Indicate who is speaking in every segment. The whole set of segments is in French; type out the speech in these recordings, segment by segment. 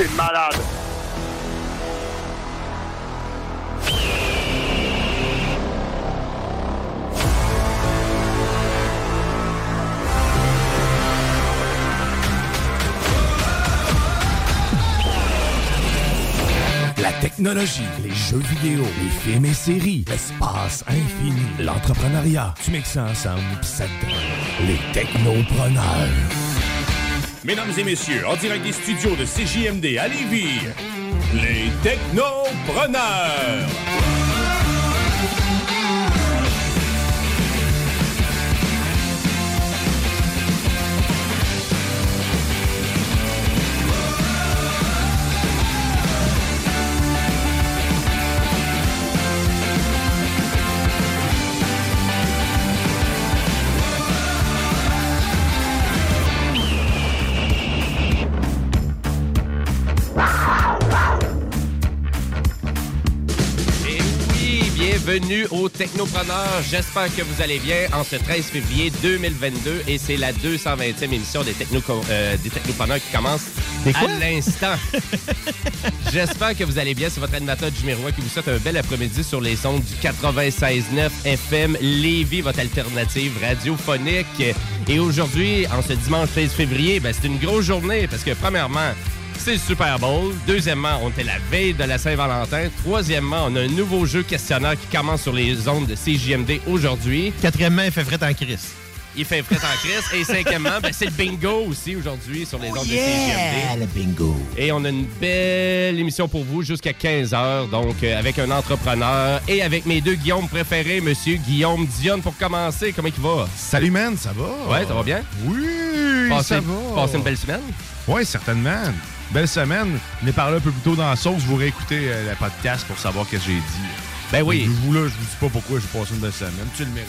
Speaker 1: C'est malade.
Speaker 2: La technologie, les jeux vidéo, les films et séries, l'espace infini, l'entrepreneuriat. Tu mixes ça ensemble pis ça les technopreneurs.
Speaker 3: Mesdames et messieurs, en direct des studios de CJMD à Lévis, les Technopreneurs.
Speaker 4: Bienvenue aux Technopreneurs. J'espère que vous allez bien en ce 13 février 2022 et c'est la 220e émission des, Techno euh, des Technopreneurs qui commence à l'instant. J'espère que vous allez bien. C'est votre animateur Jimmy Roy qui vous souhaite un bel après-midi sur les ondes du 96.9 FM Lévis, votre alternative radiophonique. Et aujourd'hui, en ce dimanche 13 février, ben, c'est une grosse journée parce que premièrement, c'est le Super Bowl. Deuxièmement, on était la veille de la Saint-Valentin. Troisièmement, on a un nouveau jeu questionnaire qui commence sur les ondes de CJMD aujourd'hui.
Speaker 5: Quatrièmement, il fait fret en crise.
Speaker 4: Il fait fret en crise. Et cinquièmement, ben, c'est le bingo aussi aujourd'hui sur les ondes de CJMD.
Speaker 5: le bingo.
Speaker 4: Et on a une belle émission pour vous jusqu'à 15h, donc euh, avec un entrepreneur et avec mes deux Guillaume préférés, monsieur Guillaume Dionne pour commencer. Comment il va?
Speaker 6: Salut, man, ça va?
Speaker 4: Ouais, ça va bien?
Speaker 6: Oui,
Speaker 4: Passez,
Speaker 6: ça va.
Speaker 4: passez une belle semaine?
Speaker 6: Oui, certainement. Belle semaine. Est parlé un peu plus tôt dans la sauce. Vous réécoutez euh, le podcast pour savoir ce que j'ai dit.
Speaker 4: Ben oui.
Speaker 6: Je vous, là, je vous dis pas pourquoi j'ai passé une belle semaine. Tu le mérites.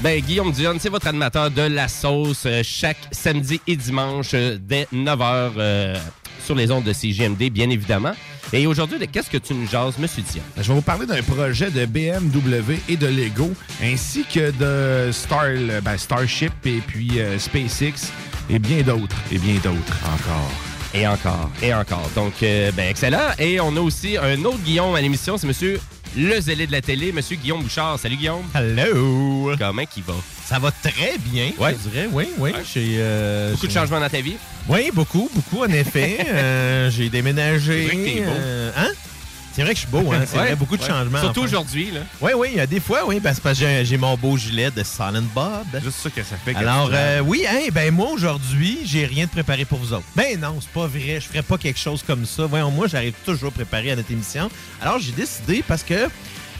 Speaker 4: Ben, Guillaume Dionne, c'est votre animateur de La Sauce euh, chaque samedi et dimanche euh, dès 9h sur les ondes de CGMD, bien évidemment. Et aujourd'hui, de qu'est-ce que tu nous jases, Monsieur Dionne?
Speaker 6: Ben, Je vais vous parler d'un projet de BMW et de Lego, ainsi que de Star, ben, Starship et puis SpaceX et bien d'autres, et bien d'autres encore.
Speaker 4: Et encore, et encore. Donc, euh, ben, excellent. Et on a aussi un autre Guillaume à l'émission, c'est Monsieur le zélé de la télé, Monsieur Guillaume Bouchard. Salut, Guillaume.
Speaker 5: Hello!
Speaker 4: Comment qu'il va?
Speaker 5: Ça va très bien,
Speaker 4: Ouais.
Speaker 5: je dirais. Oui, oui.
Speaker 4: Ouais.
Speaker 5: Euh,
Speaker 4: Beaucoup de changements dans ta vie?
Speaker 5: Oui, beaucoup, beaucoup, en effet. Euh, j'ai déménagé.
Speaker 4: C'est vrai que t'es beau.
Speaker 5: euh, hein? C'est vrai que je suis beau, hein? C'est
Speaker 4: Ouais,
Speaker 5: vrai, beaucoup de
Speaker 4: ouais.
Speaker 5: changements.
Speaker 4: Surtout
Speaker 5: enfin.
Speaker 4: aujourd'hui, là.
Speaker 5: Oui, oui, il y a des fois, oui, parce que j'ai, mon beau gilet de Silent Bob.
Speaker 6: Juste ça que ça fait.
Speaker 5: Alors, euh, oui, hein, ben moi, aujourd'hui, j'ai rien de préparé pour vous autres. Ben non, c'est pas vrai, je ferais pas quelque chose comme ça. Voyons, moi, j'arrive toujours préparé à notre émission. Alors, j'ai décidé parce que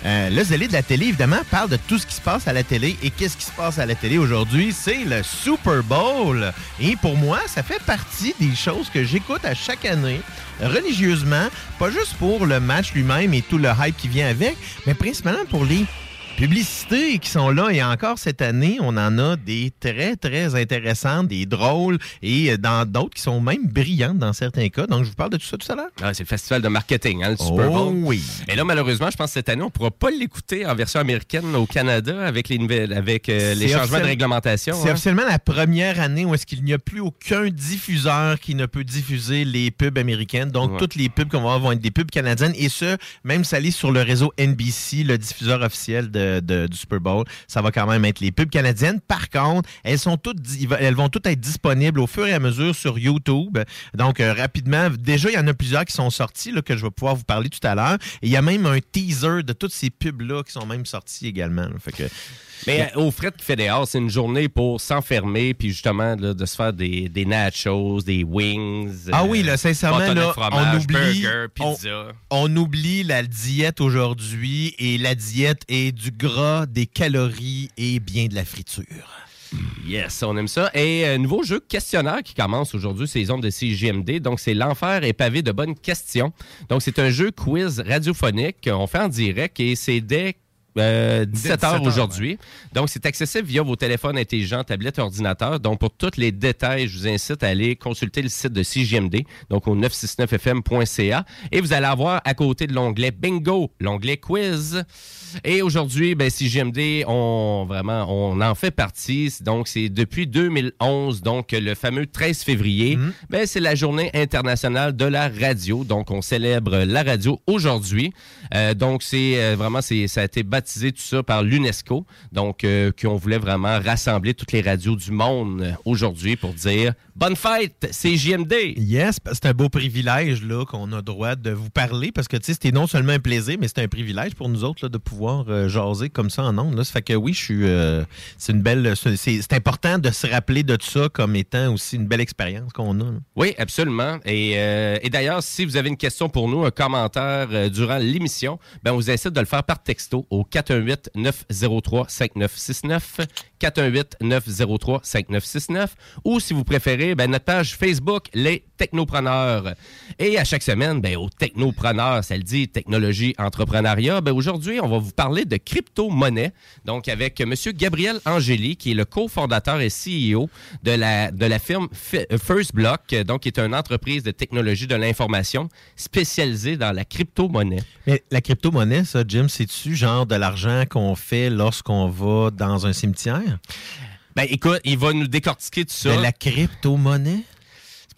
Speaker 5: euh, le zélé de la télé, évidemment, parle de tout ce qui se passe à la télé. Et qu'est-ce qui se passe à la télé aujourd'hui? C'est le Super Bowl. Et pour moi, ça fait partie des choses que j'écoute à chaque année, religieusement, pas juste pour le match lui-même et tout le hype qui vient avec, mais principalement pour les publicités qui sont là. Et encore cette année, on en a des très, très intéressantes, des drôles et euh, dans d'autres qui sont même brillantes dans certains cas. Donc, je vous parle de tout ça tout à l'heure.
Speaker 4: Ah, c'est le festival de marketing, hein, le Super
Speaker 5: Oh
Speaker 4: Bowl.
Speaker 5: oui.
Speaker 4: Et là, malheureusement, je pense que cette année, on ne pourra pas l'écouter en version américaine au Canada avec les nouvelles, avec euh, les changements de réglementation.
Speaker 5: C'est
Speaker 4: hein.
Speaker 5: officiellement la première année où est-ce qu'il n'y a plus aucun diffuseur qui ne peut diffuser les pubs américaines. Donc,
Speaker 4: Ouais.
Speaker 5: toutes les pubs qu'on va avoir vont être des pubs canadiennes. Et ce, même salées sur le réseau NBC, le diffuseur officiel de, de- du Super Bowl, ça va quand même être les pubs canadiennes. Par contre, elles sont toutes, elles vont toutes être disponibles au fur et à mesure sur YouTube. Donc, euh, rapidement, déjà, il y en a plusieurs qui sont sortis, que je vais pouvoir vous parler tout à l'heure. Il y a même un teaser de toutes ces pubs-là qui sont même sortis également. Fait que,
Speaker 4: Mais euh, au fret qui fait c'est une journée pour s'enfermer, puis justement là, de se faire des, des nachos, des wings.
Speaker 5: Ah
Speaker 4: euh,
Speaker 5: oui, là, sincèrement,
Speaker 4: bâtonnets de
Speaker 5: là,
Speaker 4: fromage,
Speaker 5: on oublie,
Speaker 4: burger, pizza.
Speaker 5: on oublie la diète aujourd'hui et la diète est du gras, des calories et bien de la friture.
Speaker 4: Yes, on aime ça. Et euh, nouveau jeu questionnaire qui commence aujourd'hui, c'est les ondes de CJMD. Donc, c'est l'enfer est pavé de bonnes questions. Donc, c'est un jeu quiz radiophonique qu'on fait en direct et c'est dès euh, 17 h
Speaker 6: 17
Speaker 4: aujourd'hui. Donc, c'est accessible via vos téléphones intelligents, tablettes, ordinateurs. Donc, pour tous les détails, je vous incite à aller consulter le site de CJMD, donc au 969fm.ca. Et vous allez avoir à côté de l'onglet Bingo, l'onglet Quiz. Et aujourd'hui, ben, CJMD, on vraiment, on en fait partie. Donc, c'est depuis 2011, donc le fameux 13 février, ben, c'est la journée internationale de la radio. Donc, on célèbre la radio aujourd'hui. Euh, donc, c'est euh, vraiment, c'est, ça a été baptisé tout ça par l'UNESCO. Donc, euh, qu'on voulait vraiment rassembler toutes les radios du monde aujourd'hui pour dire bonne fête, CJMD.
Speaker 5: Yes, c'est un beau privilège là qu'on a droit de vous parler parce que tu sais, c'était non seulement un plaisir, mais c'est un privilège pour nous autres là, de pouvoir euh, jaser comme ça en ondes. là. Ça fait que oui, je suis. euh, c'est une belle. C'est, c'est important de se rappeler de ça comme étant aussi une belle expérience qu'on a. là.
Speaker 4: Oui, absolument. Et, euh, et d'ailleurs, si vous avez une question pour nous, un commentaire durant l'émission, ben, on vous incite de le faire par texto au 418-903-5969. 418-903-5969. Ou si vous préférez, ben, notre page Facebook, Les Technopreneurs. Et à chaque semaine, ben, au Technopreneurs, ça le dit, technologie, entrepreneuriat, ben, aujourd'hui, on va vous parler de crypto-monnaie. Donc, avec M. Gabriel Angéli, qui est le cofondateur et CEO de la, de la firme Fi- euh, First Block, donc qui est une entreprise de technologie de l'information spécialisée dans la crypto-monnaie.
Speaker 5: Mais la crypto-monnaie, ça, Jim, c'est-tu genre de l'argent qu'on fait lorsqu'on va dans un cimetière?
Speaker 4: Ben, écoute, il va nous décortiquer tout ça.
Speaker 5: De la crypto-monnaie?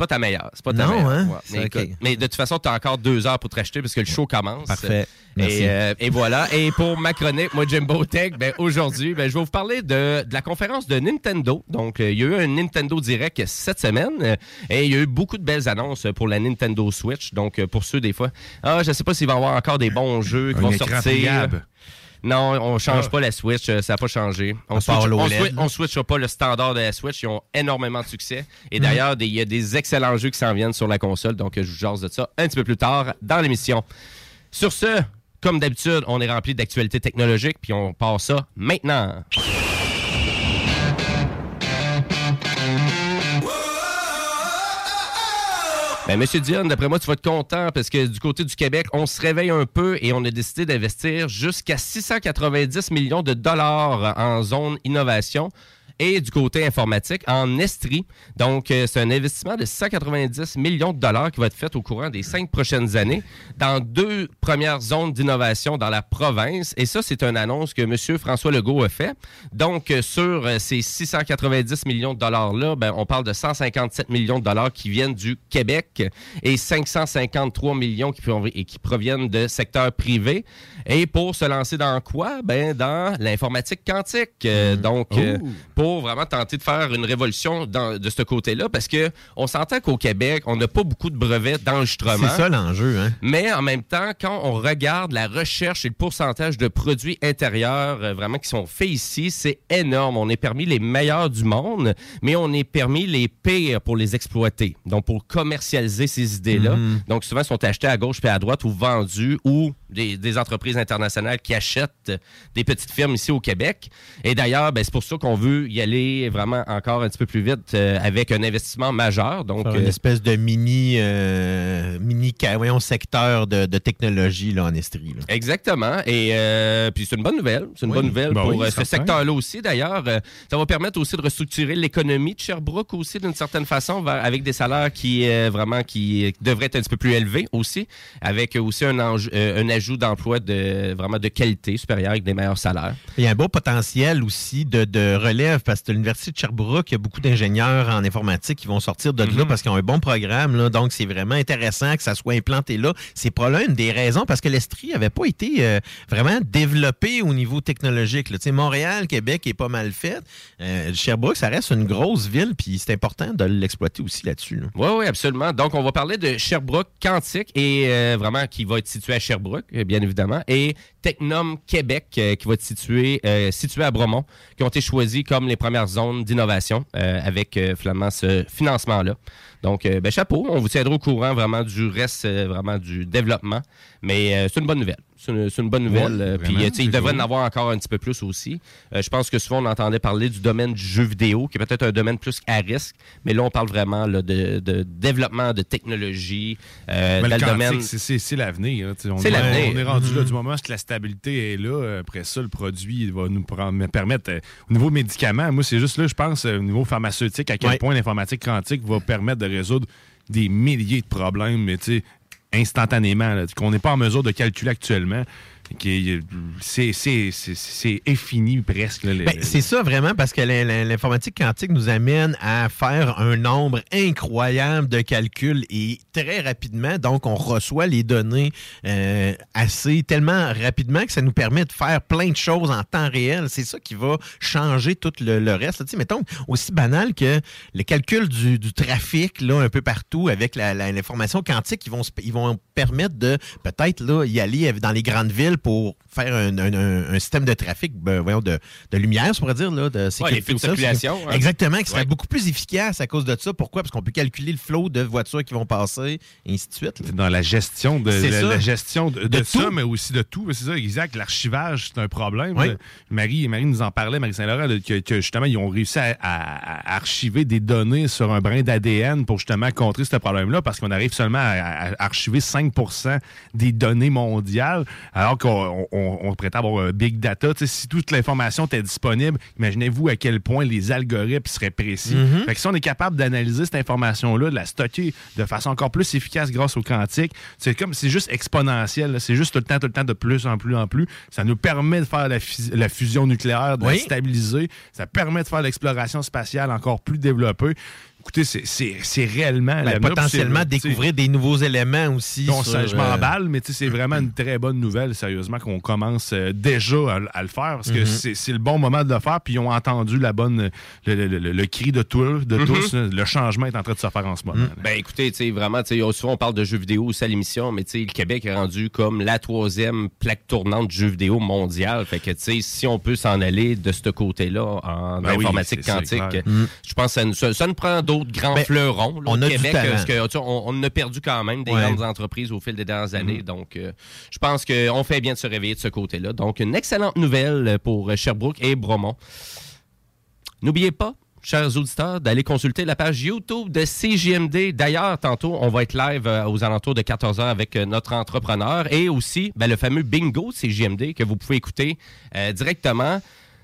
Speaker 4: C'est pas ta meilleure. C'est pas ta
Speaker 5: Non,
Speaker 4: meilleure.
Speaker 5: hein?
Speaker 4: Ouais. Mais, de toute façon, tu as encore deux heures pour te racheter parce que le show commence.
Speaker 5: Parfait. Merci.
Speaker 4: Et, euh, et voilà. Et pour ma chronique, moi, Jimbo Tech, ben, aujourd'hui, ben, je vais vous parler de, de la conférence de Nintendo. Donc, euh, il y a eu un Nintendo Direct cette semaine euh, et il y a eu beaucoup de belles annonces pour la Nintendo Switch. Donc, pour ceux, des fois, ah, je sais pas s'il va y avoir encore des bons jeux qui
Speaker 6: Un
Speaker 4: vont sortir. Non, on change
Speaker 6: Ah.
Speaker 4: pas la Switch, euh, ça n'a pas changé. On
Speaker 5: part
Speaker 4: switch, on,
Speaker 5: l'OLED,
Speaker 4: switch,
Speaker 5: là.
Speaker 4: on switchera pas le standard de la Switch. Ils ont énormément de succès. Et d'ailleurs, des- il y a des excellents jeux qui s'en viennent sur la console. Donc, euh, je vous jase de ça un petit peu plus tard dans l'émission. Sur ce, comme d'habitude, on est rempli d'actualités technologiques, puis on part ça maintenant. Ben, Monsieur Dion, d'après moi, tu vas être content parce que du côté du Québec, on se réveille un peu et on a décidé d'investir jusqu'à 690 millions de dollars en zone innovation. Et du côté informatique, en Estrie. Donc, euh, c'est un investissement de 190 millions de dollars qui va être fait au courant des cinq prochaines années dans deux premières zones d'innovation dans la province. Et ça, c'est une annonce que M. François Legault a fait. Donc, euh, sur euh, ces 690 millions de dollars-là, ben, on parle de 157 millions de dollars qui viennent du Québec et 553 millions qui, prov- et qui proviennent de secteur privé. Et pour se lancer dans quoi? Ben, dans l'informatique quantique. Euh, Donc, pour vraiment tenter de faire une révolution dans- de ce côté-là, parce que on s'entend qu'au Québec, on n'a pas beaucoup de brevets d'enregistrement.
Speaker 5: C'est ça l'enjeu, hein?
Speaker 4: Mais en même temps, quand on regarde la recherche et le pourcentage de produits intérieurs euh, vraiment qui sont faits ici, c'est énorme. On est permis les meilleurs du monde, mais on est permis les pires pour les exploiter. Donc, pour commercialiser ces idées-là. Donc, souvent, sont achetés à gauche puis à droite ou vendus ou des, des entreprises internationales qui achètent des petites firmes ici au Québec. Et d'ailleurs, ben, c'est pour ça qu'on veut y aller vraiment encore un petit peu plus vite euh, avec un investissement majeur. Donc,
Speaker 5: une
Speaker 4: euh,
Speaker 5: espèce de mini, euh, mini voyons, secteur de, de technologie là, en Estrie. là.
Speaker 4: Exactement. Et euh, puis c'est une bonne nouvelle. C'est une
Speaker 5: Oui.
Speaker 4: bonne nouvelle
Speaker 6: Ben
Speaker 4: pour
Speaker 6: oui,
Speaker 4: ce secteur-là aussi. D'ailleurs, euh, ça va permettre aussi de restructurer l'économie de Sherbrooke aussi d'une certaine façon, vers- avec des salaires qui euh, vraiment qui devraient être un petit peu plus élevés aussi, avec aussi un, enjeu- euh, un ajout d'emplois de, vraiment de qualité supérieure avec des meilleurs salaires.
Speaker 5: Il y a un beau potentiel aussi de, de relève parce que l'Université de Sherbrooke, il y a beaucoup d'ingénieurs en informatique qui vont sortir de là parce qu'ils ont un bon programme. Là, donc, c'est vraiment intéressant que ça soit implanté là. C'est probablement une des raisons parce que l'Estrie n'avait pas été euh, vraiment développé au niveau technologique. là. Montréal, Québec est pas mal fait. Euh, Sherbrooke, ça reste une grosse ville, puis c'est important de l'exploiter aussi là-dessus. là.
Speaker 4: Oui, oui, absolument. Donc, on va parler de Sherbrooke Quantique et euh, vraiment qui va être situé à Sherbrooke, bien évidemment, et Technum Québec euh, qui va être situé, euh, situé à Bromont, qui ont été choisis comme les premières zones d'innovation euh, avec euh, finalement ce financement-là. Donc, euh, ben, chapeau, on vous tiendra au courant vraiment du reste, euh, vraiment du développement. Mais euh, c'est une bonne nouvelle. C'est une, bonne nouvelle.
Speaker 6: Ouais,
Speaker 4: Euh, Puis,
Speaker 6: vraiment,
Speaker 4: tu sais, il devrait
Speaker 6: cool.
Speaker 4: en avoir encore un petit peu plus aussi. Euh, je pense que souvent, on entendait parler du domaine du jeu vidéo, qui est peut-être un domaine plus à risque. Mais là, on parle vraiment là, de, de développement de technologie. euh, dans
Speaker 6: le
Speaker 4: domaine.
Speaker 6: c'est- l'avenir. hein, on
Speaker 4: C'est
Speaker 6: est-
Speaker 4: l'avenir.
Speaker 6: On est rendu là du moment où la stabilité est là. Après ça, le produit il va nous prendre- permettre, euh, au niveau médicaments, moi, c'est juste là, je pense, euh, au niveau pharmaceutique, à quel
Speaker 5: Ouais.
Speaker 6: point l'informatique quantique va permettre de résoudre des milliers de problèmes, mais tu sais, instantanément, qu'on n'est pas en mesure de calculer actuellement. Est- C'est infini presque.
Speaker 5: Ben, c'est ça vraiment parce que l'in- l'in- l'informatique quantique nous amène à faire un nombre incroyable de calculs et très rapidement. Donc, on reçoit les données euh, assez tellement rapidement que ça nous permet de faire plein de choses en temps réel. C'est ça qui va changer tout le, le reste. là. Tu sais, mettons, aussi banal que le calcul du, du trafic là, un peu partout avec l'information quantique, ils vont, ils vont permettre de peut-être y aller dans les grandes villes pour faire un, un- un- un système de trafic, ben, voyons, de, de lumière, on pourrait dire, là, de sécurité.
Speaker 4: les flux de circulation, hein.
Speaker 5: Exactement, qui serait
Speaker 4: Ouais.
Speaker 5: beaucoup plus efficace à cause de ça. Pourquoi? Parce qu'on peut calculer le flot de voitures qui vont passer, et ainsi de suite. là.
Speaker 6: C'est dans la gestion de, la, gestion de, de
Speaker 5: De
Speaker 6: ça,
Speaker 5: tout.
Speaker 6: mais aussi de tout. C'est ça, exact. L'archivage, c'est un problème.
Speaker 5: Oui.
Speaker 6: Marie, Marie nous en parlait, Marie Saint-Laurent, que, que justement, ils ont réussi à, à- à archiver des données sur un brin d'ADN pour justement contrer ce problème-là, parce qu'on arrive seulement à, à archiver 5% des données mondiales, alors qu'on on, on prétend avoir un big data. Si toute l'information était disponible, imaginez-vous à quel point les algorithmes seraient précis. Fait que si on est capable d'analyser cette information-là, de la stocker de façon encore plus efficace grâce au quantique, c'est comme c'est juste exponentiel. C'est juste tout le temps, tout le temps de plus en plus en plus. Ça nous permet de faire la, fus- la fusion nucléaire, de la stabiliser. Ça permet de faire l'exploration spatiale encore plus développée. Écoutez, c'est- réellement
Speaker 5: Ben, potentiellement découvrir des nouveaux éléments aussi. sur,
Speaker 6: ça, je
Speaker 5: euh,
Speaker 6: m'emballe, mais tu sais, c'est vraiment une très bonne nouvelle, sérieusement, qu'on commence euh, déjà à, à le faire, parce que
Speaker 5: Mhm.
Speaker 6: c'est c'est le bon moment de le faire, puis ils ont entendu la bonne, le, le- le- le cri de, tout, de tous. là. Le changement est en train de se faire en ce moment. là.
Speaker 4: Ben écoutez, vraiment, tu sais, souvent on parle de jeux vidéo aussi à l'émission, mais le Québec est rendu comme la troisième plaque tournante de jeux vidéo mondiale. Fait que, si on peut s'en aller de ce côté-là en
Speaker 6: Ben
Speaker 4: informatique quantique, je pense que ça, ça, ça nous prend d'autres grands
Speaker 5: Ben,
Speaker 4: fleurons là,
Speaker 5: on
Speaker 4: au
Speaker 5: a
Speaker 4: Québec, que, tu on, on a perdu quand même des
Speaker 5: Ouais.
Speaker 4: grandes entreprises au fil des dernières années. Donc, euh, je pense qu'on fait bien de se réveiller de ce côté-là. Donc, une excellente nouvelle pour Sherbrooke et Bromont. N'oubliez pas, chers auditeurs, d'aller consulter la page YouTube de CJMD. D'ailleurs, tantôt, on va être live euh, aux alentours de 14h avec euh, notre entrepreneur et aussi ben, le fameux bingo de CJMD que vous pouvez écouter euh, directement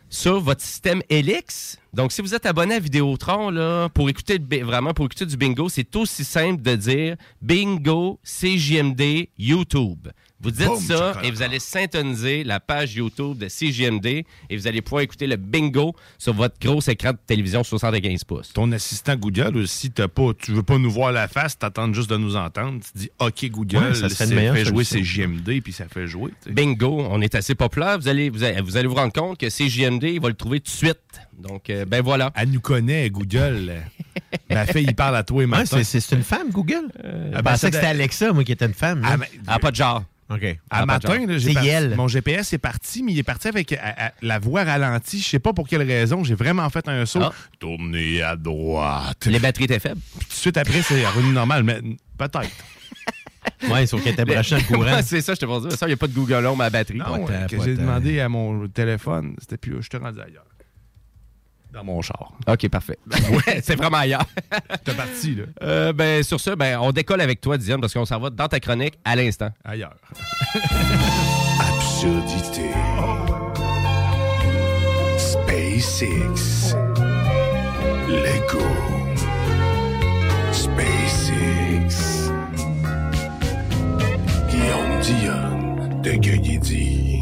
Speaker 4: sur votre système Helix. Donc, si vous êtes abonné à Vidéotron, là, pour écouter vraiment pour écouter du bingo, c'est aussi simple de dire bingo CJMD YouTube. Vous dites ça et vous allez syntoniser la page YouTube de CJMD et vous allez pouvoir écouter le bingo sur votre gros écran de télévision 75 pouces.
Speaker 6: Ton assistant Google aussi, t'as pas, tu veux pas nous voir la face, t'attends juste de nous entendre. Tu dis OK Google,
Speaker 5: Ouais, ça meilleure
Speaker 6: fait jouer JMD, puis ça fait jouer.
Speaker 4: Bingo, on est assez populaire. Vous allez vous, allez, vous allez vous rendre compte que CJMD, il va le trouver tout de suite. Donc, euh, ben voilà.
Speaker 6: Elle nous connaît, Google. Ma fille, il parle à toi et
Speaker 5: Ouais, c'est- une femme, Google?
Speaker 6: Ah,
Speaker 5: Je
Speaker 6: ben,
Speaker 5: pensais
Speaker 6: ça
Speaker 5: que c'était Alexa, moi, qui était une femme.
Speaker 6: Ah, mais-
Speaker 4: Ah, pas de genre.
Speaker 5: OK.
Speaker 6: À
Speaker 4: Ah,
Speaker 6: matin, là, mon GPS est parti, mais il est parti avec à- à- la voix ralentie. Je sais pas pour quelle raison. J'ai vraiment fait un saut.
Speaker 4: Ah.
Speaker 6: Tournez à droite.
Speaker 4: Les batteries étaient faibles.
Speaker 6: Puis tout de suite après, c'est revenu normal. Mais peut-être.
Speaker 5: Ouais, sauf qu'elle était branchée le courant.
Speaker 4: C'est ça, je te dire. Ça, il n'y a pas de Google Home à batterie.
Speaker 6: Non, que j'ai demandé à mon téléphone, c'était plus. Je te rendu ailleurs. Dans mon char.
Speaker 4: OK, parfait. ouais, c'est vraiment ailleurs.
Speaker 6: T'es parti, là.
Speaker 4: Euh, ben, sur ça, ben, on décolle avec toi, Diane, parce qu'on s'en va dans ta chronique à l'instant.
Speaker 6: Ailleurs.
Speaker 2: Absurdité. SpaceX. Lego. SpaceX. Guillaume Dion. The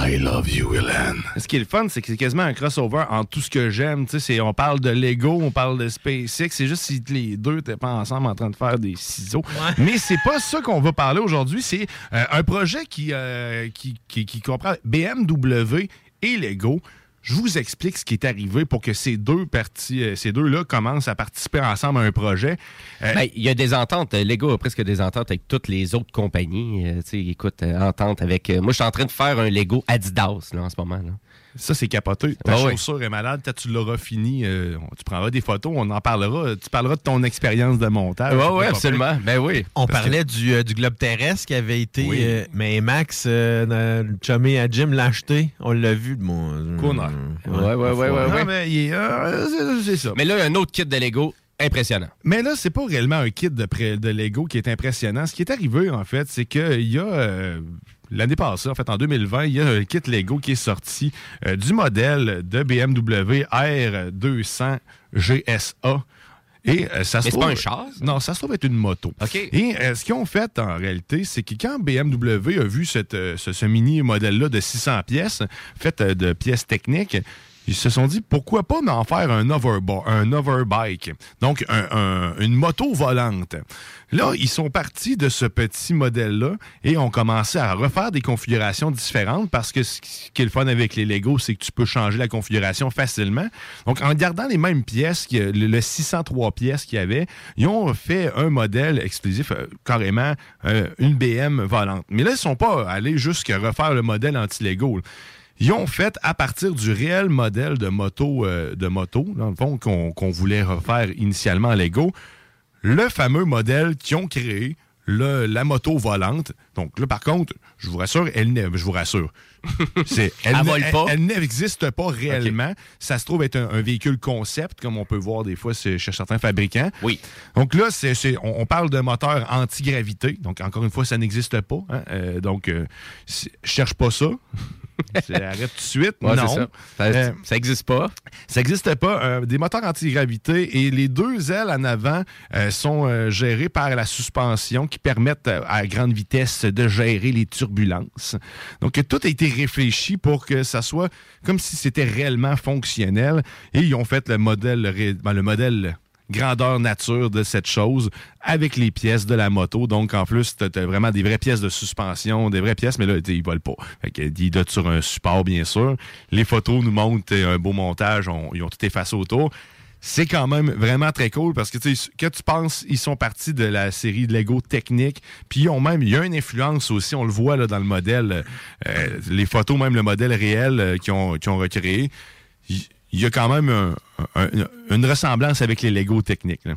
Speaker 2: I love you, Hélène.
Speaker 6: Ce qui est le fun, c'est que c'est quasiment un crossover en tout ce que j'aime. Tu sais, c'est- on parle de Lego, on parle de SpaceX. C'est juste si les deux n'étaient pas ensemble en train de faire des ciseaux. Mais c'est pas ça qu'on va parler aujourd'hui. C'est euh, un projet qui, euh, qui, qui, qui comprend BMW et Lego. Je vous explique ce qui est arrivé pour que ces deux parties, euh, ces deux-là commencent à participer ensemble à un projet. Euh,
Speaker 4: Ben, Il y a des ententes. euh, Lego a presque des ententes avec toutes les autres compagnies. Écoute, entente avec. moi, je suis en train de faire un Lego Adidas là, en ce moment.
Speaker 6: Ça, c'est capoté. Ta
Speaker 4: Ah
Speaker 6: chaussure est malade. Quand tu l'auras fini, euh, tu prendras des photos, on en parlera. Tu parleras de ton expérience de montage.
Speaker 4: Ouais,
Speaker 6: pas
Speaker 4: absolument. Ben oui.
Speaker 5: On
Speaker 6: Parce
Speaker 5: parlait du, euh, du globe terrestre qui avait été.
Speaker 6: Oui.
Speaker 5: euh, mais Max, euh, dans- le chumé à Jim l'a acheté. On l'a vu de mon.
Speaker 6: Connard.
Speaker 4: Ouais, ouais, ouais, ouais,
Speaker 6: Non,
Speaker 4: ouais.
Speaker 6: mais il est- euh, c'est- ça.
Speaker 4: Mais là, un autre kit de Lego impressionnant.
Speaker 6: Mais là, c'est pas réellement un kit de, pré- de Lego qui est impressionnant. Ce qui est arrivé, en fait, c'est qu'il y a. euh, L'année passée, en fait, en 2020, il y a un kit Lego qui est sorti euh, du modèle de BMW R200 GSA. Et euh, ça se trouve-
Speaker 4: pas un char, ça?
Speaker 6: Non, ça se trouve être une moto.
Speaker 4: OK.
Speaker 6: Et euh, ce qu'ils ont fait en réalité, c'est que quand BMW a vu cette, euh, ce, ce mini modèle-là de 600 pièces, fait de pièces techniques, ils se sont dit pourquoi pas en faire un, un overbike, donc un- un- une moto volante. Là, ils sont partis de ce petit modèle-là et ont commencé à refaire des configurations différentes parce que ce qui est le fun avec les Lego, c'est que tu peux changer la configuration facilement. Donc, en gardant les mêmes pièces, le, le 603 pièces qu'il y avait, ils ont fait un modèle exclusif, euh, carrément euh, une BM volante. Mais là, ils sont pas allés jusqu'à refaire le modèle anti-Lego. Ils ont fait à partir du réel modèle de moto, euh, de moto dans le fond, qu'on voulait refaire initialement en Lego, le fameux modèle qu'ils ont créé, le- la moto volante. Donc là, par contre, je vous rassure, elle n'est- je vous rassure. C'est, elle, ne-
Speaker 4: pas?
Speaker 6: n'existe pas réellement. Ça se trouve être un, un véhicule concept, comme on peut voir des fois chez certains fabricants.
Speaker 4: Oui.
Speaker 6: Donc là, c'est, on, on parle de moteur anti-gravité. Donc, encore une fois, ça n'existe pas. hein. Euh, donc, euh, cherche pas ça. Arrête tout de suite.
Speaker 4: Ouais,
Speaker 6: non.
Speaker 4: ça. Ça,
Speaker 6: Euh,
Speaker 4: pas?
Speaker 6: ça n'existe pas. Euh, des moteurs anti-gravité et les deux ailes en avant euh, sont gérées par la suspension qui permettent à grande vitesse de gérer les turbulences. Donc, tout a été réfléchi pour que ça soit comme si c'était réellement fonctionnel. Et ils ont fait le modèle, ben, le modèle grandeur nature de cette chose avec les pièces de la moto. Donc, en plus, tu as, vraiment des vraies pièces de suspension, des vraies pièces, mais là, ils volent pas. Fait que, ils sur un support, bien sûr. Les photos nous montrent euh, un beau montage. on- ils ont tout effacé autour. C'est quand même vraiment très cool parce que que tu penses, ils sont partis de la série de Lego technique, puis ils ont même, il y a une influence aussi, on le voit là, dans le modèle, euh, les photos, même le modèle réel euh, qu'ils ont, qu'ils ont recréé. Il y a quand même un- un- une ressemblance avec les Lego techniques. là.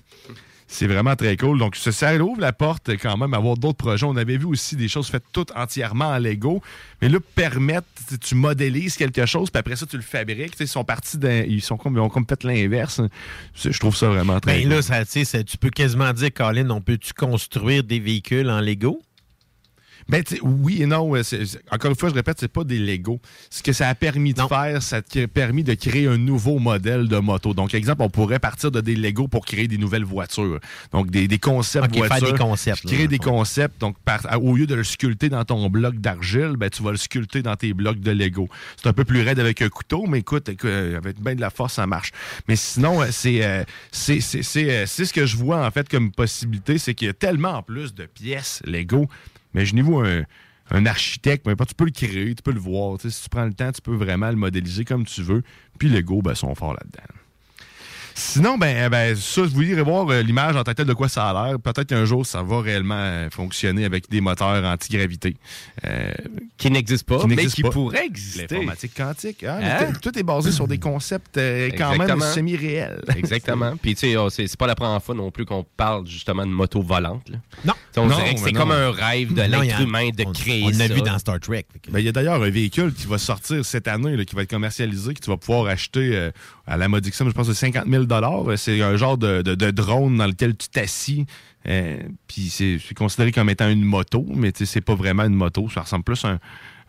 Speaker 6: C'est vraiment très cool. Donc, ça, ouvre la porte quand même à avoir d'autres projets. On avait vu aussi des choses faites toutes entièrement en Lego. Mais là, permettre, tu- modélises quelque chose, puis après ça, tu le fabriques. Ils sont partis d'un. Ils, sont comme, ils ont comme fait l'inverse. Je trouve ça vraiment très
Speaker 5: Ben
Speaker 6: cool.
Speaker 5: là, ça, tu sais, ça- tu peux quasiment dire, Colin, on peut-tu construire des véhicules en Lego?
Speaker 6: Ben, oui et non. euh, encore une fois, je répète, c'est pas des Lego. Ce que ça a permis de
Speaker 5: Non.
Speaker 6: faire, ça a permis de créer un nouveau modèle de moto. Donc, exemple, on pourrait partir de des Lego pour créer des nouvelles voitures. Donc, des, des concepts
Speaker 5: Ok, faire
Speaker 6: voitures.
Speaker 5: des concepts,
Speaker 6: Créer
Speaker 5: là,
Speaker 6: des concepts. Donc, par- au lieu de le sculpter dans ton bloc d'argile, ben, tu vas le sculpter dans tes blocs de Lego. C'est un peu plus raide avec un couteau, mais écoute, euh, avec bien de la force, ça marche. Mais sinon, euh, c'est euh, c'est c'est- c'est, c'est ce que je vois, en fait, comme possibilité, c'est qu'il y a tellement en plus de pièces Lego. Imaginez-vous un, un architecte, importe, tu peux le créer, tu peux le voir. Si tu prends le temps, tu peux vraiment le modéliser comme tu veux. Puis Lego, ben, sont forts là-dedans. Sinon, ben, ben, ça, vous irez voir euh, l'image en tête de quoi ça a l'air. Peut-être qu'un jour, ça va réellement euh, fonctionner avec des moteurs anti-gravité. Euh,
Speaker 4: Qui n'existe pas,
Speaker 6: Qui
Speaker 4: mais qui
Speaker 6: pas.
Speaker 4: pourrait exister.
Speaker 6: L'informatique quantique. hein,
Speaker 4: Hein?
Speaker 6: tout- est basé sur des concepts euh, quand même semi-réels.
Speaker 4: Exactement. Puis, tu sais, oh, c'est pas la première fois non plus qu'on parle justement de moto volante. là.
Speaker 5: Non.
Speaker 4: On
Speaker 6: Non,
Speaker 4: dirait que c'est comme un rêve de l'être humain de
Speaker 5: on-
Speaker 4: créer
Speaker 5: On l'a
Speaker 4: ça.
Speaker 5: vu dans Star Trek.
Speaker 6: Ben, Il y a d'ailleurs un véhicule qui va sortir cette année, là, qui va être commercialisé, que tu vas pouvoir acheter euh, à la modique somme, je pense, de 50 000 C'est un genre de, de- de drone dans lequel tu t'assis. euh, Puis c'est considéré comme étant une moto, mais tu sais, c'est pas vraiment une moto. Ça ressemble plus à un,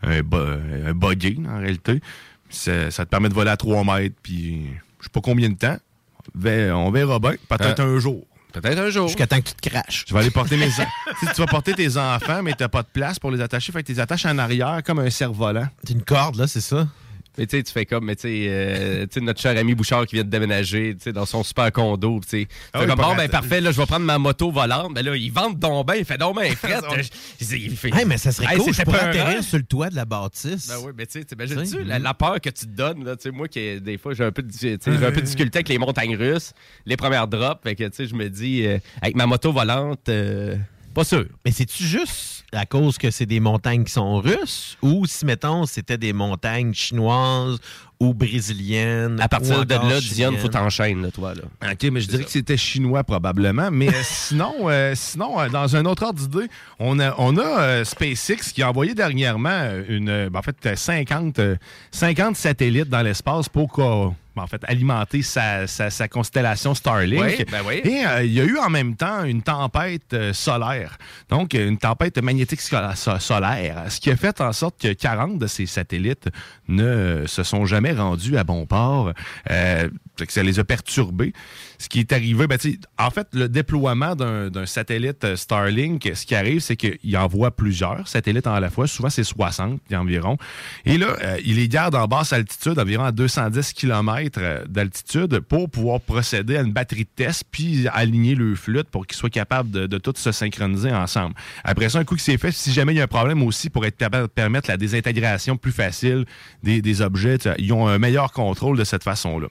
Speaker 6: un, bo- un buggy, en réalité. Ça, ça te permet de voler à 3 mètres, puis je sais pas combien de temps. On verra bien. Peut-être
Speaker 4: Euh,
Speaker 6: un jour.
Speaker 4: Peut-être un jour.
Speaker 5: Jusqu'à temps que tu te craches.
Speaker 6: Tu vas aller porter mes tu vas porter tes enfants, mais t'as pas de place pour les attacher. Fait que tu les attaches en arrière comme un cerf-volant.
Speaker 5: C'est une corde, là, c'est ça?
Speaker 4: Mais tu sais, tu fais comme, mais tu sais, euh, tu sais, notre cher ami Bouchard qui vient de déménager, tu sais, dans son super condo, tu sais. Tu
Speaker 6: Ah oui,
Speaker 4: comme, bon, ben parfait, là, je vais prendre ma moto volante. Ben là, il vente donc ben, il fait donc ben fret. Je- il fait-
Speaker 5: Hey, mais ça serait
Speaker 4: Hey,
Speaker 5: cool. Je pourrais atterrir sur le toit de la bâtisse.
Speaker 4: Ben oui, mais tu sais, t'imagines-tu
Speaker 5: Tu sais,
Speaker 4: la,
Speaker 5: mhm.
Speaker 4: la peur que tu te donnes, là, tu sais, moi qui, des fois, j'ai un peu de, j'ai un peu de difficulté avec les montagnes russes, les premières drops, fait que, tu sais, je me dis, euh, avec ma moto volante, euh, pas sûr.
Speaker 5: Mais c'est-tu juste à cause que c'est des montagnes qui sont russes ou si, mettons, c'était des montagnes chinoises ou brésiliennes?
Speaker 4: À partir
Speaker 5: ou
Speaker 4: de là, Diane, faut t'enchaîner, toi, là.
Speaker 6: OK, mais je dirais que c'était chinois probablement. Mais euh, sinon, euh, sinon euh, dans un autre ordre d'idée, on a, on a euh, SpaceX qui a envoyé dernièrement une, ben, en fait, euh, 50, euh, 50 satellites dans l'espace pour qu'en- ben, en fait, alimenter sa, sa- sa constellation Starlink.
Speaker 4: Oui, ben oui.
Speaker 6: Et euh, il y a eu en même temps une tempête euh, solaire. Donc, une tempête magnétique solaire. Ce qui a fait en sorte que 40 de ces satellites ne euh, se sont jamais rendus à bon port. Euh, ça les a perturbés. Ce qui est arrivé, ben, en fait, le déploiement d'un satellite euh, Starlink, ce qui arrive, c'est qu'il envoie plusieurs satellites à la fois. Souvent, c'est 60 environ. Et là, euh, il les garde en basse altitude, environ à 210 km d'altitude, pour pouvoir procéder à une batterie de test, puis aligner le flûte pour qu'ils soient capables de, de tous se synchroniser ensemble. Après ça, un coup que c'est fait, si jamais il y a un problème aussi, pour être capable de permettre la désintégration plus facile des, objets, ils ont un meilleur contrôle de cette façon-là.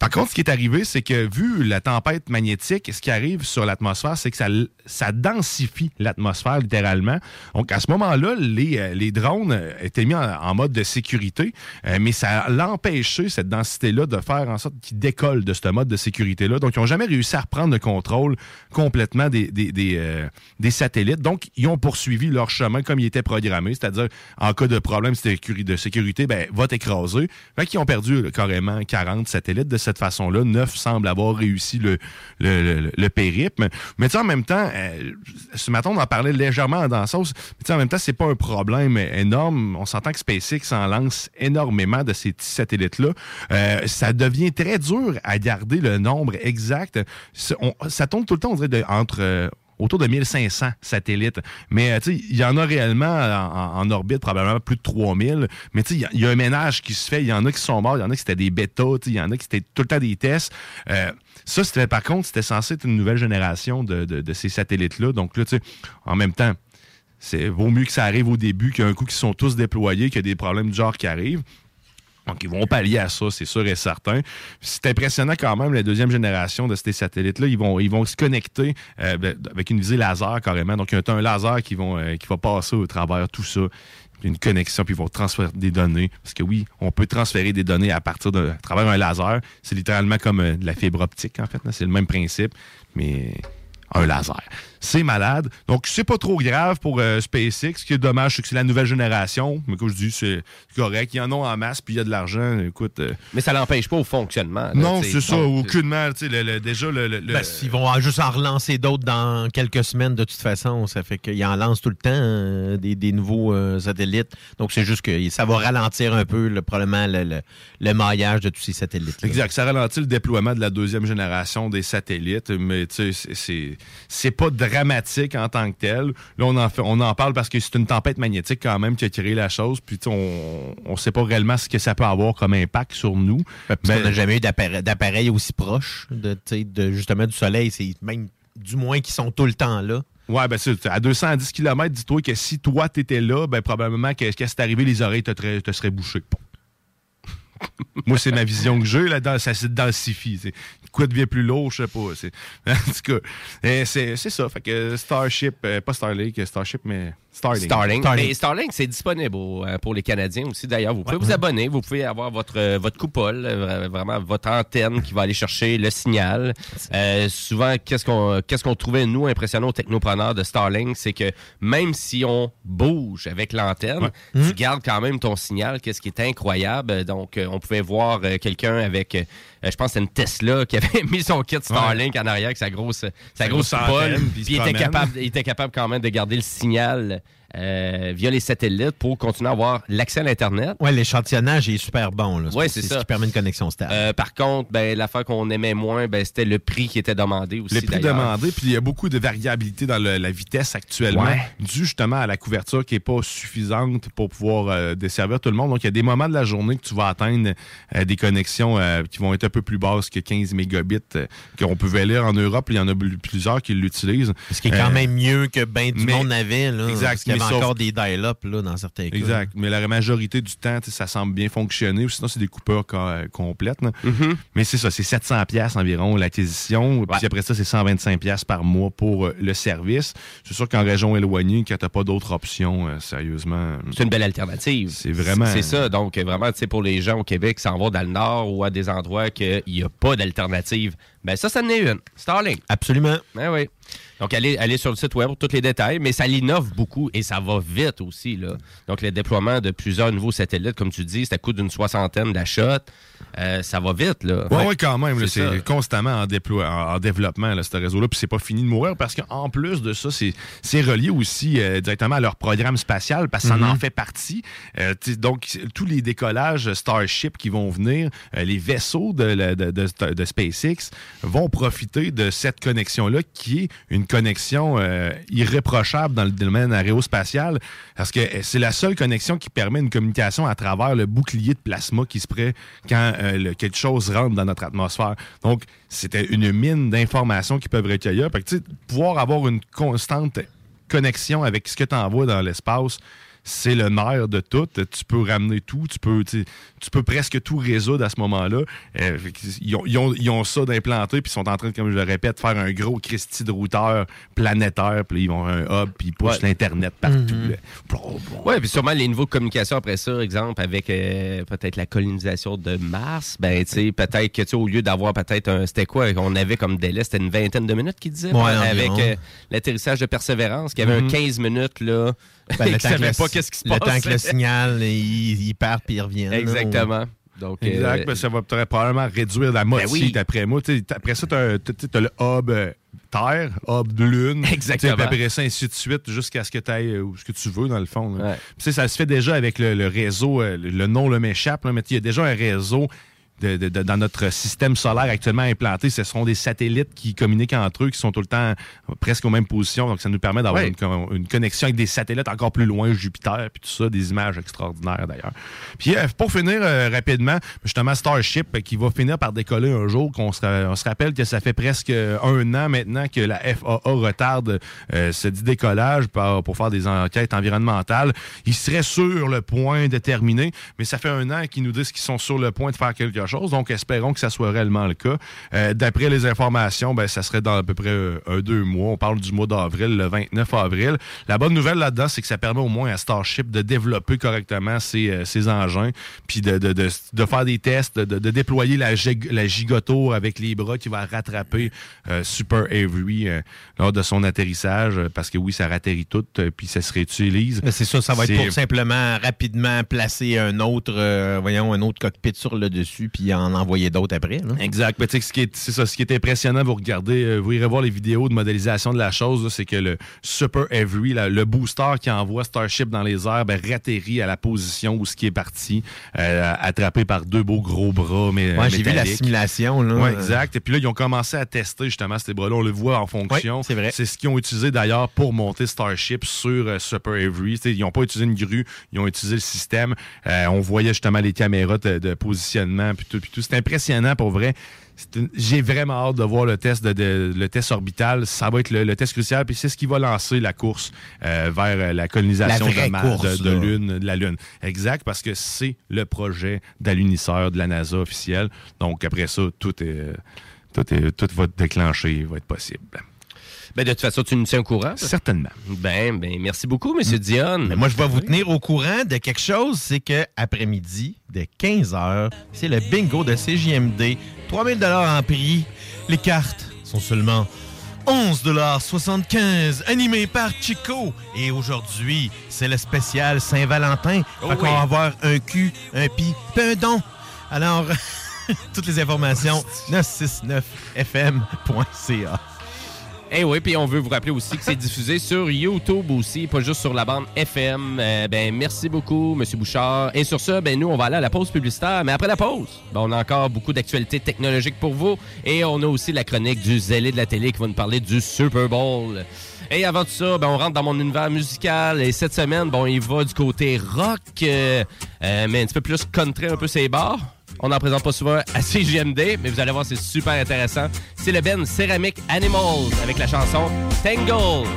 Speaker 6: Par contre, ce qui est arrivé, c'est que vu la tempête magnétique, ce qui arrive sur l'atmosphère, c'est que ça, ça densifie l'atmosphère littéralement. Donc, à ce moment-là, les, euh, les drones euh, étaient mis en, mode de sécurité, euh, mais ça l'empêchait, cette densité-là, de faire en sorte qu'ils décollent de ce mode de sécurité-là. Donc, ils n'ont jamais réussi à reprendre le contrôle complètement des, des, des, des satellites. Donc, ils ont poursuivi leur chemin comme il était programmé, c'est-à-dire, en cas de problème de sécurité, ben, va t'écraser. Fait qu'ils ont perdu là, carrément 40 satellites de cette façon-là. Neuf semblent avoir réussi le, le, le- le périple. Mais tu en même temps, euh, ce matin, on en parlait légèrement dans la sauce. Mais en même temps, c'est pas un problème énorme. On s'entend que SpaceX en lance énormément de ces petits satellites-là. Euh, ça devient très dur à garder le nombre exact. Ça, tombe tout le temps, on dirait, entre... euh, autour de 1500 satellites. Mais euh, il y en a réellement en, orbite probablement plus de 3000. Mais il y a- un ménage qui se fait. Il y en a qui sont morts, il y en a qui c'était des bêtas, il y en a qui c'était tout le temps des tests. Euh, ça, c'était par contre, c'était censé être une nouvelle génération de, de- de ces satellites-là. Donc là, tu en même temps, c'est vaut mieux que ça arrive au début qu'un coup qu'ils sont tous déployés, qu'il y a des problèmes du genre qui arrivent. Donc, ils vont pallier à ça, c'est sûr et certain. C'est impressionnant quand même, la deuxième génération de ces satellites-là. Ils vont, ils vont se connecter euh, ben, avec une visée laser carrément. Donc, il y a un laser euh, qui va passer au travers tout ça. Une connexion, puis ils vont transférer des données. Parce que oui, on peut transférer des données à partir de à travers un laser. C'est littéralement comme euh, de la fibre optique, en fait. C'est le même principe, mais un laser. C'est malade. Donc, c'est pas trop grave pour euh, SpaceX. Ce qui est dommage, c'est que c'est la nouvelle génération. Mais comme je dis, c'est correct. Ils en ont en masse, puis il y a de l'argent. Écoute. euh,
Speaker 4: Mais ça l'empêche pas au fonctionnement. là,
Speaker 6: non, c'est ça. Aucunement. Tu sais, le- le- déjà, le. le- le-
Speaker 5: Ben, ils vont juste en relancer d'autres dans quelques semaines de toute façon. Ça fait qu'ils en lancent tout le temps euh, des, des nouveaux euh, satellites. Donc, c'est juste que ça va ralentir un peu le, probablement le, le- le maillage de tous ces satellites.
Speaker 6: Exact. Ça ralentit le déploiement de la deuxième génération des satellites, mais tu sais, c'est pas dramatique en tant que tel. Là, on en, fait, on en parle parce que c'est une tempête magnétique quand même qui a créé la chose, puis on, on sait pas réellement ce que ça peut avoir comme impact sur nous. Ben,
Speaker 5: qu'on n'a jamais eu d'appareil aussi proche de, de justement du soleil. C'est même du moins qui sont tout le temps là.
Speaker 6: Ouais, ben c'est à 210 km, dis-toi que si toi t'étais là, ben probablement que qu'est-ce qui est arrivé, les oreilles te, te seraient bouchées. Bon. Moi, c'est ma vision que j'ai, là, dans, ça se densifie. c'est- Quoi devient plus lourd, je sais pas. c'est- En tout cas, euh, c'est ça. Fait que Starship, euh, pas Starlink, Starship, mais Starlink.
Speaker 4: Starlink.
Speaker 5: Starlink.
Speaker 4: Mais Starlink, c'est disponible euh, pour les Canadiens aussi. D'ailleurs, vous pouvez vous abonner, vous pouvez avoir votre euh, votre coupole, euh, vraiment votre antenne qui va aller chercher le signal. Euh, souvent, qu'est-ce qu'on qu'est-ce qu'on trouvait nous impressionnant aux technopreneurs de Starlink, c'est que même si on bouge avec l'antenne, tu gardes quand même ton signal, qu'est-ce qui est incroyable. Donc, euh, on pouvait voir euh, quelqu'un avec Euh, je pense que c'était une Tesla qui avait mis son kit Starlink en arrière avec sa grosse, sa grosse
Speaker 6: antenne, puis il
Speaker 4: était, capable, il était capable quand même de garder le signal euh, via les satellites pour continuer à avoir l'accès à l'Internet.
Speaker 5: Ouais, l'échantillonnage est super bon.
Speaker 4: Ouais, c'est
Speaker 5: ce
Speaker 4: ça.
Speaker 5: qui permet une connexion stable.
Speaker 4: Euh, par contre, ben, l'affaire qu'on aimait moins, ben, c'était le prix qui était demandé aussi.
Speaker 6: Le prix demandé, puis il y a beaucoup de variabilité dans le- la vitesse actuellement,
Speaker 4: Ouais.
Speaker 6: dû justement à la couverture qui n'est pas suffisante pour pouvoir euh, desservir tout le monde. Donc, il y a des moments de la journée que tu vas atteindre euh, des connexions euh, qui vont être peu plus basses que 15 mégabits euh, qu'on pouvait lire en Europe. Il y en a plusieurs qui l'utilisent.
Speaker 5: Ce qui est quand
Speaker 6: Euh,
Speaker 5: même mieux que ben du
Speaker 6: mais-
Speaker 5: monde n'avait. Là,
Speaker 6: Exact,
Speaker 5: Parce qu'il y avait
Speaker 6: sauf-
Speaker 5: encore des dial-up dans certains cas.
Speaker 6: Exact. Mais la majorité du temps, tu ça semble bien fonctionner. Sinon, c'est des coupeurs co- euh, complètes.
Speaker 4: Mm-hmm.
Speaker 6: Mais c'est ça, c'est 700 pièces environ l'acquisition. Puis après ça, c'est 125 pièces par mois pour le service. C'est sûr qu'en région éloignée, quand t'as pas d'autres options, euh, sérieusement.
Speaker 4: C'est une belle alternative.
Speaker 6: C'est vraiment-
Speaker 4: C'est ça. Donc, vraiment, tu sais, pour les gens au Québec qui s'en vont dans le nord ou à des endroits qu'il n'y a pas d'alternative, ben ça, ça en est une. Starlink.
Speaker 5: Absolument.
Speaker 4: Ben oui. Donc, allez, allez sur le site web pour tous les détails, mais ça l'innove beaucoup et ça va vite aussi. Là. Donc, le déploiement de plusieurs nouveaux satellites, comme tu dis, ça coûte une soixantaine d'achats. Euh, ça va vite, là.
Speaker 6: Oui, ouais, quand même.
Speaker 4: C'est
Speaker 6: constamment en, en, en développement, là, ce réseau-là. Puis c'est pas fini de mourir parce qu'en plus de ça, c'est relié aussi euh, directement à leur programme spatial parce que ça en fait partie. Euh, donc, tous les décollages Starship qui vont venir, les vaisseaux de, de- de SpaceX vont profiter de cette connexion-là qui est une connexion euh, irréprochable dans le domaine aérospatial parce que euh, c'est la seule connexion qui permet une communication à travers le bouclier de plasma qui se prête quand euh, quelque chose rentre dans notre atmosphère. Donc, c'était une mine d'informations qui peuvent recueillir. Fait pouvoir avoir une constante connexion avec ce que tu envoies dans l'espace, c'est le nerf de tout. Tu peux ramener tout, tu peux, tu presque tout résoudre à ce moment-là. Euh, ils, ont, ils ont- ils ont ça d'implanter, puis ils sont en train, comme je le répète, de faire un gros Christie de routeur planétaire, puis ils vont un hub, puis ils poussent
Speaker 4: Ouais.
Speaker 6: l'Internet partout.
Speaker 5: Mhm.
Speaker 4: Oui, puis sûrement les niveaux de communication après ça, exemple, avec euh, peut-être la colonisation de Mars, ben, tu sais, peut-être que, tu au lieu d'avoir peut-être un. C'était quoi qu'on avait comme délai? C'était une vingtaine de minutes qu'il disait?
Speaker 5: Ouais,
Speaker 4: avec euh, l'atterrissage de Persévérance, qui avait
Speaker 6: Mhm.
Speaker 4: un 15 minutes, là.
Speaker 5: Ben, le temps le-
Speaker 4: pas qu'est-ce qui se
Speaker 5: Le
Speaker 4: passe.
Speaker 5: temps que le signal, il, il part puis il revient. là.
Speaker 4: Exactement. Donc,
Speaker 6: Exact,
Speaker 4: euh,
Speaker 6: ben, ça va probablement réduire la moitié
Speaker 4: oui.
Speaker 6: d'après moi. Après ça, tu as, le hub euh, Terre, hub de Lune.
Speaker 4: Exactement.
Speaker 6: Après ça, ainsi de suite, jusqu'à ce que tu ailles où ce que tu veux, dans le fond. là.
Speaker 4: Ouais.
Speaker 6: Ça se fait déjà avec le, le réseau, euh, le, le nom le m'échappe, là, mais il y a déjà un réseau. De- de- de- dans notre système solaire actuellement implanté, ce sont des satellites qui communiquent entre eux, qui sont tout le temps presque aux mêmes positions. Donc, ça nous permet d'avoir une, con- une connexion avec des satellites encore plus loin, Jupiter, puis tout ça, des images extraordinaires d'ailleurs. Puis euh, pour finir euh, rapidement, justement Starship euh, qui va finir par décoller un jour, qu'on se, on se rappelle que ça fait presque un an maintenant que la FAA retarde euh, ce dit décollage pour, pour faire des enquêtes environnementales. Ils seraient sur le point de terminer, mais ça fait un an qu'ils nous disent qu'ils sont sur le point de faire quelque chose, donc espérons que ça soit réellement le cas. Euh, D'après les informations, ben, ça serait dans à peu près euh, un, deux mois. On parle du mois d'avril, le 29 avril. La bonne nouvelle là-dedans, c'est que ça permet au moins à Starship de développer correctement ses, euh, ses engins, puis de, de, de, de faire des tests, de, de- de déployer la, gig- la gigotour avec les bras qui va rattraper Super Avery lors de son atterrissage, parce que oui, ça ratterrit tout, puis ça se réutilise.
Speaker 5: C'est ça, ça va être pour simplement rapidement placer un autre, euh, voyons, un autre cockpit sur le dessus puis en envoyer d'autres après. là.
Speaker 6: Exact. Mais ce qui est, c'est ça, ce qui est impressionnant, vous regardez, euh, vous irez voir les vidéos de modélisation de la chose, là, c'est que le Super Avery, là, le booster qui envoie Starship dans les airs, ben, ratterrit à la position où ce qui est parti, euh, attrapé par deux beaux gros bras. Mais,
Speaker 5: Ouais, j'ai vu la simulation. Là.
Speaker 6: Oui, exact. Et puis là, ils ont commencé à tester justement ces bras-là. On le voit en fonction.
Speaker 5: Oui, c'est vrai.
Speaker 6: C'est ce qu'ils ont utilisé d'ailleurs pour monter Starship sur euh, Super Avery. T'sais, ils n'ont pas utilisé une grue, ils ont utilisé le système. Euh, on voyait justement les caméras de, de positionnement puis tout, puis tout. C'est impressionnant pour vrai. Une- J'ai vraiment hâte de voir le test de, de- le test orbital. Ça va être le, le test crucial, puis c'est ce qui va lancer la course euh, vers la colonisation
Speaker 5: La
Speaker 6: de, Mars-
Speaker 5: course,
Speaker 6: de, de
Speaker 5: là.
Speaker 6: Lune, de la Lune. Exact, parce que c'est le projet d'alunisseur de la NASA officiel. Donc après ça, tout est tout, est, tout va être déclenché, va être possible.
Speaker 4: Ben, de toute façon, tu nous tiens au courant.
Speaker 6: Certainement.
Speaker 4: Ben, ben, merci beaucoup, M. Dion.
Speaker 5: Mais moi, je vais vous tenir au courant de quelque chose, c'est que après-midi, de 15h, c'est le bingo de CJMD. 3000 dollars en prix. Les cartes sont seulement 11,75 animé par Chico. Et aujourd'hui, c'est le spécial Saint-Valentin.
Speaker 4: Oh oui.
Speaker 5: va avoir un cul, un pi, un don. Alors, Toutes les informations, 969fm.ca.
Speaker 7: Eh oui, puis on veut vous rappeler aussi que c'est diffusé sur YouTube aussi, pas juste sur la bande FM. Euh, ben merci beaucoup, Monsieur Bouchard. Et sur ça, ben nous, on va aller à la pause publicitaire. Mais après la pause, ben, on a encore beaucoup d'actualités technologiques pour vous. Et on a aussi la chronique du zélé de la télé qui va nous parler du Super Bowl. Et avant tout ça, ben, on rentre dans mon univers musical. Et cette semaine, bon, il va du côté rock, euh, euh, mais un petit peu plus country, un peu ses bars. On n'en présente pas souvent à CGMD, mais vous allez voir, c'est super intéressant. C'est le Ben Ceramic Animals avec la chanson Tangle.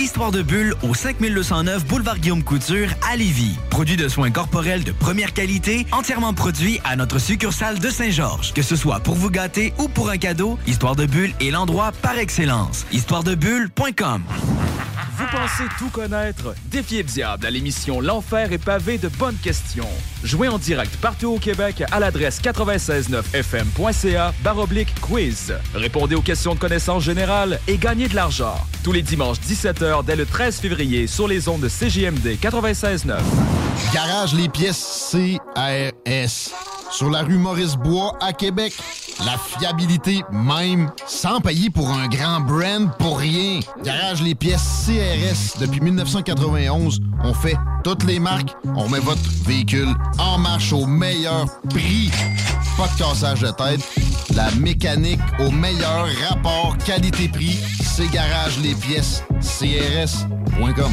Speaker 8: Histoire de Bulle au 5209 Boulevard Guillaume Couture à Lévis. Produit de soins corporels de première qualité, entièrement produit à notre succursale de Saint-Georges. Que ce soit pour vous gâter ou pour un cadeau, Histoire de Bulle est l'endroit par excellence. Histoiredebulle.com
Speaker 9: Vous pensez tout connaître? Défiez le diable à l'émission L'Enfer est pavé de bonnes questions. Jouez en direct partout au Québec à l'adresse 969fm.ca baroblique quiz. Répondez aux questions de connaissance générale et gagnez de l'argent. Tous les dimanches 17h dès le 13 février sur les ondes de CJMD 96.9.
Speaker 10: Garage les pièces CRS. Sur la rue Maurice-Bois à Québec. la fiabilité même, sans payer pour un grand brand pour rien. Garage les pièces CRS depuis 1991. On fait toutes les marques. On met votre véhicule en marche au meilleur prix. Pas de cassage de tête. La mécanique au meilleur rapport qualité-prix. C'est Garage les pièces CRS.com.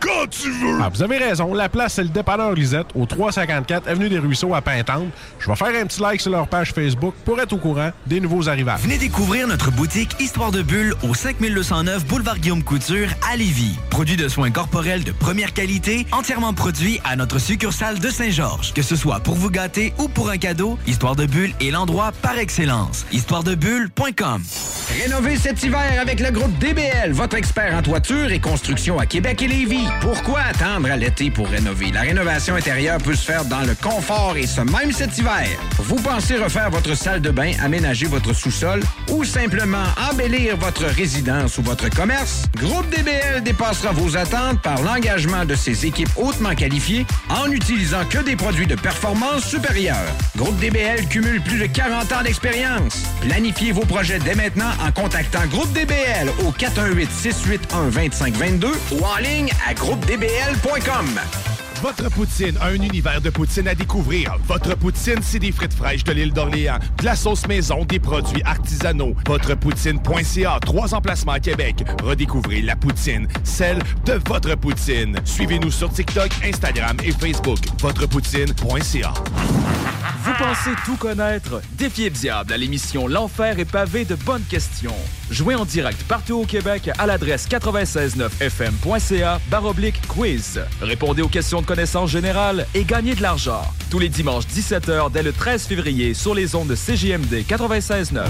Speaker 11: quand tu veux! Ah, vous avez raison. La place, c'est le dépanneur Lisette, au 354 Avenue des Ruisseaux à Pintante. Je vais faire un petit like sur leur page Facebook pour être au courant des nouveaux arrivages.
Speaker 8: Venez découvrir notre boutique Histoire de Bulle au 5209 Boulevard Guillaume Couture à Lévis. Produit de soins corporels de première qualité, entièrement produit à notre succursale de Saint-Georges. Que ce soit pour vous gâter ou pour un cadeau, Histoire de Bulle est l'endroit par excellence. Histoiredebulle.com
Speaker 12: Rénover cet hiver avec le groupe DBL, votre expert en toiture et construction à Québec et Lévis. Pourquoi attendre à l'été pour rénover? La rénovation intérieure peut se faire dans le confort et ce même cet hiver. Vous pensez refaire votre salle de bain, aménager votre sous-sol ou simplement embellir votre résidence ou votre commerce? Groupe DBL dépassera vos attentes par l'engagement de ses équipes hautement qualifiées en n'utilisant que des produits de performance supérieure. Groupe DBL cumule plus de 40 ans d'expérience. Planifiez vos projets dès maintenant en contactant Groupe DBL au 418-681-2522 ou en ligne à groupedbl.com.
Speaker 2: Votre poutine, un univers de poutine à découvrir. Votre poutine, c'est des frites fraîches de l'île d'Orléans, de la sauce maison, des produits artisanaux. Votrepoutine.ca, trois emplacements à Québec. Redécouvrez la poutine, celle de votre poutine. Suivez-nous sur TikTok, Instagram et Facebook. Votrepoutine.ca.
Speaker 9: Vous pensez tout connaître? Défiez le diable à l'émission L'Enfer est pavé de bonnes questions. Jouez en direct partout au Québec à l'adresse 969fm.ca baroblique quiz. Répondez aux questions de connaissance générale et gagnez de l'argent. Tous les dimanches 17h dès le 13 février sur les ondes de CJMD 96.9.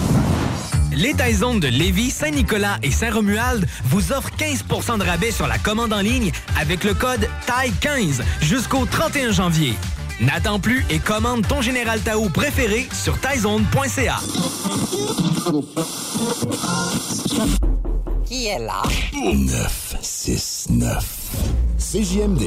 Speaker 8: Les Taizones de Lévis, Saint-Nicolas et Saint-Romuald vous offrent 15% de rabais sur la commande en ligne avec le code TAI15 jusqu'au 31 janvier. N'attends plus et commande ton Général Tao préféré sur taizone.ca.
Speaker 13: Qui est là?
Speaker 2: 969. CJMD.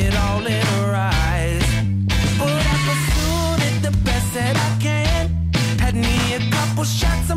Speaker 1: It all in her eyes. But I pursued it the best that I can. Had me a couple shots,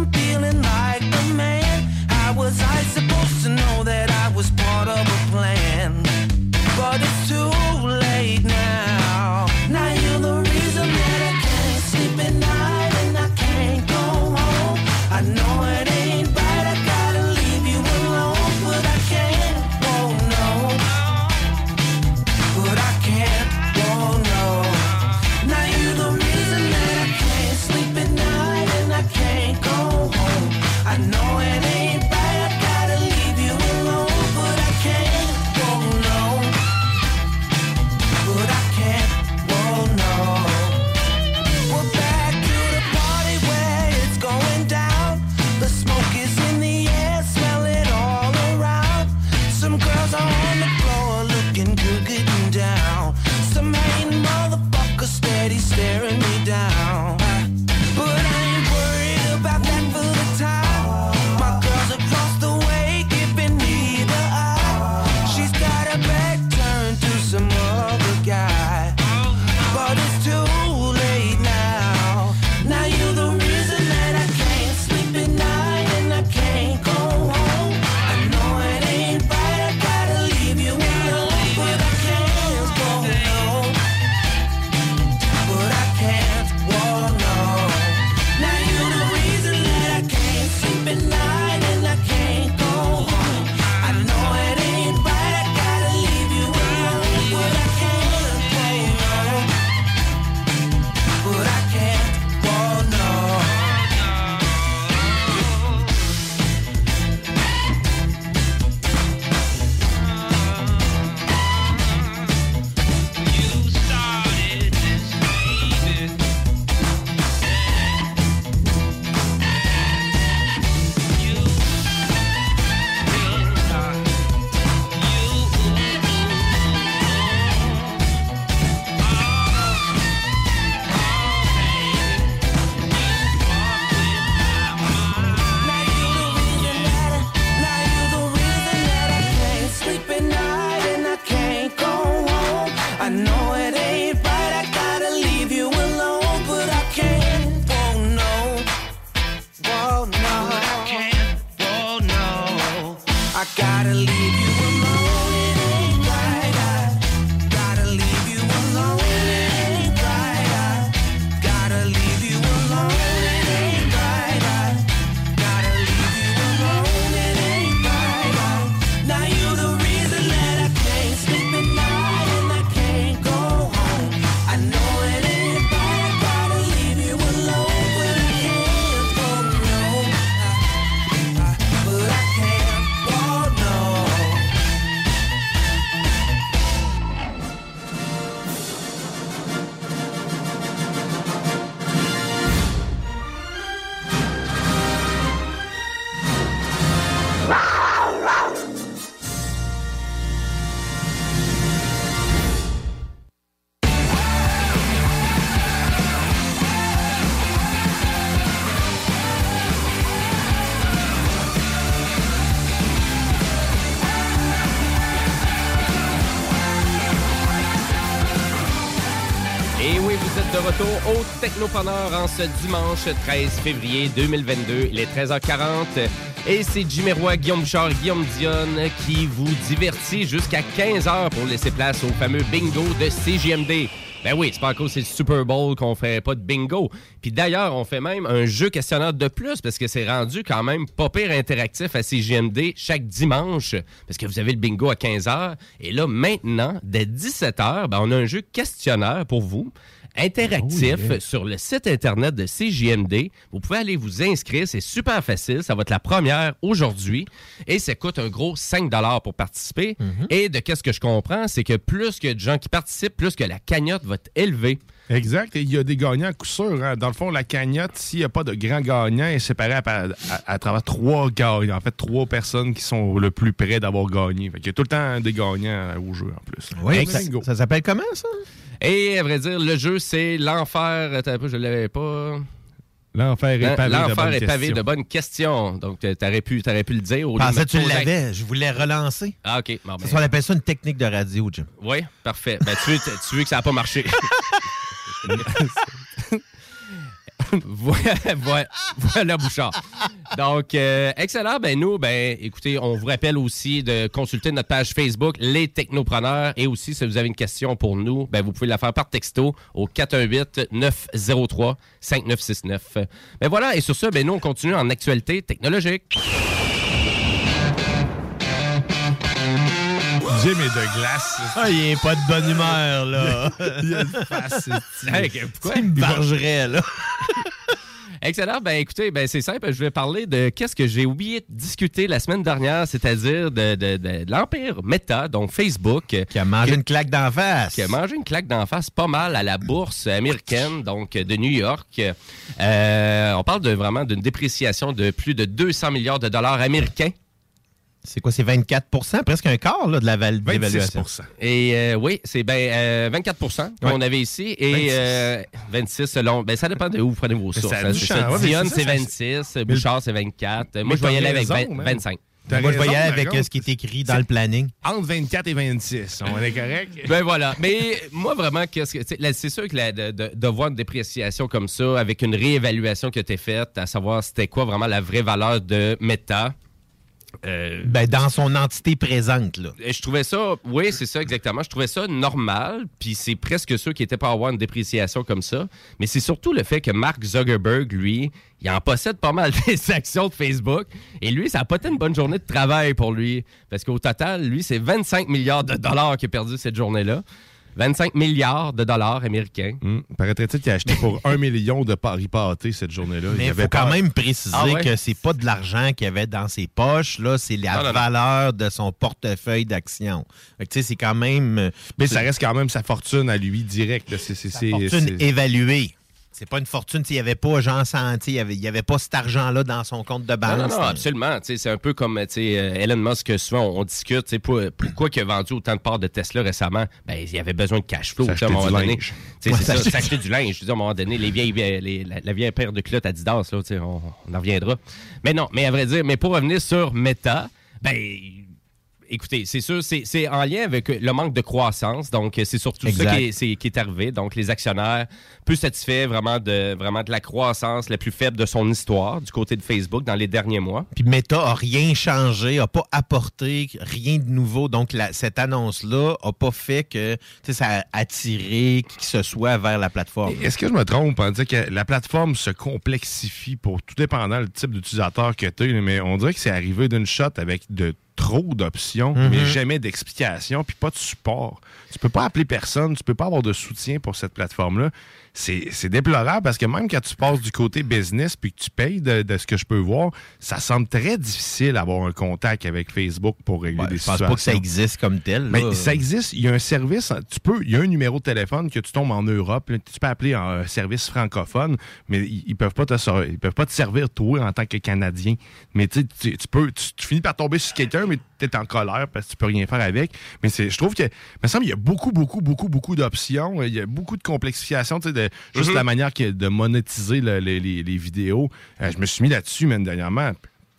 Speaker 4: au Technopreneur en ce dimanche 13 février 2022. Il est 13h40 et c'est Jimmy Roy, Guillaume Bouchard, Guillaume Dionne qui vous divertit jusqu'à 15h pour laisser place au fameux bingo de CGMD. Ben oui, c'est pas c'est le Super Bowl qu'on fait pas de bingo. Puis d'ailleurs, on fait même un jeu questionnaire de plus parce que c'est rendu quand même pas pire interactif à CGMD chaque dimanche parce que vous avez le bingo à 15h. Et là, maintenant, dès 17h, ben, on a un jeu questionnaire pour vous interactif
Speaker 6: Oh, yeah.
Speaker 4: sur le site internet de CJMD. Vous pouvez aller vous inscrire, c'est super facile. Ça va être la première aujourd'hui et ça coûte un gros 5 pour participer.
Speaker 6: Mhm.
Speaker 4: Et de qu'est-ce que je comprends, c'est que plus que de gens qui participent, plus que la cagnotte va être élevée.
Speaker 6: Exact. Et il y a des gagnants à coup sûr. hein. Dans le fond, la cagnotte, s'il n'y a pas de grands gagnants, est séparée à, à- à travers trois gagnants. En fait, trois personnes qui sont le plus près d'avoir gagné. Fait qu'il y a tout le temps des gagnants au jeu en plus.
Speaker 5: Oui, ça, ça s'appelle comment, ça?
Speaker 4: Et à vrai dire, le jeu, c'est l'enfer. Attends un peu, je ne l'avais pas.
Speaker 6: L'enfer est
Speaker 4: Hein,
Speaker 6: pavé de bonnes
Speaker 4: est pavé de bonnes questions. Donc, tu aurais pu, t'aurais pu le dire. au
Speaker 5: pensais que tu l'avais? Je voulais relancer.
Speaker 4: Ah, OK. Bon,
Speaker 5: C'est
Speaker 4: ben,
Speaker 5: ça, on appelle ça une technique de radio, Jim.
Speaker 4: Oui, parfait. Ben, tu, tu veux que ça n'a pas marché. voilà, Bouchard. Donc, euh, excellent. Ben, nous, ben, écoutez, on vous rappelle aussi de consulter notre page Facebook, Les Technopreneurs. Et aussi, si vous avez une question pour nous, ben, vous pouvez la faire par texto au 418-903-5969. Ben voilà, et sur ça, ben, nous, on continue en actualité technologique.
Speaker 6: Jim est de glace.
Speaker 5: Ah, il est pas de bonne humeur, là.
Speaker 6: il a une face.
Speaker 4: Hey, pourquoi?
Speaker 5: Il me bargerait, là?
Speaker 4: Excellent. Ben écoutez, ben c'est simple. Je vais parler de qu'est-ce que j'ai oublié de discuter la semaine dernière, c'est-à-dire de, de- de- de l'empire Meta, donc Facebook. Qui
Speaker 5: a mangé une claque d'en face.
Speaker 4: Qui a mangé une claque d'en face pas mal à la bourse américaine, donc de New York. Euh, on parle de vraiment d'une dépréciation de plus de 200 milliards de dollars américains.
Speaker 5: C'est quoi, c'est 24% presque un quart là, de la val- d'évaluation.
Speaker 4: Et euh, oui, c'est ben, euh, 24% qu'on
Speaker 5: Ouais.
Speaker 4: avait ici et
Speaker 5: 26.
Speaker 4: euh, 26 selon. Ben, ça dépend de où vous prenez vos sources. hein, c'est Dionne,
Speaker 6: c'est
Speaker 4: c'est
Speaker 6: ça, ça-
Speaker 4: 26. Bouchard, c'est 24. Moi,
Speaker 6: Mais
Speaker 4: je y
Speaker 6: t'as
Speaker 4: aller avec
Speaker 6: raison,
Speaker 4: 20
Speaker 6: man.
Speaker 4: 25.
Speaker 6: T'as
Speaker 5: Moi, je aller avec ce qui est écrit dans le planning.
Speaker 6: Entre 24 et 26. On est correct?
Speaker 4: Ben voilà. Mais moi, vraiment, qu'est-ce que. là, C'est sûr que la- de, de- de voir une dépréciation comme ça, avec une réévaluation qui a été faite, à savoir c'était quoi vraiment la vraie valeur de Meta. Euh,
Speaker 5: Ben, dans son entité présente, là.
Speaker 4: Je trouvais ça, oui, c'est ça exactement. Je trouvais ça normal, puis c'est presque ceux qui étaient pas avoir une dépréciation comme ça. Mais c'est surtout le fait que Mark Zuckerberg, lui, il en possède pas mal des actions de Facebook. Et lui, ça n'a pas été une bonne journée de travail pour lui. Parce qu'au total, lui, c'est 25 milliards de dollars qu'il a perdu cette journée-là. 25 milliards de dollars américains.
Speaker 6: Hum, Paraîtrait-il qu'il a acheté pour un million de paris pâtés cette journée-là?
Speaker 5: Mais il
Speaker 6: avait
Speaker 5: faut quand même préciser
Speaker 4: Ah ouais?
Speaker 5: que c'est pas de l'argent qu'il y avait dans ses poches, là, c'est la
Speaker 6: Non, non, non.
Speaker 5: valeur de son portefeuille d'actions. Tu sais, c'est quand même. euh,
Speaker 6: Mais ça reste quand même sa fortune à lui direct. c'est-
Speaker 5: fortune évaluée. C'est pas une fortune, il n'y avait pas tu sais, il y avait, pas cet argent-là dans son compte de banque.
Speaker 4: non, non, absolument. C'est un peu comme euh, Elon Musk, souvent on, on discute, pour- pourquoi il a vendu autant de parts de Tesla récemment? Ben, il avait besoin de cash flow. à un moment
Speaker 6: du
Speaker 4: donné. c'est ça,
Speaker 6: s'acheter-
Speaker 4: du linge. Je à un moment donné, les vieilles, les- la, la vieille paire de culottes Adidas, là, on en reviendra. Mais non, mais à vrai dire, mais pour revenir sur Meta, ben, écoutez, c'est sûr, c'est c'est en lien avec le manque de croissance. Donc, c'est surtout
Speaker 5: Exact.
Speaker 4: ça qui est, c'est- qui est arrivé. Donc, les actionnaires, peu satisfaits vraiment de, vraiment de la croissance la plus faible de son histoire du côté de Facebook dans les derniers mois.
Speaker 5: Puis Meta a rien changé, a pas apporté rien de nouveau. Donc, la- cette annonce-là a pas fait que tu sais, ça a attiré qui que ce soit vers la plateforme.
Speaker 6: Est-ce que je me trompe en disant que la plateforme se complexifie pour tout dépendant le type d'utilisateur que tu es, mais on dirait que c'est arrivé d'une shot avec de trop d'options,
Speaker 5: Mhm.
Speaker 6: mais jamais d'explications, puis pas de support. Tu peux pas appeler personne, tu peux pas avoir de soutien pour cette plateforme-là. C'est déplorable parce que même quand tu passes du côté business puis que tu payes de, de ce que je peux voir, ça semble très difficile d'avoir un contact avec Facebook pour régler des
Speaker 5: Je pense
Speaker 6: situations.
Speaker 5: pas que ça existe comme tel.
Speaker 6: Mais ça existe. Il y a un service. Tu peux. Il y a un numéro de téléphone que tu tombes en Europe. là, tu peux appeler en euh, service francophone, mais ils, peuvent pas te ils peuvent pas te servir toi en tant que Canadien. Mais tu tu tu peux. Tu, tu finis par tomber sur quelqu'un, mais tu es en colère parce que tu peux rien faire avec. Mais c'est. Je trouve que. Il me semble qu'il y a beaucoup, beaucoup, beaucoup, beaucoup d'options. Il y a beaucoup de complexification. Tu sais, de, juste
Speaker 4: Mhm.
Speaker 6: la manière de monétiser le- les, les- les vidéos. Euh, je me suis mis là-dessus, même dernièrement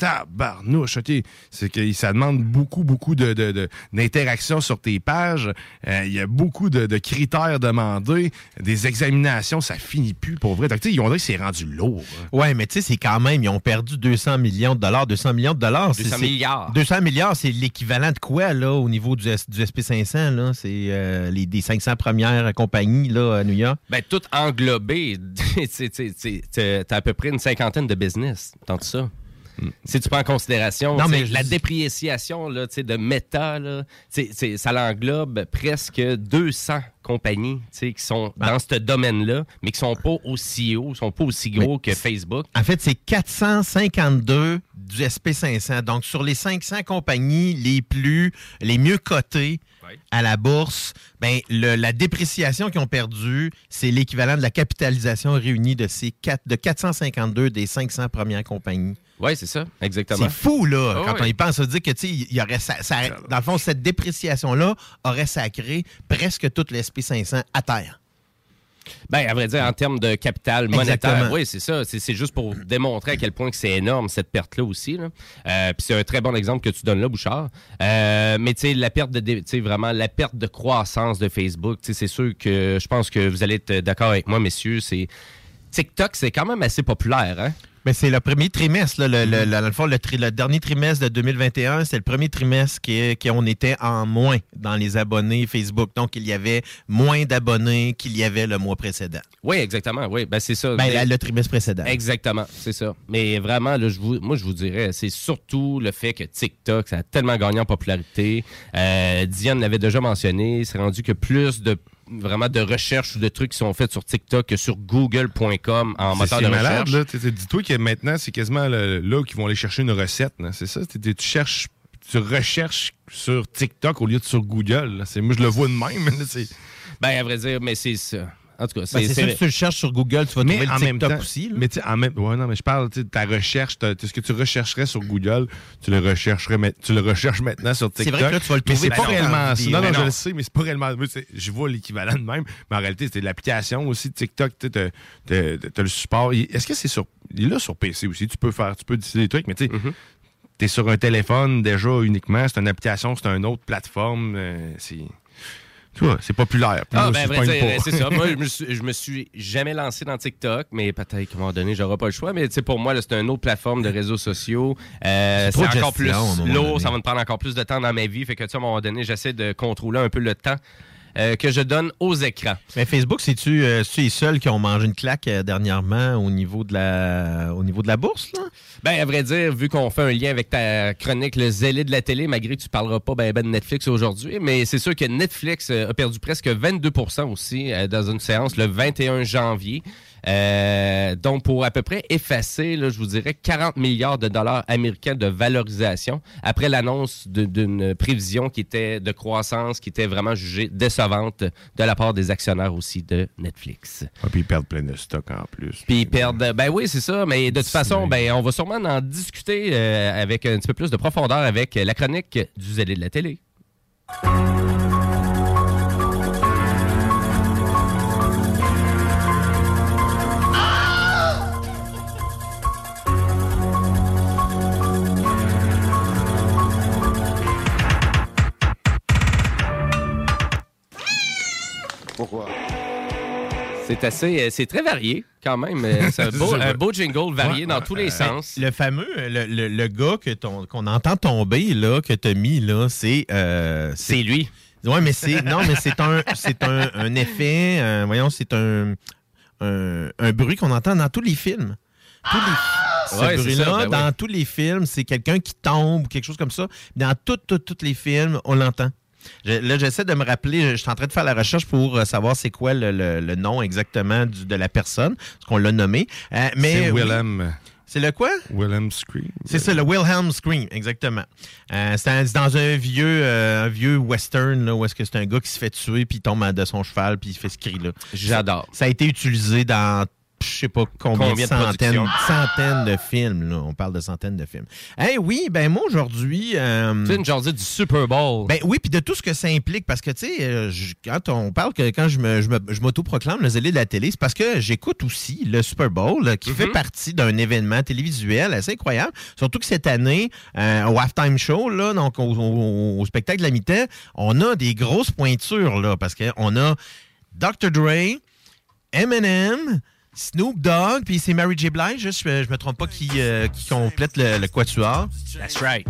Speaker 6: tabarnouche, OK? C'est que ça demande beaucoup, beaucoup de, de- de- d'interaction sur tes pages. Euh, Il y a beaucoup de, de critères demandés, des examinations, ça finit plus pour vrai. Donc, tu sais, ils ont dit que c'est rendu lourd. hein.
Speaker 5: Ouais, mais tu sais, c'est quand même, ils ont perdu 200 millions de dollars. 200 millions de dollars, c'est-
Speaker 4: 200
Speaker 5: c'est-
Speaker 4: milliards.
Speaker 5: 200 milliards, c'est l'équivalent de quoi, là, au niveau du, du SP500, là? C'est euh, les, des 500 premières compagnies, là, à New York.
Speaker 4: Ben, tout englobé, tu as à peu près une cinquantaine de business dans tout ça. Si tu prends en considération
Speaker 5: Non, mais je
Speaker 4: la dépréciation là, de Meta, là, ça l'englobe presque 200 compagnies qui sont
Speaker 5: Ah.
Speaker 4: dans ce domaine-là, mais qui sont pas aussi hauts, sont pas aussi gros que Facebook.
Speaker 5: En fait, c'est 452 du SP500. Donc, sur les 500 compagnies les plus, les mieux cotées à la bourse, ben, le- la dépréciation qu'ils ont perdue, c'est l'équivalent de la capitalisation réunie de ces quatre, de 452 des 500 premières compagnies.
Speaker 4: Oui, c'est ça, exactement.
Speaker 5: C'est fou, là, quand
Speaker 4: oui.
Speaker 5: on y pense. Ça veut dire que, tu sais, il y aurait ça, ça- dans le fond, cette dépréciation-là aurait sacré presque tout le SP500 à terre.
Speaker 4: Ben, à vrai dire, en termes de capital monétaire,
Speaker 5: Exactement.
Speaker 4: oui, c'est ça. C'est c'est juste pour démontrer à quel point que c'est énorme, cette perte-là aussi. là. Euh, Puis c'est un très bon exemple que tu donnes là, Bouchard. Euh, mais tu sais, la perte de dé- tu sais, vraiment la perte de croissance de Facebook, tu sais, c'est sûr que je pense que vous allez être d'accord avec moi, messieurs. C'est TikTok, c'est quand même assez populaire, hein?
Speaker 5: Mais c'est le premier trimestre, là, le, le- le- le fond, le, tri- le dernier trimestre de 2021, c'est le premier trimestre qui- qu'on était en moins dans les abonnés Facebook. Donc, il y avait moins d'abonnés qu'il y avait le mois précédent.
Speaker 4: Oui, exactement. Oui, ben c'est ça.
Speaker 5: Ben,
Speaker 4: Mais-
Speaker 5: le trimestre précédent.
Speaker 4: Exactement, c'est ça. Mais vraiment, là, je vous, moi, je vous dirais, c'est surtout le fait que TikTok, ça a tellement gagné en popularité. Euh, Diane l'avait déjà mentionné, c'est rendu que plus de vraiment de recherches ou de trucs qui sont faits sur TikTok que sur google.com en moteur
Speaker 6: c'est
Speaker 4: de
Speaker 6: malade,
Speaker 4: recherche.
Speaker 6: là. Dis-toi que maintenant, c'est quasiment le- là qu'ils vont aller chercher une recette. là. C'est ça? Tu cherches, tu recherches sur TikTok au lieu de sur Google. là. Moi, je le vois de même. là,
Speaker 4: Ben, à vrai dire, mais c'est ça. En tout cas,
Speaker 5: Ben,
Speaker 4: c'est
Speaker 5: c'est si tu le cherches sur Google, tu vas
Speaker 6: mais
Speaker 5: trouver le
Speaker 6: en même
Speaker 5: TikTok
Speaker 6: temps,
Speaker 5: aussi. là.
Speaker 6: mais tu sais, en même, ouais, non, mais je parle, tu ta recherche, ce que tu rechercherais sur Google, tu le rechercherais, tu le recherches maintenant sur
Speaker 5: C'est
Speaker 6: TikTok.
Speaker 5: vrai que là, tu vas le
Speaker 6: mais
Speaker 5: trouver
Speaker 6: c'est pas
Speaker 5: dans
Speaker 6: réellement ça. Non, non,
Speaker 5: Mais
Speaker 6: je le sais, mais c'est pas réellement. c'est- Je vois l'équivalent de même, mais en réalité, c'est l'application aussi TikTok, tu t'as le support. Est-ce que c'est sur, il est là sur PC aussi, tu peux faire, tu peux décider des trucs, mais tu sais,
Speaker 4: Mm-hmm.
Speaker 6: t'es sur un téléphone déjà uniquement, c'est une application, c'est une autre plateforme, euh, c'est, tu vois, c'est populaire. Puis
Speaker 4: Ah, ben, c'est ça. Moi, je me, suis, je me suis jamais lancé dans TikTok, mais peut-être qu'à un moment donné, j'aurai pas le choix. Mais tu sais, pour moi, là, c'est une autre plateforme de réseaux sociaux. Euh,
Speaker 5: C'est
Speaker 4: encore plus lourd. Ça va me prendre encore plus de temps dans ma vie. Fait que, tu sais, à un moment donné, j'essaie de contrôler un peu le temps euh, que je donne aux écrans.
Speaker 5: Mais Facebook, c'est-tu euh, les seuls qui ont mangé une claque euh, dernièrement au niveau de la, au niveau de la bourse? Là?
Speaker 4: Ben, à vrai dire, vu qu'on fait un lien avec ta chronique Le zélé de la télé, malgré que tu parleras pas ben, ben de Netflix aujourd'hui, mais c'est sûr que Netflix euh, a perdu presque 22% aussi euh, dans une séance le 21 janvier. Euh, donc, pour à peu près effacer, là, je vous dirais, 40 milliards de dollars américains de valorisation après l'annonce d'une prévision qui était de croissance, qui était vraiment jugée décevante de la part des actionnaires aussi de Netflix.
Speaker 6: Ah, puis ils perdent plein de stock en plus.
Speaker 4: Puis ils perdent. Ben oui, c'est ça. Mais de toute façon, ben, on va sûrement en discuter euh, avec un petit peu plus de profondeur avec la chronique du zélé de la télé.
Speaker 10: Pourquoi?
Speaker 4: C'est assez. euh, C'est très varié quand même. Euh, C'est un beau, un jingle varié
Speaker 5: Ouais,
Speaker 4: dans tous les
Speaker 5: euh,
Speaker 4: sens.
Speaker 5: Le fameux, le, le- le gars que ton- qu'on entend tomber, là, que tu as mis, là, c'est. euh,
Speaker 4: c'est lui.
Speaker 5: Oui, mais c'est. Non, mais c'est un, c'est un, un effet. euh, voyons, c'est un, un, un bruit qu'on entend dans tous les films. Tous les, ce
Speaker 4: Ouais, c'est
Speaker 5: bruit-là,
Speaker 4: ça, ben
Speaker 5: dans
Speaker 4: oui.
Speaker 5: tous les films, c'est quelqu'un qui tombe ou quelque chose comme ça. Dans tous tous tous les films, on l'entend. Je- là, j'essaie de me rappeler, je suis en train de faire la recherche pour euh, savoir c'est quoi le, le- le nom exactement du- de la personne, parce qu'on l'a nommé. Euh, mais
Speaker 6: C'est
Speaker 5: oui.
Speaker 6: Willem.
Speaker 5: C'est le quoi?
Speaker 6: Willem Scream.
Speaker 5: C'est ça, le Wilhelm Scream, exactement. Euh, c'est un- c'est dans un vieux, euh, un vieux western, là, où est-ce que c'est un gars qui se fait tuer, puis il tombe de son cheval, puis il fait ce cri-là.
Speaker 4: J'adore.
Speaker 5: Ça a été utilisé dans je sais pas combien,
Speaker 4: Combien
Speaker 5: de centaines, centaines de films. Là. On parle de centaines de films. Eh oui, ben moi aujourd'hui. euh,
Speaker 4: Tu sais, une jaser du Super Bowl.
Speaker 5: ben oui, puis de tout ce que ça implique, parce que, tu sais, euh, quand on parle que quand je me- je me- je m'auto-proclame le zélé de la télé, c'est parce que j'écoute aussi le Super Bowl, là, qui fait
Speaker 4: Mhm.
Speaker 5: partie d'un événement télévisuel assez incroyable. Surtout que cette année, euh, au halftime show, là, donc au, au- au spectacle de la mi-temps, on a des grosses pointures, là, parce qu'on a Dr. Dre, Eminem, Snoop Dogg, puis c'est Mary J. Blige, je, je me trompe pas, qui, euh, qui complète le, le quatuor.
Speaker 4: That's right.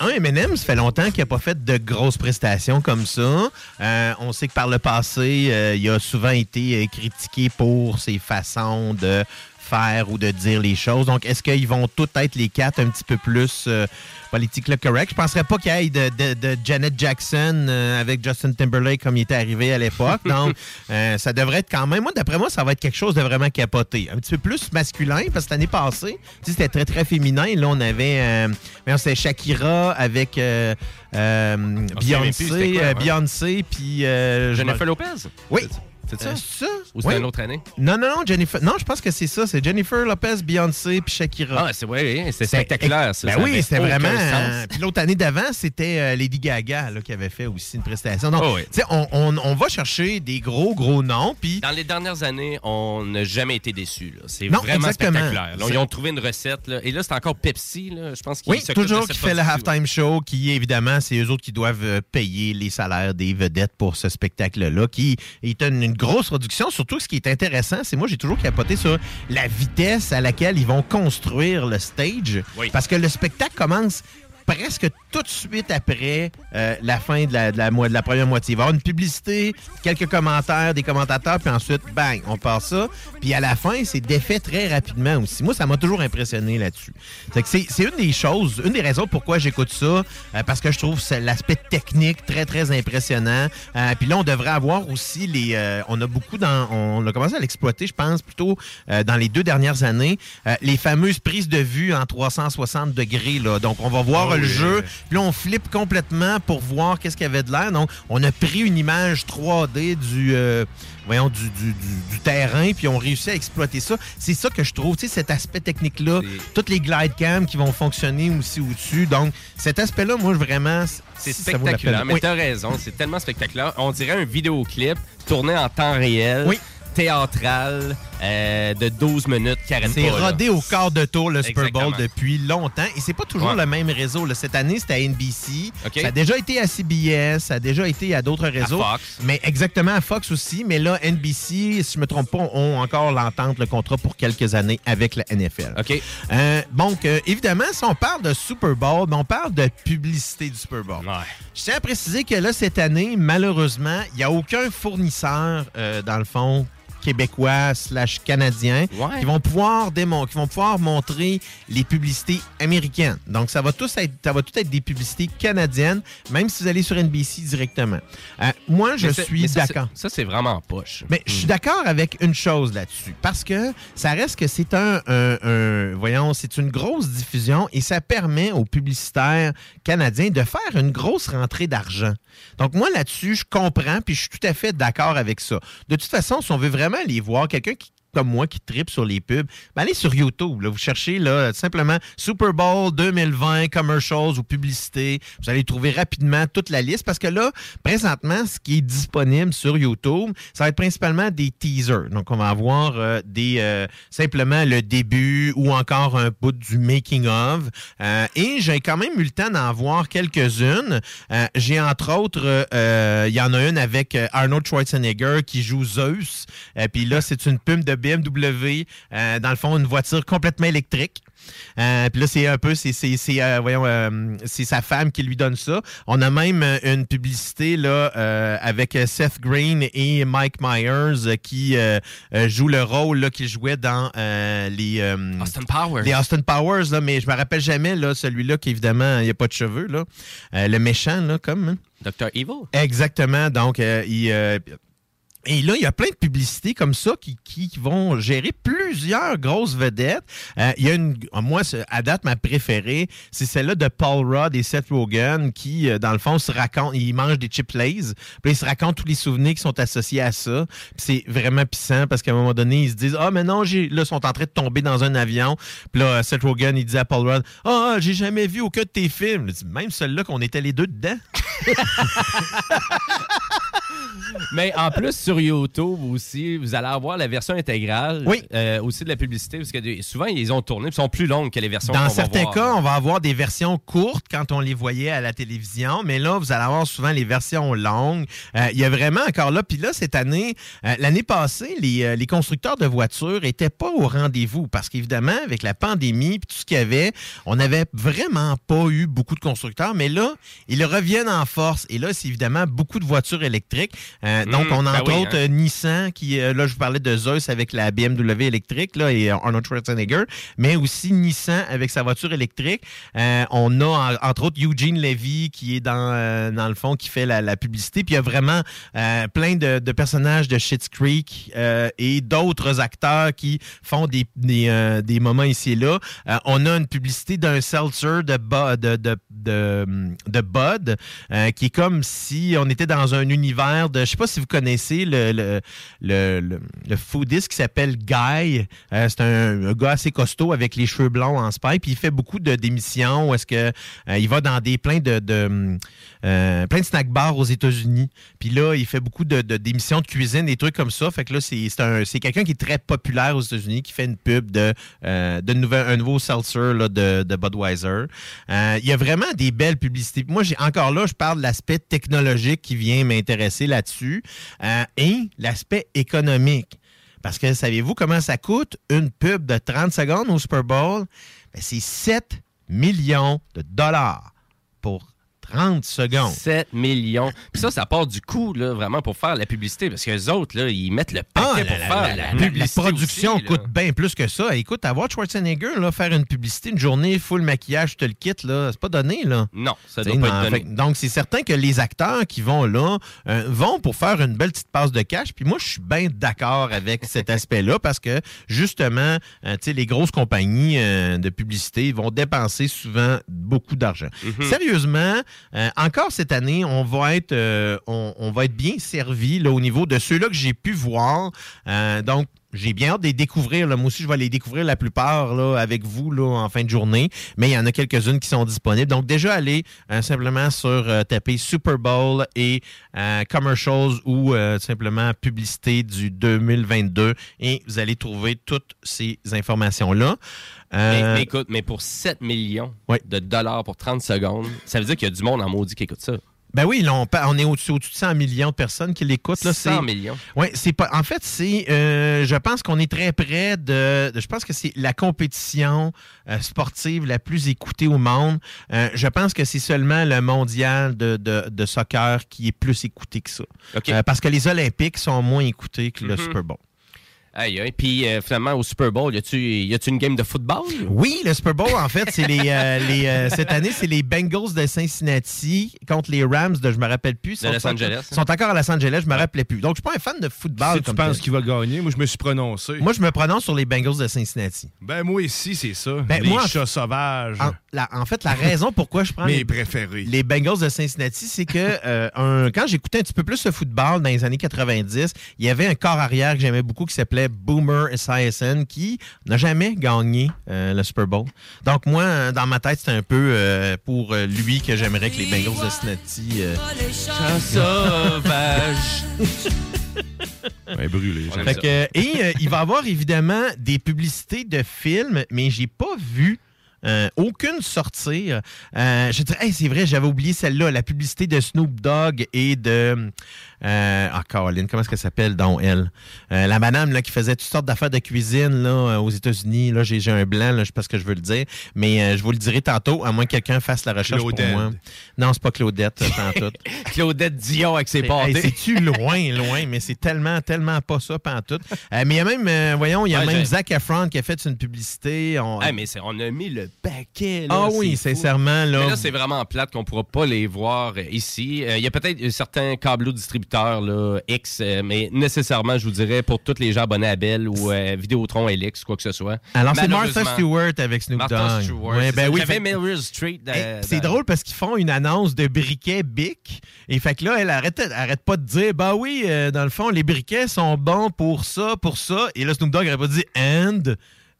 Speaker 5: Un Eminem, ça fait longtemps qu'il n'a pas fait de grosses prestations comme ça. Euh, on sait que par le passé, euh, il a souvent été critiqué pour ses façons de faire ou de dire les choses. Donc, est-ce qu'ils vont tous être les quatre un petit peu plus euh, politiquement correct? Je penserais pas qu'il y ait de, de- de Janet Jackson euh, avec Justin Timberlake comme il était arrivé à l'époque. Donc, euh, ça devrait être quand même... Moi, d'après moi, ça va être quelque chose de vraiment capoté. Un petit peu plus masculin, parce que l'année passée, tu sais, c'était très, très féminin. Là, on avait... Euh, voyons, c'était Shakira avec
Speaker 4: On plus,
Speaker 5: Beyoncé? Beyoncé, puis... je
Speaker 4: Jennifer Lopez?
Speaker 5: Oui.
Speaker 4: C'est ça?
Speaker 5: Euh, c'est ça?
Speaker 4: Ou c'est
Speaker 5: Oui.
Speaker 4: une autre année?
Speaker 5: Non, non, non, Jennifer. Non, je pense que c'est ça. C'est Jennifer Lopez, Beyoncé, puis Shakira.
Speaker 4: Ah, c'est vrai, c'est spectaculaire, ça.
Speaker 5: Ben
Speaker 4: ça
Speaker 5: oui, c'était vraiment. euh, Puis l'autre année d'avant, c'était euh, Lady Gaga là, qui avait fait aussi une prestation. Donc,
Speaker 4: Oh oui.
Speaker 5: tu sais, on, on- on va chercher des gros, gros noms. Puis
Speaker 4: Dans les dernières années, on n'a jamais été déçus. là. C'est vraiment
Speaker 5: exactement.
Speaker 4: spectaculaire. Là, ils ont trouvé une recette. là. Et là, c'est encore Pepsi. là. Je pense qu'ils
Speaker 5: Oui, toujours qui fait le halftime show, qui évidemment, c'est eux autres qui doivent euh, payer les salaires des vedettes pour ce spectacle-là, qui est une, une grosse production. Surtout, ce qui est intéressant, c'est moi, j'ai toujours capoté sur la vitesse à laquelle ils vont construire le stage. Parce que le spectacle commence presque tout de suite après euh, la fin de la, de la de la première moitié. Il va y avoir une publicité, quelques commentaires des commentateurs, puis ensuite, bang, on part ça. Puis à la fin, c'est défait très rapidement aussi. Moi, ça m'a toujours impressionné là-dessus. C'est c'est une des choses, une des raisons pourquoi j'écoute ça, euh, parce que je trouve l'aspect technique très, très impressionnant. Euh, puis là, on devrait avoir aussi les... euh, on a beaucoup dans... On a commencé à l'exploiter, je pense, plutôt euh, dans les deux dernières années, euh, les fameuses prises de vue en 360 degrés. Là. Donc, on va voir
Speaker 4: Oh
Speaker 5: le
Speaker 4: oui.
Speaker 5: jeu, puis là, on flippe complètement pour voir qu'est-ce qu'il y avait de l'air. Donc, on a pris une image 3D du, euh, voyons, du, du- du- du terrain, puis on réussit à exploiter ça. C'est ça que je trouve, tu sais, cet aspect technique-là, toutes les glide cams qui vont fonctionner aussi au-dessus. Donc, cet aspect-là, moi, vraiment,
Speaker 4: C'est spectaculaire. Mais
Speaker 5: Oui.
Speaker 4: t'as raison, c'est tellement spectaculaire. On dirait un vidéoclip tourné en temps réel, théâtral, euh, de 12 minutes,
Speaker 5: C'est rodé au quart de tour le Super Bowl
Speaker 4: Exactement.
Speaker 5: depuis longtemps et c'est pas toujours
Speaker 4: Ouais.
Speaker 5: le même réseau. là. Cette année, c'était à NBC. Ça a déjà été à CBS, ça a déjà été à d'autres réseaux.
Speaker 4: Fox.
Speaker 5: Mais exactement à Fox aussi. Mais là, NBC, si je me trompe pas, ont encore l'entente, le contrat pour quelques années avec la NFL.
Speaker 4: OK.
Speaker 5: Euh, donc, euh, évidemment, si on parle de Super Bowl, ben, on parle de publicité du Super Bowl. Je tiens à préciser que là, cette année, malheureusement, il n'y a aucun fournisseur, dans le fond, québécois slash canadien
Speaker 4: Ouais.
Speaker 5: qui vont pouvoir démon- qui vont pouvoir montrer les publicités américaines. Donc ça va tous être ça va tout être des publicités canadiennes même si vous allez sur NBC directement. Euh, moi je suis d'accord.
Speaker 4: Ça, c'est vraiment poche.
Speaker 5: Mais je suis d'accord avec une chose là-dessus, parce que ça reste que c'est un, un- un- voyons, c'est une grosse diffusion et ça permet aux publicitaires canadiens de faire une grosse rentrée d'argent. Donc moi là-dessus, je comprends puis je suis tout à fait d'accord avec ça. De toute façon, si on veut vraiment les voir, quelqu'un qui comme moi qui tripe sur les pubs, ben allez sur YouTube. vous cherchez là, simplement Super Bowl 2020, commercials ou publicités. Vous allez trouver rapidement toute la liste parce que là, présentement, ce qui est disponible sur YouTube, ça va être principalement des teasers. Donc, on va avoir euh, des euh, simplement le début ou encore un bout du making of. Euh, et j'ai quand même eu le temps d'en voir quelques-unes. J'ai entre autres, il y en a une avec Arnold Schwarzenegger qui joue Zeus. Euh, Puis là, c'est une pub de BMW. euh, dans le fond, une voiture complètement électrique. Euh, puis là, c'est un peu, c'est, c'est, c'est, euh, voyons, euh, c'est sa femme qui lui donne ça. On a même une publicité là avec Seth Green et Mike Myers qui jouent le rôle là, qu'ils jouaient dans les
Speaker 4: Austin Powers.
Speaker 5: Les Austin Powers là, mais je me rappelle jamais là celui-là qui évidemment il n'y a pas de cheveux là, le méchant là comme. hein.
Speaker 4: Dr. Evil.
Speaker 5: Exactement. Donc, il, et là, il y a plein de publicités comme ça qui, qui- vont gérer plus plusieurs grosses vedettes. Euh, Il y a une, moi, ce- à date, ma préférée, c'est celle-là de Paul Rudd et Seth Rogen qui, euh, dans le fond, se racontent, ils mangent des chip lays, puis ils se racontent tous les souvenirs qui sont associés à ça. C'est vraiment puissant parce qu'à un moment donné, ils se disent, ah, mais non, j'ai, là, ils sont en train de tomber dans un avion. Puis là, Seth Rogen, il dit à Paul Rudd, ah, j'ai jamais vu aucun de tes films. Il dit, Même celui-là qu'on était les deux dedans.
Speaker 4: Mais en plus, sur YouTube aussi, vous allez avoir la version intégrale. euh, aussi de la publicité, parce que souvent, ils ont tourné, sont plus longues que les versions
Speaker 5: Dans
Speaker 4: va
Speaker 5: certains
Speaker 4: voir.
Speaker 5: cas, on va avoir des versions courtes quand on les voyait à la télévision, mais là, vous allez avoir souvent les versions longues. Euh, Il y a vraiment encore là, puis là, cette année, euh, l'année passée, les, les constructeurs de voitures n'étaient pas au rendez-vous parce qu'évidemment, avec la pandémie puis tout ce qu'il y avait, on n'avait vraiment pas eu beaucoup de constructeurs, mais là, ils reviennent en force. Et là, c'est évidemment beaucoup de voitures électriques. Euh, donc,
Speaker 4: Mmh,
Speaker 5: on a
Speaker 4: ben
Speaker 5: entre
Speaker 4: oui,
Speaker 5: autres
Speaker 4: hein.
Speaker 5: euh, Nissan, qui, euh, là, je vous parlais de Zeus avec la BMW électrique, là, et Arnold Schwarzenegger, mais aussi Nissan avec sa voiture électrique. Euh, on a, en- entre autres, Eugene Levy, qui est dans, dans le fond, qui fait la, la publicité. Puis il y a vraiment plein de, de personnages de Schitt's Creek et d'autres acteurs qui font des, des, des moments ici et là. On a une publicité d'un seltzer de, de, de, de, de Bud, qui est comme si on était dans un univers de... Je sais pas si vous connaissez le, le, le, le, foodiste qui s'appelle Guy. Euh, c'est un, gars assez costaud avec les cheveux blonds en spike. Puis il fait beaucoup de d'émissions est-ce que euh, il va dans des plein de, de euh, de snack bars aux États-Unis. Puis là, il fait beaucoup de d'émissions de, cuisine, des trucs comme ça. Fait que là, c'est un- c'est quelqu'un qui est très populaire aux États-Unis, qui fait une pub de, de nouvel- un nouveau seltzer là, de, de Budweiser. Il y a vraiment des belles publicités. Moi, j'ai encore là, je parle de l'aspect technologique qui vient m'intéresser là-dessus euh, et l'aspect économique. Parce que savez-vous comment ça coûte une pub de 30 secondes au Super Bowl? Ben, c'est 7 millions de dollars 30 secondes.
Speaker 4: 7 millions. Puis ça, ça part du coût, là, vraiment, pour faire la publicité. Parce que les autres, là, ils mettent le paquet pour
Speaker 5: Ah, la,
Speaker 4: faire
Speaker 5: la-
Speaker 4: la,
Speaker 5: la- la
Speaker 4: publicité
Speaker 5: production
Speaker 4: aussi,
Speaker 5: coûte bien plus que ça. Écoute, avoir Schwarzenegger là, faire une publicité une journée full maquillage, je te le quitte, là, c'est pas donné. Là.
Speaker 4: Non, ça doit pas
Speaker 5: non,
Speaker 4: être donné.
Speaker 5: fait donc, c'est certain que les acteurs qui vont là euh, vont pour faire une belle petite passe de cash. Puis moi, je suis bien d'accord avec cet aspect-là parce que, justement, euh, tu sais, les grosses compagnies euh, de publicité vont dépenser souvent beaucoup d'argent.
Speaker 4: Mhm.
Speaker 5: Sérieusement, euh, encore cette année, on va être, euh, on, va être bien servi là, au niveau de ceux-là que j'ai pu voir. Euh, donc, j'ai bien hâte de les découvrir. Moi aussi, je vais les découvrir la plupart là, avec vous là, en fin de journée. Mais il y en a quelques-unes qui sont disponibles. Donc, déjà, allez simplement sur taper Super Bowl et commercials ou simplement publicité du 2022 et vous allez trouver toutes ces informations-là.
Speaker 4: Mais,
Speaker 5: Euh,
Speaker 4: mais écoute, mais pour 7 millions de dollars pour 30 secondes, ça veut dire qu'il y a du monde en maudit qui écoute ça.
Speaker 5: Ben oui, là, on, on est au-dessus de 100 millions de personnes qui l'écoutent. là.
Speaker 4: 100
Speaker 5: C'est-
Speaker 4: millions.
Speaker 5: Oui, c'est pas. En fait, c'est. euh, je pense qu'on est très près de. de- je pense que c'est la compétition euh, sportive la plus écoutée au monde. Euh, je pense que c'est seulement le mondial de, de- de soccer qui est plus écouté que ça. Parce que les Olympiques sont moins écoutés que le
Speaker 4: Mhm.
Speaker 5: Super Bowl.
Speaker 4: Aïe, aïe. Puis euh, finalement, au Super Bowl, y a-tu y a-tu une game de football?
Speaker 5: Oui, le Super Bowl, en fait, c'est les, euh, les, euh, cette année, c'est les Bengals de Cincinnati contre les Rams de je me rappelle plus.
Speaker 4: De Los Angeles.
Speaker 5: Ils sont encore à Los Angeles, je me rappelais plus. Donc, je suis pas un fan de football.
Speaker 6: Si tu penses qu'il va gagner, moi, je me suis prononcé.
Speaker 5: Moi, je me prononce sur les Bengals de Cincinnati.
Speaker 6: Ben, moi ici, c'est ça.
Speaker 5: Ben,
Speaker 6: les
Speaker 5: moi,
Speaker 6: chats sauvages.
Speaker 5: En, la- en fait, la raison pourquoi je prends
Speaker 6: Mes
Speaker 5: les,
Speaker 6: préférés.
Speaker 5: les Bengals de Cincinnati, c'est que euh, un- quand j'écoutais un petit peu plus le football dans les années 90, il y avait un corps arrière que j'aimais beaucoup qui s'appelait Boomer Esiason qui n'a jamais gagné euh, le Super Bowl. Donc moi, euh, dans ma tête, c'était un peu euh, pour lui que j'aimerais que les Bengals de Cincinnati... euh,
Speaker 4: sauvage.
Speaker 6: Brûlé. j'aime
Speaker 5: Fait
Speaker 6: ça.
Speaker 5: que, et euh, il va y avoir évidemment des publicités de films, mais j'ai pas vu euh, aucune sortir. Euh, je dirais, hey, c'est vrai, j'avais oublié celle-là, la publicité de Snoop Dogg et de. Euh, ah, Caroline, comment est-ce qu'elle s'appelle, donc elle? Euh, La madame là, qui faisait toutes sortes d'affaires de cuisine là, euh, aux États-Unis. Là, j'ai j'ai un blanc, là, je sais pas ce que je veux le dire, mais euh, je vous le dirai tantôt, à moins que quelqu'un fasse la recherche
Speaker 6: Claudette.
Speaker 5: pour moi. Non, c'est pas Claudette, pantoute.
Speaker 4: Claudette Dion avec ses
Speaker 5: C'est-
Speaker 4: pâtés.
Speaker 5: hey, C'est-tu loin, loin, mais c'est tellement, tellement pas ça, pantoute. Mais il y a même, voyons, il y a
Speaker 4: Ouais,
Speaker 5: même
Speaker 4: j'ai-
Speaker 5: Zac Efron qui a fait une publicité. On-
Speaker 4: Ah, mais c'est- on a mis le paquet. là,
Speaker 5: Ah oui,
Speaker 4: fou.
Speaker 5: sincèrement, là.
Speaker 4: Mais là, c'est vraiment plate qu'on pourra pas les voir ici. Il y a peut-être certains câbleaux là, X, euh, mais nécessairement, je vous dirais, pour tous les gens abonnés à Bell ou euh, Vidéotron, LX, quoi que ce soit.
Speaker 5: Alors, c'est Martha Stewart avec Snoop
Speaker 4: Martha
Speaker 5: Dogg.
Speaker 4: Stewart.
Speaker 5: Ouais,
Speaker 4: c'est
Speaker 5: ben oui, fait-
Speaker 4: dans-
Speaker 5: Hey, c'est drôle parce qu'ils font une annonce de briquets Bic. Et fait que là, elle arrête, arrête pas de dire Bah oui, euh, dans le fond, les briquets sont bons pour ça, pour ça. Et là, Snoop Dogg aurait pas dit And?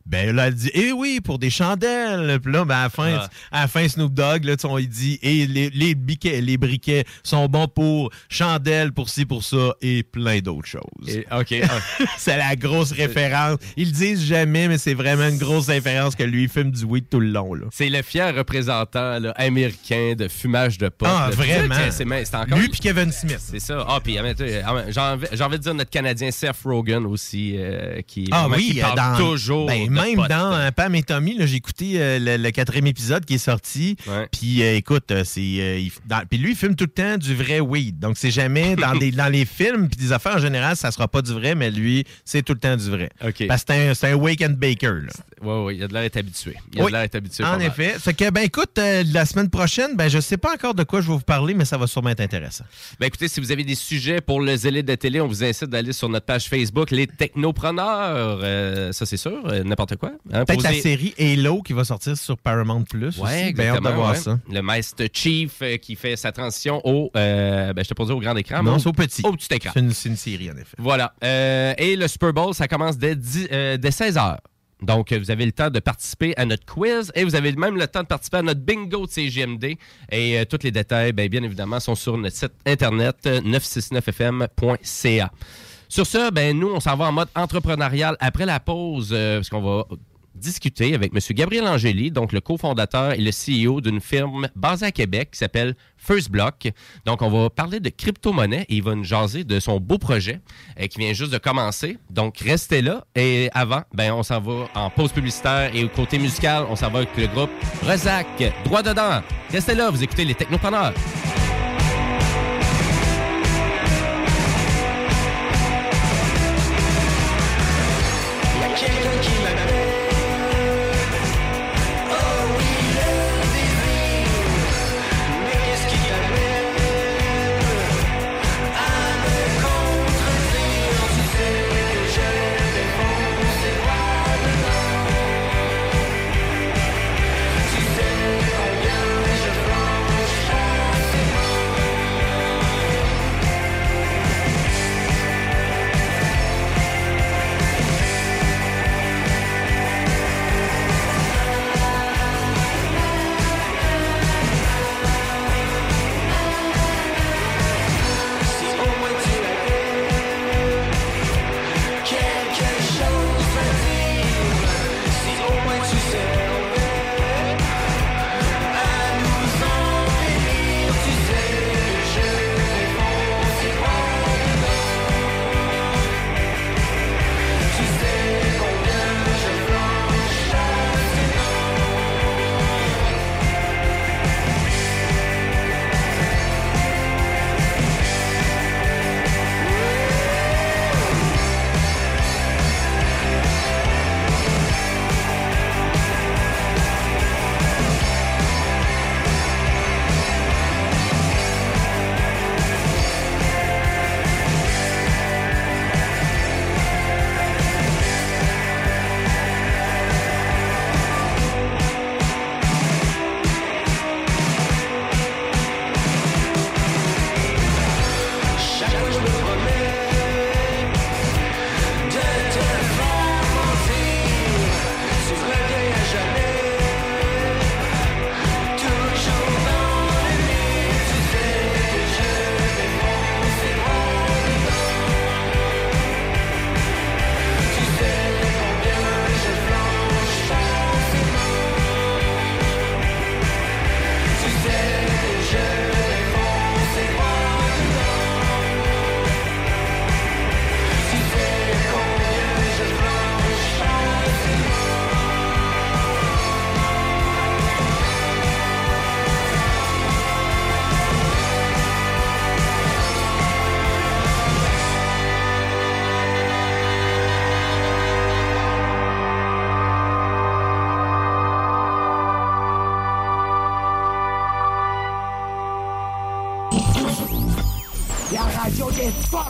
Speaker 5: Ben là, elle dit Eh oui, pour des chandelles. Puis là, ben, à, la fin,
Speaker 4: Ah.
Speaker 5: à la fin, Snoop Dogg, là, on, il dit Et les, les, briquets, les briquets sont bons pour chandelles, pour ci, pour ça, et plein d'autres choses.
Speaker 4: Et- OK. ah.
Speaker 5: c'est la grosse référence. Ils le disent jamais, mais c'est vraiment une grosse référence que lui, fume du weed tout le long. Là.
Speaker 4: C'est le fier représentant là, américain de fumage de pot.
Speaker 5: Ah,
Speaker 4: là.
Speaker 5: vraiment?
Speaker 4: C'est- encore-
Speaker 5: Lui puis Kevin Smith.
Speaker 4: C'est ça. Ah, puis ah, j'ai envie, envie de dire notre Canadien Seth Rogen aussi, euh, qui,
Speaker 5: Ah oui,
Speaker 4: qui parle
Speaker 5: dans,
Speaker 4: toujours
Speaker 5: ben, même
Speaker 4: pot.
Speaker 5: dans euh, Pam et Tommy, j'ai écouté euh, le, le quatrième épisode qui est sorti. Puis euh, écoute, c'est puis lui il filme tout le temps du vrai weed. Donc c'est jamais dans des dans les films puis des affaires en général, ça sera pas du vrai, mais lui c'est tout le temps du vrai. Parce que c'est un, wake and baker. Là.
Speaker 4: Oui, oui, il a de l'air d'être habitué. Il a
Speaker 5: Oui,
Speaker 4: de l'air d'être habitué.
Speaker 5: En effet. Fait que ben écoute, la semaine prochaine, ben je sais pas encore de quoi je vais vous parler, mais ça va sûrement être intéressant.
Speaker 4: Ben écoutez, si vous avez des sujets pour le zélé de télé, on vous incite d'aller sur notre page Facebook, les technopreneurs. Euh, ça, c'est sûr, n'importe quoi. Hein,
Speaker 5: Peut-être la série Halo qui va sortir sur Paramount Plus.
Speaker 4: Ouais, exactement.
Speaker 5: voir
Speaker 4: ouais.
Speaker 5: ça.
Speaker 4: Le Master Chief euh, qui fait sa transition au. euh, ben, je te pas dire au grand écran,
Speaker 5: Non, c'est au petit.
Speaker 4: Au petit écran.
Speaker 5: C'est une, série, en effet.
Speaker 4: Voilà. Euh, et le Super Bowl, ça commence dès, 10 euh, dès 16 h. Donc, vous avez le temps de participer à notre quiz et vous avez même le temps de participer à notre bingo de CGMD. Et euh, tous les détails, ben, bien évidemment, sont sur notre site internet euh, 969fm.ca. Sur ce, ben, nous, on s'en va en mode entrepreneurial après la pause, euh, parce qu'on va discuter avec M. Gabriel Angéli, donc le cofondateur et le CEO d'une firme basée à Québec qui s'appelle First Block. Donc, on va parler de crypto-monnaie et il va nous jaser de son beau projet euh, qui vient juste de commencer. Donc, restez là. Et avant, ben, on s'en va en pause publicitaire et au côté musical, on s'en va avec le groupe Rezac, droit dedans. Restez là, vous écoutez les technopreneurs.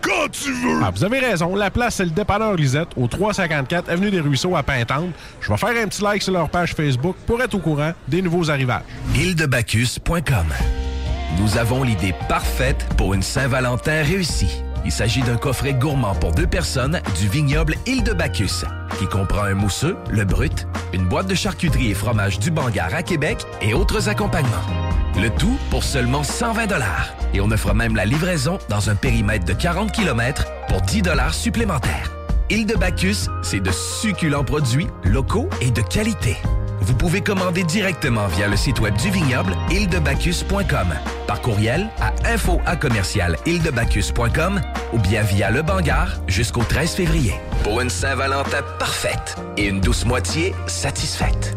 Speaker 11: quand tu veux! Ah, vous avez raison. La place, c'est le dépanneur Lisette, au 354 Avenue des Ruisseaux à Pintante. Je vais faire un petit like sur leur page Facebook pour être au courant des nouveaux arrivages.
Speaker 14: Île-de-Bacchus.com Nous avons l'idée parfaite pour une Saint-Valentin réussie. Il s'agit d'un coffret gourmand pour deux personnes du vignoble Île de Bacchus, qui comprend un mousseux, le brut, une boîte de charcuterie et fromage du Bangar à Québec et autres accompagnements. Le tout pour seulement 120 Et on offre même la livraison dans un périmètre de 40 km pour 10 supplémentaires. Île de Bacchus, c'est de succulents produits locaux et de qualité. Vous pouvez commander directement via le site web du vignoble îledebacchus.com, par courriel à info à commercial ou bien via le Bangar jusqu'au 13 février. Pour une Saint-Valentin parfaite et une douce moitié satisfaite.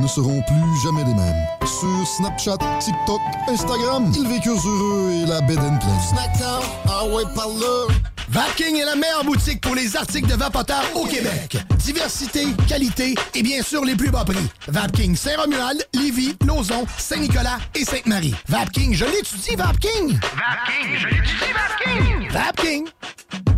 Speaker 10: ne seront plus jamais les mêmes. Sur Snapchat, TikTok, Instagram, ils vécurent heureux et la bed and pleine.
Speaker 13: Snackdown, ah ouais, par là.
Speaker 15: Vapking est la meilleure boutique pour les articles de vapoteurs au Québec. Diversité, qualité et bien sûr les plus bas prix. Vapking Saint-Romuald, Lévis, Lauson, Saint-Nicolas et Sainte-Marie. Vapking, je l'étudie, Vapking!
Speaker 13: Vapking, je l'étudie, Vapking!
Speaker 15: Vapking!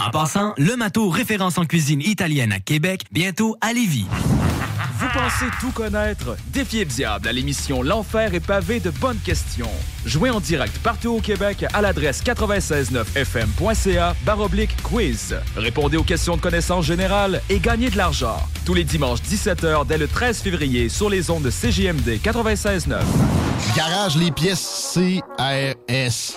Speaker 8: En passant, le Mato référence en cuisine italienne à Québec, bientôt à Lévis.
Speaker 9: Vous pensez tout connaître? Défiez le diable à l'émission L'Enfer est pavé de bonnes questions. Jouez en direct partout au Québec à l'adresse 969fm.ca baroblique quiz. Répondez aux questions de connaissance générale et gagnez de l'argent. Tous les dimanches 17h dès le 13 février sur les ondes de CJMD 96.9.
Speaker 10: Garage les pièces CRS.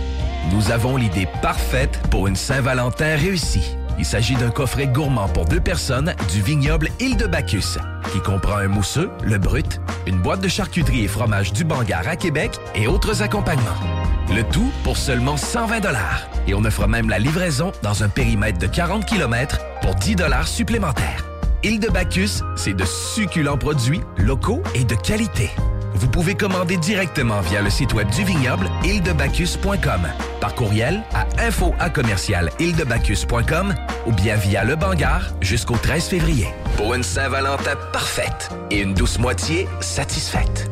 Speaker 14: Nous avons l'idée parfaite pour une Saint-Valentin réussie. Il s'agit d'un coffret gourmand pour deux personnes du vignoble Île de Bacchus, qui comprend un mousseux, le brut, une boîte de charcuterie et fromage du Bangar à Québec et autres accompagnements. Le tout pour seulement 120 Et on offre même la livraison dans un périmètre de 40 km pour 10 supplémentaires. Île de Bacchus, c'est de succulents produits locaux et de qualité. Vous pouvez commander directement via le site web du vignoble îledebacchus.com, par courriel à info à commercial ou bien via le Bangar jusqu'au 13 février. Pour une Saint-Valentin parfaite et une douce moitié satisfaite.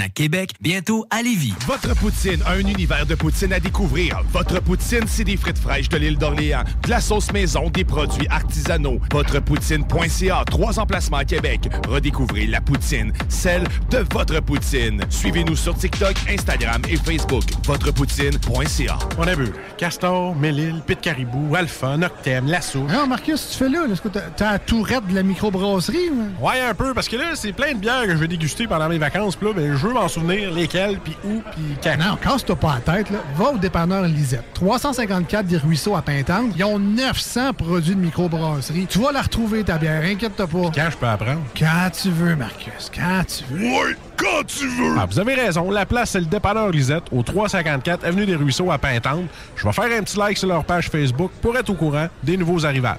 Speaker 8: à Québec, bientôt à Lévis.
Speaker 2: Votre poutine, un univers de poutine à découvrir. Votre poutine, c'est des frites fraîches de l'île d'Orléans, de la sauce maison, des produits artisanaux. Votrepoutine.ca, trois emplacements à Québec. Redécouvrez la poutine, celle de votre poutine. Suivez-nous sur TikTok, Instagram et Facebook. Votrepoutine.ca.
Speaker 11: On a vu Castor, Mélile, Pit Caribou, Alpha, Noctem, Lasso.
Speaker 16: Non, Marcus, tu fais là? là, Est-ce que t'as t'as la tourette de la microbrasserie? ou?
Speaker 11: Ouais, un peu, parce que là, c'est plein de bières que je vais déguster pendant mes vacances. Puis là, ben, je veux m'en souvenir lesquelles, puis où, puis quand.
Speaker 16: Non, casse-toi pas la tête. Là. Va au dépanneur Lisette. 354 des Ruisseaux à Pintante. Ils ont 900 produits de microbrasserie. Tu vas la retrouver, ta bière. Inquiète-toi pas.
Speaker 11: Quand je peux apprendre?
Speaker 16: Quand tu veux, Marcus. Quand tu veux.
Speaker 11: Ouais, quand tu veux! Ah, vous avez raison. La place, c'est le dépanneur Lisette, au 354 Avenue des Ruisseaux à Pintante. Je vais faire un petit like sur leur page Facebook pour être au courant des nouveaux arrivages.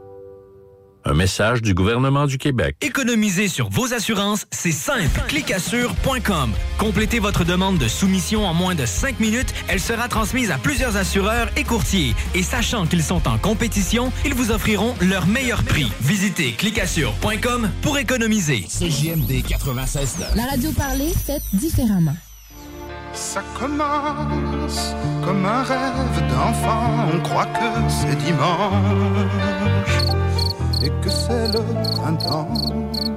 Speaker 17: Un message du gouvernement du Québec.
Speaker 8: Économiser sur vos assurances, c'est simple. Clicassure.com. Complétez votre demande de soumission en moins de 5 minutes. Elle sera transmise à plusieurs assureurs et courtiers. Et sachant qu'ils sont en compétition, ils vous offriront leur meilleur prix. Visitez clicassure.com pour économiser.
Speaker 18: CJMD 96
Speaker 19: La radio parlée, faite différemment.
Speaker 20: Ça commence comme un rêve d'enfant. On croit que c'est dimanche et que c'est le printemps.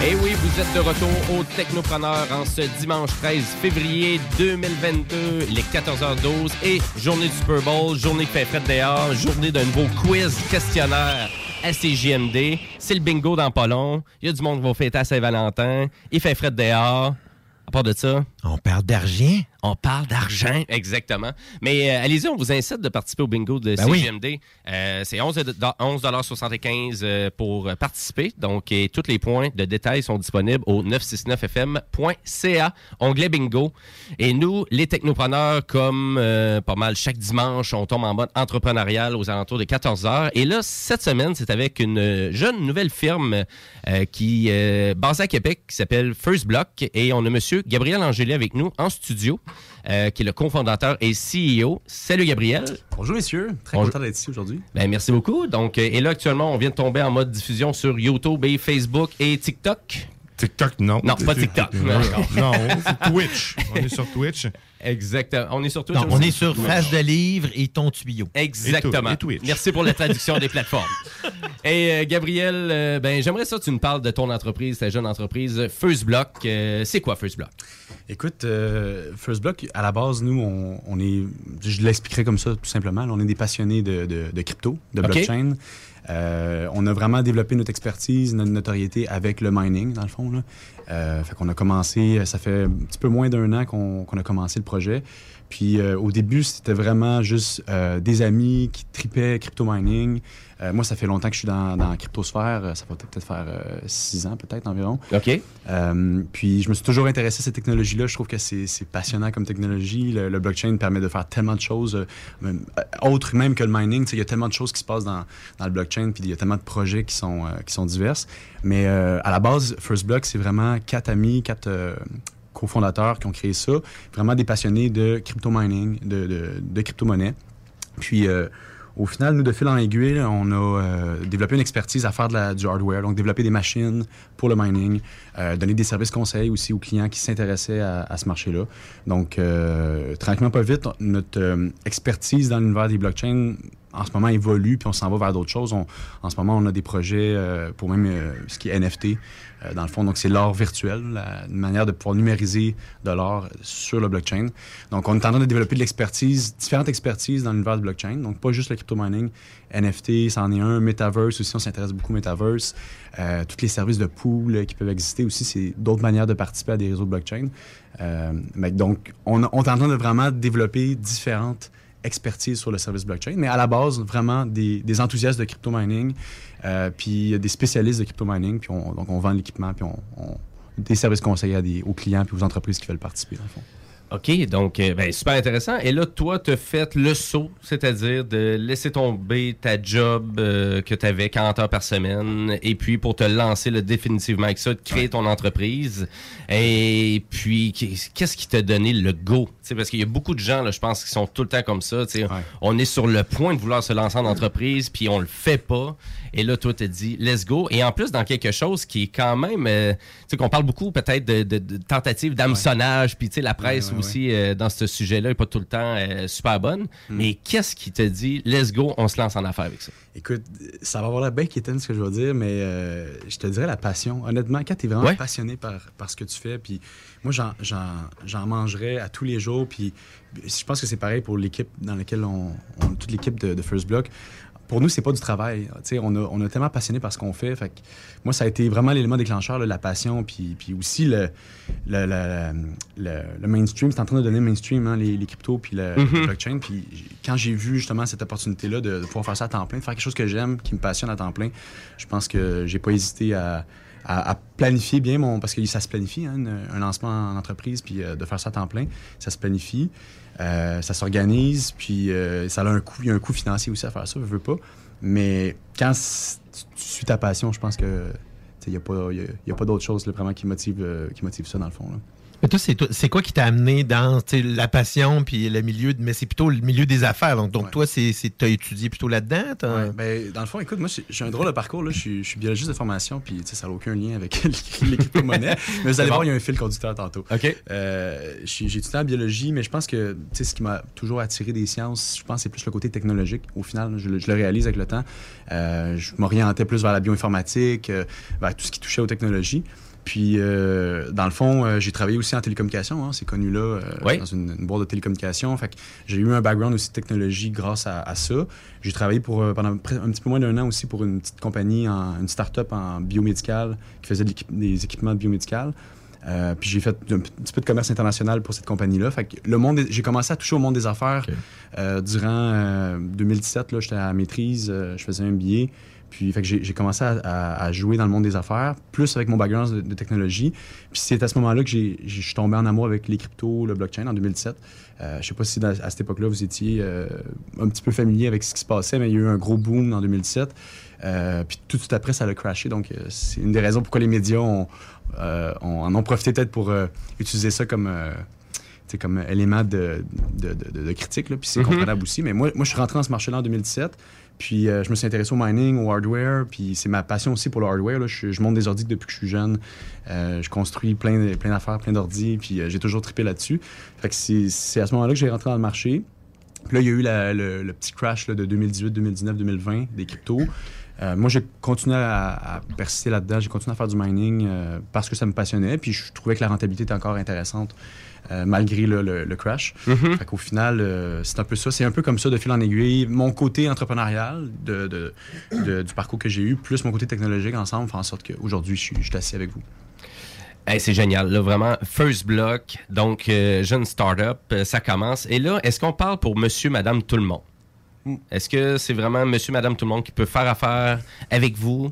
Speaker 4: Et oui, vous êtes de retour au Technopreneur en ce dimanche 13 février 2022, les 14h12 et journée du Super Bowl, journée qui fait fête dehors, journée d'un nouveau quiz questionnaire à CJMD. C'est le bingo dans pas. Il y a du monde qui va fêter à Saint-Valentin. Il fait fête dehors. À part de ça...
Speaker 5: On parle d'argent.
Speaker 4: On parle d'argent, exactement. Mais euh, allez-y, on vous incite de participer au bingo de
Speaker 5: Ben oui.
Speaker 4: CGMD. Euh, c'est 11 do- 11,75 euh, pour participer. Donc, et tous les points de détail sont disponibles au 969fm.ca, onglet bingo. Et nous, les technopreneurs, comme euh, pas mal chaque dimanche, on tombe en mode entrepreneurial aux alentours de 14 heures. Et là, cette semaine, c'est avec une jeune nouvelle firme qui est basée à Québec qui s'appelle First Block. Et on a monsieur Gabriel Avec nous en studio, euh, qui est le cofondateur et CEO. Salut Gabriel.
Speaker 21: Bonjour messieurs, très
Speaker 4: Bonjour.
Speaker 21: content d'être ici aujourd'hui.
Speaker 4: Ben, merci beaucoup. Donc, euh, et là, actuellement, on vient de tomber en mode diffusion sur YouTube et Facebook et TikTok.
Speaker 6: TikTok, non.
Speaker 4: Non, pas TikTok.
Speaker 6: Non, c'est Twitch. On est sur Twitch.
Speaker 4: Exactement. On est sur Twitch.
Speaker 5: Non, on est sur Face de livre et ton tuyau.
Speaker 4: Exactement.
Speaker 5: Et Twitch.
Speaker 4: Merci pour la traduction des plateformes. Et euh, Gabriel, euh, ben, j'aimerais ça que tu nous parles de ton entreprise, ta jeune entreprise, First Block. Euh, c'est quoi First Block?
Speaker 21: Écoute, euh, First Block, à la base, nous, on, on est, je l'expliquerai comme ça tout simplement, là, on est des passionnés de, de- de crypto, de blockchain. Euh, on a vraiment développé notre expertise, notre notoriété avec le mining, dans le fond. Là. Euh, fait qu'on a commencé, ça fait un petit peu moins d'un an qu'on a commencé le projet. Puis euh, au début, c'était vraiment juste euh, des amis qui tripaient crypto mining. Euh, moi, ça fait longtemps que je suis dans, dans la cryptosphère. Euh, Ça va peut-être faire euh, six ans, peut-être environ.
Speaker 4: OK.
Speaker 21: Euh, puis je me suis toujours intéressé à cette technologie-là. Je trouve que c'est passionnant comme technologie. Le, le blockchain permet de faire tellement de choses, même, autres même que le mining. Il y a tellement de choses qui se passent dans, dans le blockchain, puis il y a tellement de projets qui sont, qui sont diverses. Mais à la base, First Block, c'est vraiment quatre amis, quatre cofondateurs qui ont créé ça. Vraiment des passionnés de crypto mining, de, de, de crypto-monnaie. Puis euh, au final, nous, de fil en aiguille, on a euh, développé une expertise à faire du hardware, donc développer des machines pour le mining, euh, donner des services conseils aussi aux clients qui s'intéressaient à, ce marché-là. Donc, euh, tranquillement, pas vite, notre expertise dans l'univers des blockchains en ce moment évolue, puis on s'en va vers d'autres choses. En ce moment, on a des projets pour même ce qui est NFT, euh, dans le fond. Donc, c'est l'or virtuel, une manière de pouvoir numériser de l'or sur le blockchain. Donc, on est en train de développer de l'expertise, différentes expertises dans l'univers du blockchain. Donc, pas juste le crypto mining, NFT, c'en est un. Metaverse aussi, on s'intéresse beaucoup au Metaverse. Euh, tous les services de pool qui peuvent exister aussi, c'est d'autres manières de participer à des réseaux de blockchain. Euh, mais donc, on, on est en train de vraiment développer différentes expertises sur le service blockchain, mais à la base, vraiment des, des enthousiastes de crypto mining, euh, puis des spécialistes de crypto mining, puis on, donc on vend l'équipement, puis on, on- des services conseillers à des, aux clients puis aux entreprises qui veulent participer, dans le fond.
Speaker 4: OK, donc euh, ben, super intéressant. Et là, toi, tu as fait le saut, c'est-à-dire de laisser tomber ta job euh, que tu avais 40 heures par semaine, et puis pour te lancer là, définitivement avec ça, de créer ton entreprise. Et puis, qu'est- qu'est-ce qui t'a donné le go? Parce qu'il y a beaucoup de gens, là, je pense, qui sont tout le temps comme ça. On est sur le point de vouloir se lancer en entreprise, puis on le fait pas. Et là, toi, te dis, let's go. Et en plus, dans quelque chose qui est quand même, euh, tu sais, qu'on parle beaucoup peut-être de, de, de tentatives d'hameçonnage, puis tu sais, la presse
Speaker 21: Ouais, ouais,
Speaker 4: aussi euh, dans ce sujet-là est pas tout le temps euh, super bonne.
Speaker 21: Hmm.
Speaker 4: Mais qu'est-ce qui te dit, let's go, on se lance en affaires avec ça?
Speaker 21: Écoute, ça va avoir la bien quétaine ce que je vais dire, mais je te dirais la passion. Honnêtement, quand tu es vraiment
Speaker 4: Ouais.
Speaker 21: passionné par, par ce que tu fais, puis moi, j'en- mangerais à tous les jours, puis je pense que c'est pareil pour l'équipe dans laquelle on, on- toute l'équipe de, de First Block. Pour nous, c'est pas du travail. Tu sais, on, a, on a tellement passionné par ce qu'on fait. Fait que moi, ça a été vraiment l'élément déclencheur, là, la passion, puis, puis aussi le, le, le- le- mainstream. C'est en train de donner mainstream, hein, les, les cryptos, puis le,
Speaker 4: Mhm.
Speaker 21: le blockchain. Puis quand j'ai vu justement cette opportunité-là de, de pouvoir faire ça à temps plein, de faire quelque chose que j'aime, qui me passionne à temps plein, je pense que j'ai pas hésité à, à- à planifier bien mon. Parce que ça se planifie, hein, une- un lancement en entreprise, puis euh, de faire ça à temps plein, ça se planifie, euh, ça s'organise, puis euh, ça a un coût. Il y a un coût financier aussi à faire ça, je veux pas. Mais quand tu, tu suis ta passion, je pense que. Il n'y a pas, y a- d'autre chose vraiment qui motive, euh, qui motive ça, dans le fond.
Speaker 5: Mais toi, c'est quoi qui t'a amené dans la passion puis le milieu, de- mais c'est plutôt le milieu des affaires. Donc, donc toi, c'est tu as étudié plutôt là-dedans? t'as-
Speaker 21: Ouais, ben, dans le fond, écoute, moi, j'ai- un drôle de parcours. Là. Je, suis, je suis biologiste de formation, puis ça n'a aucun lien avec les crypto-monnaies. mais vous allez
Speaker 4: bon.
Speaker 21: voir, il y a un fil conducteur tantôt.
Speaker 4: OK.
Speaker 21: Euh, j'ai étudié en biologie, mais je pense que ce qui m'a toujours attiré des sciences, je pense, c'est plus le côté technologique. Au final, je, le- je le réalise avec le temps. Euh, je m'orientais plus vers la bioinformatique, euh, vers tout ce qui touchait aux technologies. Puis, euh, dans le fond, euh, j'ai travaillé aussi en télécommunication. hein, c'est connu là, euh,
Speaker 4: Oui.
Speaker 21: dans une, une boîte de télécommunication. Fait que j'ai eu un background aussi de technologie grâce à, à ça. J'ai travaillé pour, pendant un petit peu moins d'un an aussi pour une petite compagnie, en, une start-up en biomédical qui faisait de des équipements de biomédical. Puis j'ai fait un petit peu de commerce international pour cette compagnie-là. Fait que le monde, j'ai commencé à toucher au monde des affaires durant euh, 2017. Là, j'étais à la maîtrise, je faisais un billet. Puis fait que j'ai commencé à, à- à jouer dans le monde des affaires, plus avec mon background de, de technologie. Puis c'est à ce moment-là que je suis tombé en amour avec les cryptos, le blockchain en 2017. Euh, je sais pas si dans- à cette époque-là vous étiez euh, un petit peu familier avec ce qui se passait, mais il y a eu un gros boom en 2017. Euh, puis tout de suite après, ça a crashé. Donc, euh, c'est une des raisons pourquoi les médias ont, euh, ont- en ont profité peut-être pour utiliser ça comme, sais, comme élément de, de, de- de- de critique. là. Puis c'est
Speaker 4: Mhm.
Speaker 21: comprenable aussi. Mais moi, moi, je suis rentré dans ce marché-là en 2017. Puis euh, je me suis intéressé au mining, au hardware. Puis c'est ma passion aussi pour le hardware. Je, monte des ordi depuis que je suis jeune. Euh, je construis plein, plein d'affaires, plein d'ordi. Puis euh, j'ai toujours trippé là-dessus. Fait que c'est à ce moment-là que j'ai rentré dans le marché. Puis là, il y a eu le, petit crash de 2018, 2019, 2020 des cryptos. Moi, j'ai continué à, persister là-dedans. J'ai continué à faire du mining parce que ça me passionnait. Puis je trouvais que la rentabilité était encore intéressante euh, malgré le, le crash.
Speaker 4: Mhm.
Speaker 21: Fait qu'au final, euh, c'est un peu ça. C'est un peu comme ça de fil en aiguille. Mon côté entrepreneurial de, de- de- du parcours que j'ai eu, plus mon côté technologique ensemble, font en sorte qu'aujourd'hui, je suis, je suis assis avec vous.
Speaker 4: Hey, c'est génial, là, vraiment. First Block, donc euh, jeune start-up, ça commence. Et là, est-ce qu'on parle pour monsieur, madame, tout le monde? Est-ce que c'est vraiment monsieur, madame, tout le monde qui peut faire affaire avec vous?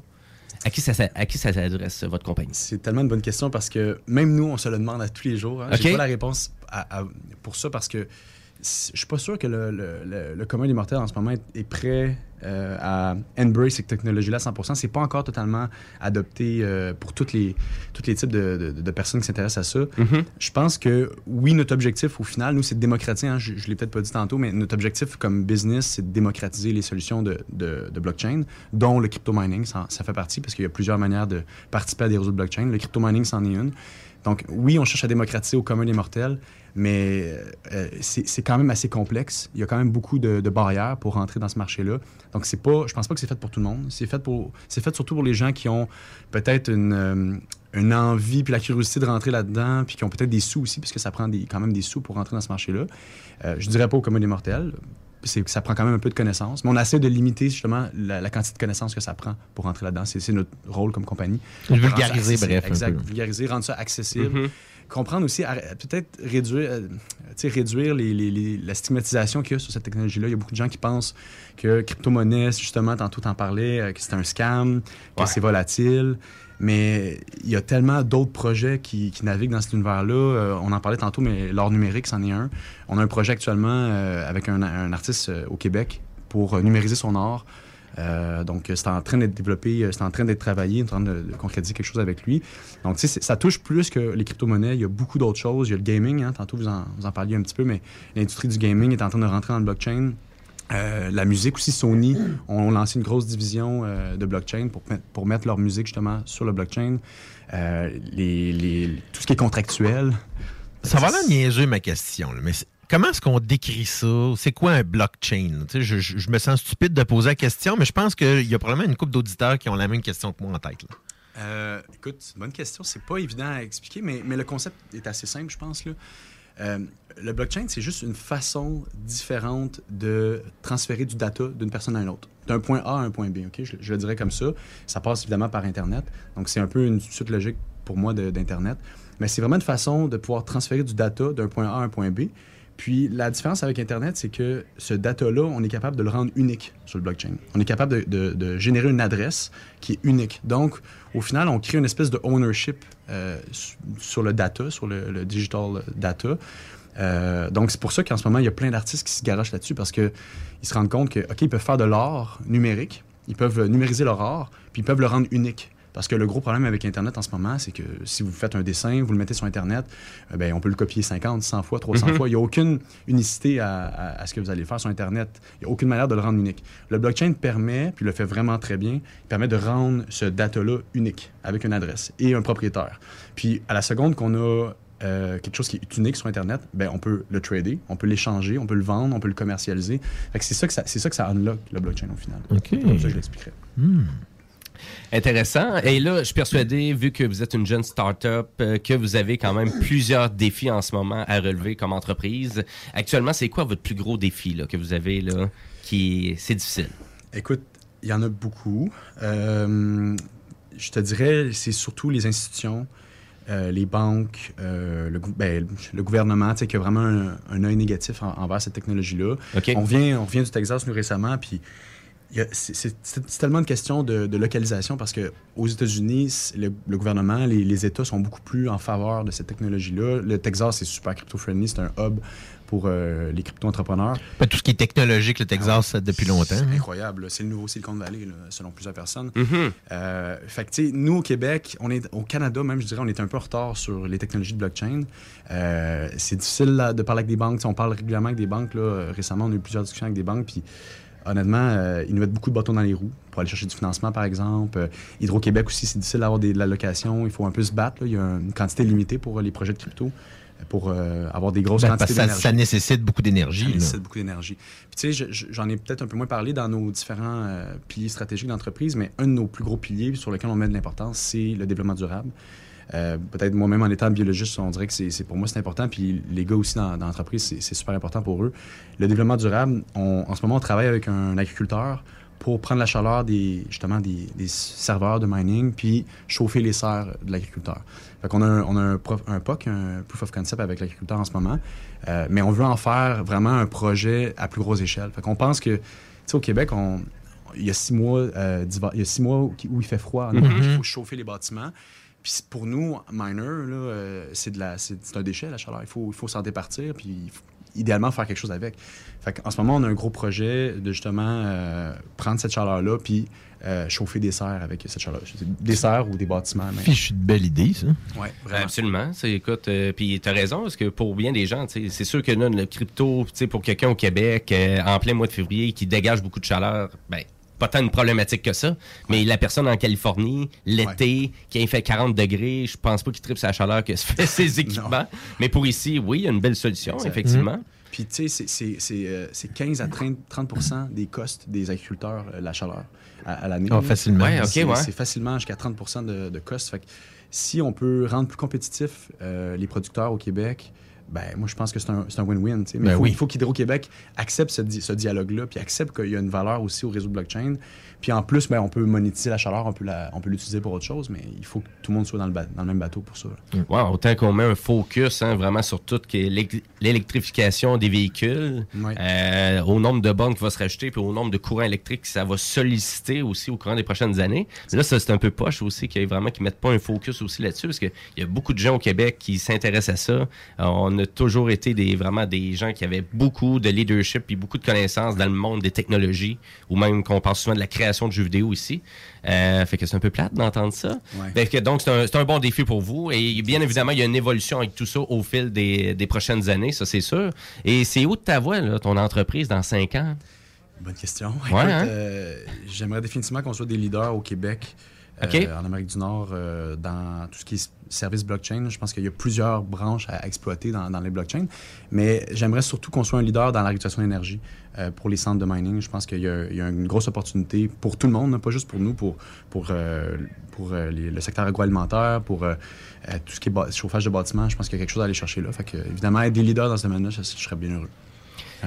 Speaker 4: À qui ça, s'a- à qui ça s'adresse, votre compagnie?
Speaker 21: C'est tellement une bonne question parce que même nous, on se le demande à tous les jours. hein.
Speaker 4: OK.
Speaker 21: J'ai pas la réponse à- à- pour ça parce que je suis pas sûr que le, le- le- le commun des mortels en ce moment est, est prêt euh, à embrace cette technologie-là à 100%. C'est pas encore totalement adopté euh, pour toutes les, tous les types de, de- de personnes qui s'intéressent à ça.
Speaker 4: Mhm.
Speaker 21: Je pense que oui, notre objectif au final, nous, c'est de démocratiser. hein, je je l'ai peut-être pas dit tantôt, mais notre objectif comme business, c'est de démocratiser les solutions de, de- de blockchain, dont le crypto mining, ça, ça fait partie parce qu'il y a plusieurs manières de participer à des réseaux de blockchain. Le crypto mining, c'en est une. Donc, oui, on cherche à démocratiser au commun des mortels, mais euh, c'est c'est quand même assez complexe. Il y a quand même beaucoup de, barrières pour rentrer dans ce marché-là. Donc, c'est pas, je pense pas que c'est fait pour tout le monde. C'est fait, pour, fait surtout pour les gens qui ont peut-être une, euh, une envie puis la curiosité de rentrer là-dedans, puis qui ont peut-être des sous aussi, puisque ça prend quand même des sous pour rentrer dans ce marché-là. Euh, je dirais pas au commun des mortels. C'est, ça prend quand même un peu de connaissances, mais on essaie de limiter justement la, la quantité de connaissances que ça prend pour rentrer là-dedans. C'est, c'est notre rôle comme compagnie.
Speaker 5: Vulgariser, bref,
Speaker 21: Exact. Vulgariser, rendre ça accessible.
Speaker 5: Mhm.
Speaker 21: Comprendre aussi, peut-être réduire, euh, réduire les- les- les- la stigmatisation qu'il y a sur cette technologie-là. Il y a beaucoup de gens qui pensent que crypto-monnaie, justement, tantôt t'en parlais, euh, que c'est un scam, que
Speaker 4: Ouais.
Speaker 21: c'est volatile. Mais il y a tellement d'autres projets qui, naviguent dans cet univers-là. Euh, on en parlait tantôt, mais l'art numérique, c'en est un. On a un projet actuellement euh, avec un, artiste euh, au Québec pour numériser son art. Donc, c'est en train d'être développé, c'est en train d'être travaillé, en train de, concrétiser quelque chose avec lui. Donc, tu sais, ça touche plus que les crypto-monnaies. Il y a beaucoup d'autres choses. Il y a le gaming, hein, tantôt vous en, vous en parliez un petit peu, mais l'industrie du gaming est en train de rentrer dans le blockchain. Euh, la musique aussi, Sony ont lancé une grosse division euh, de blockchain pour, mettre- pour mettre leur musique justement sur le blockchain. Euh, les, les- tout ce qui est contractuel.
Speaker 5: Ça va là niaiser ma question, là, mais comment est-ce qu'on décrit ça? C'est quoi un blockchain? Je, je- je me sens stupide de poser la question, mais je pense qu'il y a probablement une couple d'auditeurs qui ont la même question que moi en tête. là.
Speaker 21: Écoute, c'est une bonne question. C'est pas évident à expliquer, mais, mais le concept est assez simple, je pense. Là. Euh, le blockchain, c'est juste une façon différente de transférer du data d'une personne à une autre, d'un point A à un point B. ok? Je, le dirais comme ça. Ça passe évidemment par Internet. Donc, c'est un peu une suite logique pour moi d'Internet. Mais c'est vraiment une façon de pouvoir transférer du data d'un point A à un point B. Puis la différence avec Internet, c'est que ce data-là, on est capable de le rendre unique sur le blockchain. On est capable de générer une adresse qui est unique. Donc, au final, on crée une espèce de ownership euh, su- sur le data, sur le, digital data. Euh, donc, c'est pour ça qu'en ce moment, il y a plein d'artistes qui se garochent là-dessus parce qu'ils se rendent compte que, OK, ils peuvent faire de l'art numérique, ils peuvent numériser leur art, puis ils peuvent le rendre unique. Parce que le gros problème avec Internet en ce moment, c'est que si vous faites un dessin, vous le mettez sur Internet, euh, ben, on peut le copier 50, 100 fois, 300
Speaker 4: Mhm.
Speaker 21: fois. Il n'y a aucune unicité à, à- à ce que vous allez faire sur Internet. Il n'y a aucune manière de le rendre unique. Le blockchain permet, puis le fait vraiment très bien, permet de rendre ce data-là unique avec une adresse et un propriétaire. Puis à la seconde qu'on a euh, quelque chose qui est unique sur Internet, ben, on peut le trader, on peut l'échanger, on peut le vendre, on peut le commercialiser. C'est ça que ça, ça que ça unlock le blockchain au final.
Speaker 5: OK.
Speaker 21: C'est Comme ça je l'expliquerai.
Speaker 4: Intéressant. Et là, je suis persuadé, vu que vous êtes une jeune start-up, euh, que vous avez quand même plusieurs défis en ce moment à relever comme entreprise. Actuellement, c'est quoi votre plus gros défi là, que vous avez là, qui c'est difficile?
Speaker 21: Écoute, il y en a beaucoup. Euh, je te dirais, c'est surtout les institutions, euh, les banques, euh, le, ben, le gouvernement, tu sais, qui a vraiment un, un œil négatif en- envers cette technologie-là. On, vient, on vient du Texas, nous, récemment, puis c'est- tellement une question de, de localisation parce que aux États-Unis, le, le gouvernement, les, les États sont beaucoup plus en faveur de cette technologie-là. Le Texas, c'est super crypto-friendly, c'est un hub pour euh, les crypto-entrepreneurs.
Speaker 5: Tout ce qui est technologique, le Texas, ça, depuis longtemps.
Speaker 21: C'est
Speaker 5: hein.
Speaker 21: incroyable. C'est le nouveau Silicon Valley, là, selon plusieurs personnes. Euh, fait que, tu sais, nous, au Québec, on est, au Canada même, je dirais, on est un peu en retard sur les technologies de blockchain. Euh, c'est difficile là, de parler avec des banques. On parle régulièrement avec des banques. Là. Euh, Récemment, on a eu plusieurs discussions avec des banques. Puis, honnêtement, euh, ils nous mettent beaucoup de bâtons dans les roues pour aller chercher du financement, par exemple. Euh, Hydro-Québec aussi, c'est difficile d'avoir de l'allocation. Il faut un peu se battre. là. Il y a une quantité limitée pour euh, les projets de crypto euh, pour euh, avoir des grosses
Speaker 5: Ben,
Speaker 21: quantités
Speaker 5: ça,
Speaker 21: d'énergie.
Speaker 5: ça nécessite beaucoup d'énergie.
Speaker 21: Ça nécessite beaucoup d'énergie. Puis, tu sais, je- je- j'en ai peut-être un peu moins parlé dans nos différents euh, piliers stratégiques d'entreprise, mais un de nos plus gros piliers sur lequel on met de l'importance, c'est le développement durable. Euh, peut-être moi-même en étant biologiste, on dirait que c'est pour moi c'est important, puis les gars aussi dans, dans l'entreprise, c'est super important pour eux. Le développement durable, on- en ce moment, on travaille avec un agriculteur pour prendre la chaleur des justement des, des serveurs de mining puis chauffer les serres de l'agriculteur. Fait qu'on a un, on a un, prof- un POC, un Proof of Concept avec l'agriculteur en ce moment, Euh, mais on veut en faire vraiment un projet à plus grosse échelle. Fait qu'on pense que, tu sais, au Québec, on, il y a six mois, euh, il y a six mois où, où il fait froid,
Speaker 4: Mhm.
Speaker 21: hiver, il faut chauffer les bâtiments. Puis pour nous, miners, là, euh, c'est un déchet la chaleur. Il faut, il faut s'en départir, puis il faut idéalement faire quelque chose avec. Fait en ce moment, on a un gros projet de justement euh, prendre cette chaleur-là, puis euh, chauffer des serres avec cette chaleur. Des serres ou des bâtiments. même.
Speaker 5: Fichu de belle idée, ça.
Speaker 21: Ouais, vraiment.
Speaker 4: Absolument. Écoute, euh, puis tu as raison, parce que pour bien des gens, c'est sûr que là, le crypto, pour quelqu'un au Québec, euh, en plein mois de février, qui dégage beaucoup de chaleur, ben, pas tant une problématique que ça. Mais la personne en Californie, l'été, qui a fait 40 degrés, je pense pas qu'il tripe sa chaleur que se fait ses équipements. Mais pour ici, oui, il y a une belle solution,
Speaker 21: Exact.
Speaker 4: effectivement.
Speaker 21: Puis, tu sais, c'est- c'est- c'est euh, c'est 15 à 30 30 des costes des agriculteurs, euh, la chaleur, à, à l'année.
Speaker 5: Ah, facilement. Ouais, ok,
Speaker 21: C'est-
Speaker 5: ouais.
Speaker 21: C'est facilement jusqu'à 30 de, de cost. Fait que si on peut rendre plus compétitifs euh, les producteurs au Québec, ben moi, je pense que c'est un win-win. Mais
Speaker 5: Ben
Speaker 21: il faut,
Speaker 5: oui.
Speaker 21: il faut qu'Hydro-Québec accepte ce, di- ce dialogue-là, puis accepte qu'il y a une valeur aussi au réseau blockchain. Puis en plus, ben, on peut monétiser la chaleur, on peut la- on peut l'utiliser pour autre chose, mais il faut que tout le monde soit dans le, ba- dans le même bateau pour ça. là.
Speaker 4: Ouais, autant qu'on met un focus hein, vraiment sur tout l'é- l'électrification des véhicules, euh, au nombre de bornes qui va se rajouter, puis au nombre de courants électriques que ça va solliciter aussi au courant des prochaines années. Mais là, ça, c'est un peu poche aussi qu'il y ait vraiment qui mettent pas un focus aussi là-dessus, parce qu'il y a beaucoup de gens au Québec qui s'intéressent à ça. Euh, on a toujours été des vraiment des gens qui avaient beaucoup de leadership puis beaucoup de connaissances dans le monde des technologies, ou même qu'on parle souvent de la création de jeux vidéo ici. Euh, fait que c'est un peu plate d'entendre ça.
Speaker 21: Ouais.
Speaker 4: Fait que donc, c'est un, bon défi pour vous. Et bien évidemment, il y a une évolution avec tout ça au fil des, des prochaines années, ça c'est sûr. Et c'est où de ta voix, là, ton entreprise, dans cinq ans?
Speaker 21: Bonne question.
Speaker 4: Ouais, hein?
Speaker 21: euh, J'aimerais définitivement qu'on soit des leaders au Québec, euh, en Amérique du Nord, euh, dans tout ce qui est service blockchain. Je pense qu'il y a plusieurs branches à exploiter dans, dans les blockchains. Mais j'aimerais surtout qu'on soit un leader dans la réduction d'énergie euh, pour les centres de mining. Je pense qu'il y, a- une grosse opportunité pour tout le monde, hein, pas juste pour nous, pour, pour, euh, pour euh, le secteur agroalimentaire, pour tout ce qui est chauffage de bâtiments. Je pense qu'il y a quelque chose à aller chercher là. Fait que, évidemment, être des leaders dans ce domaine-là, je serais bien heureux.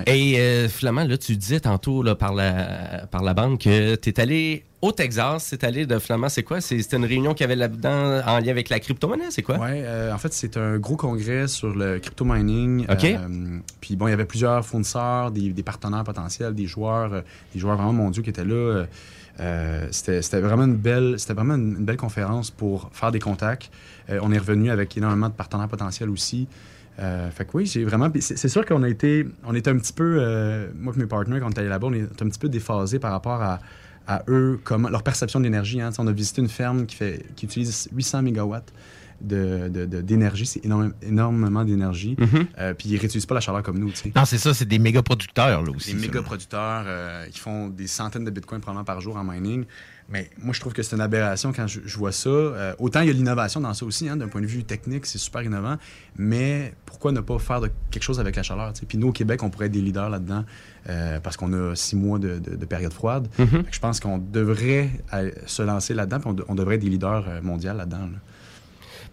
Speaker 4: Et euh, Flamand, là, tu disais tantôt là, par, la, par la bande que tu es allé au Texas. C'est allé de Flamand, c'est quoi? C'était une réunion qu'il y avait là-dedans en lien avec la crypto-monnaie, c'est quoi?
Speaker 21: Oui, en fait, c'est un gros congrès sur le crypto mining.
Speaker 4: OK.
Speaker 21: Euh, puis bon, il y avait plusieurs fournisseurs, des, des partenaires potentiels, des joueurs, euh, des joueurs vraiment mondiaux qui étaient là. Euh, euh, c'était vraiment une belle, c'était vraiment une, une belle conférence pour faire des contacts. Euh, on est revenu avec énormément de partenaires potentiels aussi. Euh, fait que oui, j'ai vraiment. C'est sûr qu'on a été, on était un petit peu, euh, moi et mes partenaires, quand on est allé là-bas, on est un petit peu déphasés par rapport à, à eux, comment, leur perception de l'énergie. Hein. On a visité une ferme qui, fait, qui utilise 800 mégawatts d'énergie. C'est énorme- énormément d'énergie. Euh, puis ils ne réutilisent pas la chaleur comme nous. tu sais.
Speaker 5: Non, c'est ça, c'est des méga producteurs, là aussi.
Speaker 21: Des méga producteurs euh, qui font des centaines de bitcoins probablement par jour en mining. Mais moi, je trouve que c'est une aberration quand je, je vois ça. Euh, autant il y a l'innovation dans ça aussi, hein, d'un point de vue technique, c'est super innovant. Mais pourquoi ne pas faire de quelque chose avec la chaleur? Puis nous, au Québec, on pourrait être des leaders là-dedans euh, parce qu'on a six mois de, de- de période froide.
Speaker 4: Mhm.
Speaker 21: Que je pense qu'on devrait euh, se lancer là-dedans, puis on, de- on devrait être des leaders mondiaux là-dedans. là.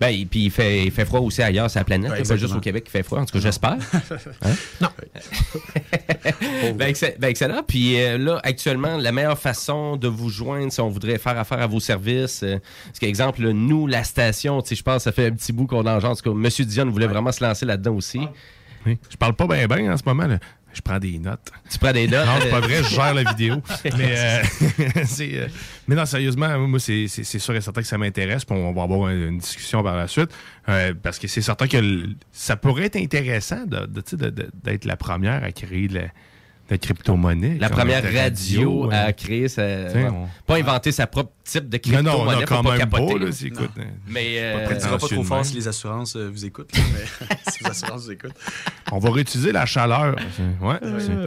Speaker 4: Ben, et puis il fait, il fait froid aussi ailleurs sur la planète.
Speaker 21: Ouais,
Speaker 4: pas juste au Québec qu'il fait froid, en tout cas, j'espère. Hein?
Speaker 5: Non.
Speaker 4: ben, ben, excellent. Puis euh, là, actuellement, la meilleure façon de vous joindre, si on voudrait faire affaire à vos services, euh, parce qu'exemple, nous, la station, je pense que ça fait un petit bout qu'on engendre. En tout cas, M. Dion voulait vraiment se lancer là-dedans aussi.
Speaker 6: Oui. Je parle pas bien bien en ce moment. là. Je prends des notes.
Speaker 4: Tu prends des notes?
Speaker 6: Non, c'est pas vrai, je gère la vidéo. Mais, euh, euh, mais non, sérieusement, moi, c'est, sûr et certain que ça m'intéresse. Puis on va avoir une, une discussion par la suite. Euh, parce que c'est certain que le- ça pourrait être intéressant de, de- de- d'être la première à créer de la, de la crypto-monnaie.
Speaker 4: La première radio
Speaker 6: hein.
Speaker 4: à créer sa.
Speaker 6: T'sais,
Speaker 4: ouais.
Speaker 6: on-
Speaker 4: Pas inventer sa propre type de
Speaker 6: Non, non,
Speaker 4: crypto-monnaie.
Speaker 6: quand
Speaker 4: pas
Speaker 6: même
Speaker 4: capoter.
Speaker 6: pas, là, écoute, euh,
Speaker 4: Mais.
Speaker 6: pas
Speaker 4: euh,
Speaker 21: Je dirais pas trop fort si les assurances euh, vous écoutent, là, mais si les assurances vous écoutent.
Speaker 6: On va réutiliser la chaleur. Ouais,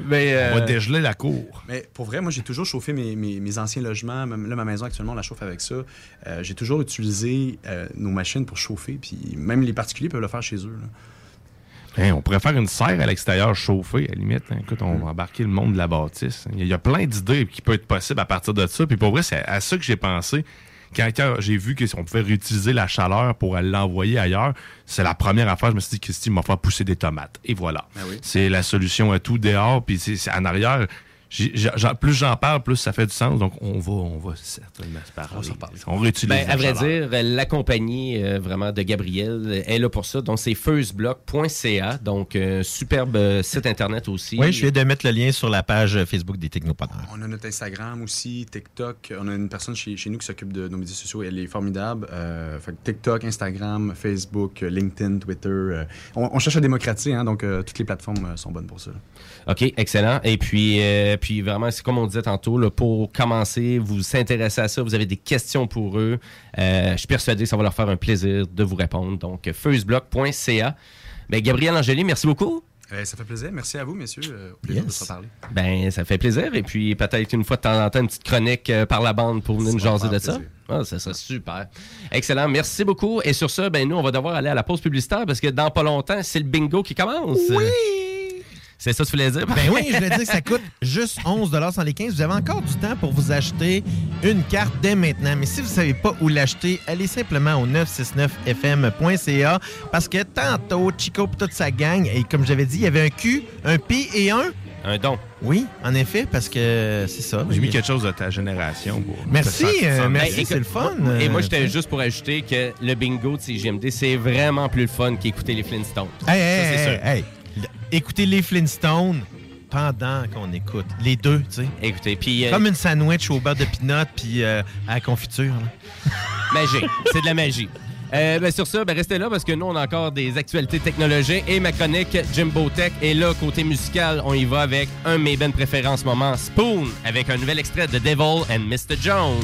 Speaker 4: mais,
Speaker 6: on va
Speaker 4: euh,
Speaker 6: dégeler la cour.
Speaker 21: Mais pour vrai, moi, j'ai toujours chauffé mes, mes- mes anciens logements. Même là, ma maison, actuellement, on la chauffe avec ça. Euh, j'ai toujours utilisé euh, nos machines pour chauffer. Puis même les particuliers peuvent le faire chez eux. là.
Speaker 6: Hein, on pourrait faire une serre à l'extérieur chauffée, à la limite. hein. Écoute, on va embarquer le monde de la bâtisse. Il y a, plein d'idées qui peuvent être possibles à partir de ça. Puis pour vrai, c'est à ça que j'ai pensé. Quand, quand j'ai vu qu'on pouvait réutiliser la chaleur pour l'envoyer ailleurs, c'est la première affaire. Je me suis dit, Christy, il m'a fait pousser des tomates. Et voilà.
Speaker 21: Ah oui.
Speaker 6: C'est la solution à tout dehors. Puis c'est en arrière. Plus j'en parle, plus ça fait du sens. Donc on va, on va certainement se parler. On, on réutilise
Speaker 4: Ben, à vrai
Speaker 6: chaleur.
Speaker 4: dire, la compagnie euh, vraiment de Gabriel euh, est là pour ça. Donc, c'est firstblock.ca. Donc, superbe euh, site Internet aussi.
Speaker 5: Oui, je viens de mettre le lien sur la page Facebook des Technopreneurs.
Speaker 21: On a notre Instagram aussi, TikTok. On a une personne chez, chez nous qui s'occupe de nos médias sociaux. Elle est formidable. Euh, fait que TikTok, Instagram, Facebook, euh, LinkedIn, Twitter. euh, on, on cherche à démocratiser, hein, donc euh, toutes les plateformes euh, sont bonnes pour ça. là.
Speaker 4: OK, excellent. Et puis, euh, puis vraiment, c'est comme on disait tantôt, là, pour commencer, vous vous intéressez à ça, vous avez des questions pour eux. euh, je suis persuadé que ça va leur faire un plaisir de vous répondre. Donc, firstblock.ca. Ben, Gabriel Angeli, merci beaucoup.
Speaker 21: Eh, ça fait plaisir. Merci à vous, messieurs. Euh, au plaisir de se reparler.
Speaker 7: Ben, ça fait plaisir. Et puis, peut-être une fois de temps en temps, une petite chronique euh, par la bande pour venir nous jaser de ça. Ah, ça serait super. Excellent. Merci beaucoup. Et sur ça, ben, nous, on va devoir aller à la pause publicitaire parce que dans pas longtemps, c'est le bingo qui commence. Oui! C'est ça que tu voulais dire?
Speaker 5: Ben oui, je voulais dire que ça coûte juste 11 sans les 15. Vous avez encore du temps pour vous acheter une carte dès maintenant. Mais si vous ne savez pas où l'acheter, allez simplement au 969fm.ca parce que tantôt, Chico et toute sa gang, et comme j'avais dit, il y avait un Q, un P et un...
Speaker 7: Un don.
Speaker 5: Oui, en effet, parce que c'est ça.
Speaker 6: J'ai mis quelque chose de ta génération. pour
Speaker 5: Merci, euh, merci,
Speaker 7: Ben,
Speaker 5: c'est le fun.
Speaker 7: Et moi,
Speaker 5: euh,
Speaker 7: j'étais juste pour ajouter que le bingo de CGMD, c'est vraiment plus le fun qu'écouter les Flintstones.
Speaker 5: Hey,
Speaker 7: Ça,
Speaker 5: hey,
Speaker 7: c'est
Speaker 5: hey, Écoutez les Flintstones pendant qu'on écoute. Les deux, tu sais.
Speaker 7: Écoutez, puis... euh,
Speaker 5: Comme une sandwich au beurre de pinot puis euh, à la confiture. là.
Speaker 7: Magie. C'est de la magie. Euh, ben, sur ça, ben, restez là parce que nous, on a encore des actualités technologiques et ma chronique Jimbo Tech. Et là, côté musical, on y va avec un de mes préférés en ce moment, Spoon, avec un nouvel extrait de Devil and Mr. Jones.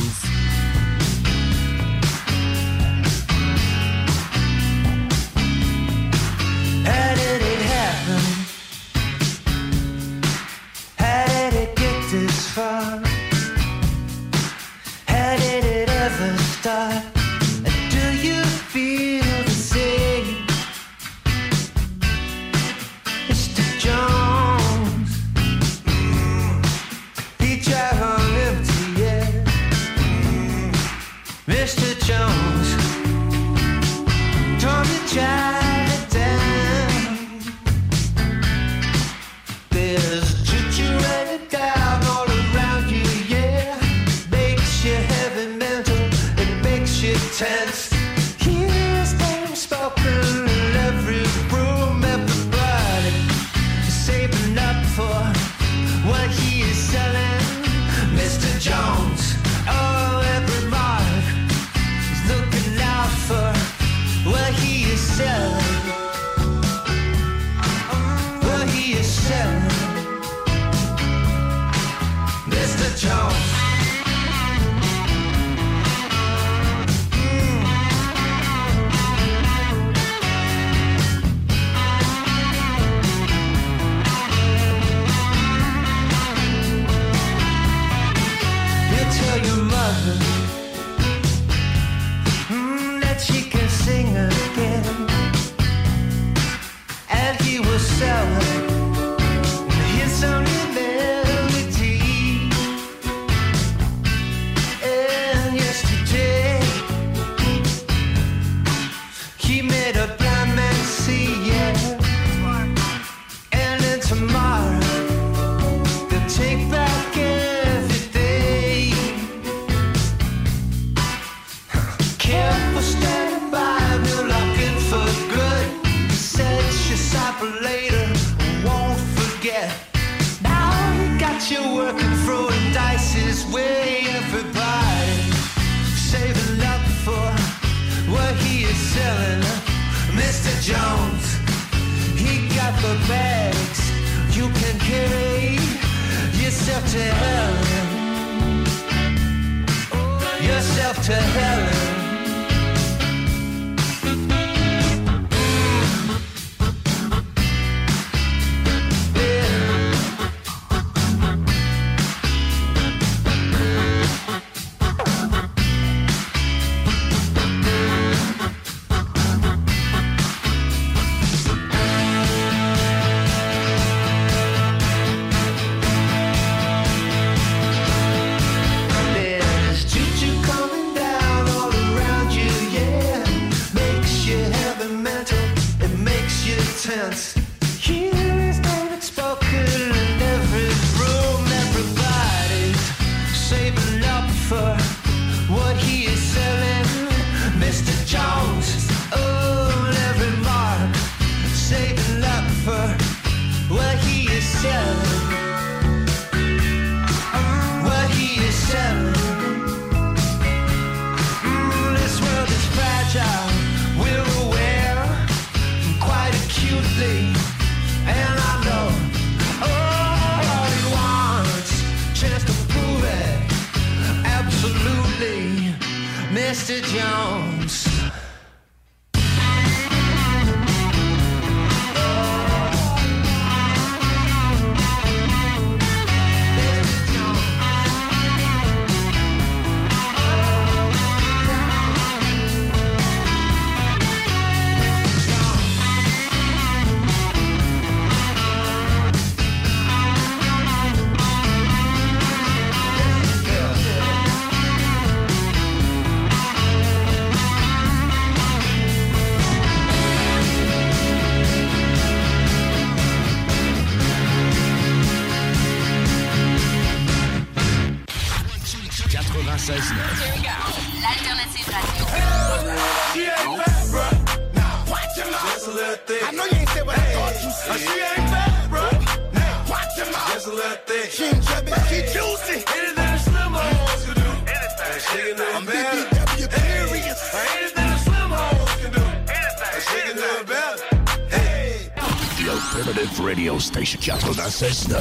Speaker 22: 96.9.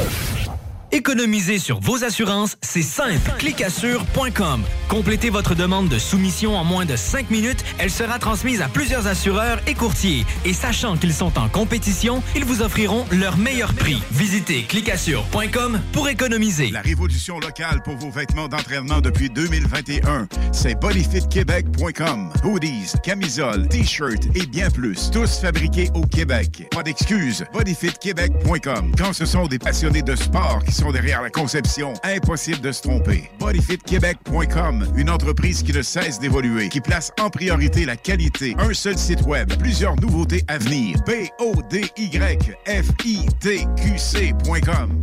Speaker 8: Économiser sur vos assurances, c'est simple. Clicassure.com. Complétez votre demande de soumission en moins de 5 minutes. Elle sera transmise à plusieurs assureurs et courtiers. Et sachant qu'ils sont en compétition, ils vous offriront leur meilleur prix. Visitez clicassure.com pour économiser.
Speaker 23: La révolution locale pour vos vêtements d'entraînement depuis 2021, c'est bodyfitquebec.com. Hoodies, camisoles, t-shirts et bien plus. Tous fabriqués au Québec. Pas d'excuses. bodyfitquebec.com. Quand ce sont des passionnés de sport qui sont derrière la conception, impossible de se tromper. bodyfitquebec.com, une entreprise qui ne cesse d'évoluer, qui place en priorité la qualité. Un seul site web, plusieurs nouveautés à venir. B O D Y F I T Q C.com.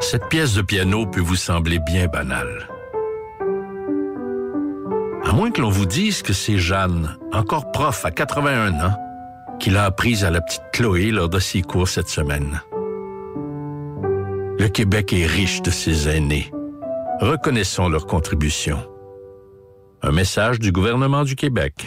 Speaker 17: Cette pièce de piano peut vous sembler bien banale. À moins que l'on vous dise que c'est Jeanne, encore prof à 81 ans, qui l'a apprise à la petite Chloé lors de ses cours cette semaine. Le Québec est riche de ses aînés. Reconnaissons leur contribution. Un message du gouvernement du Québec.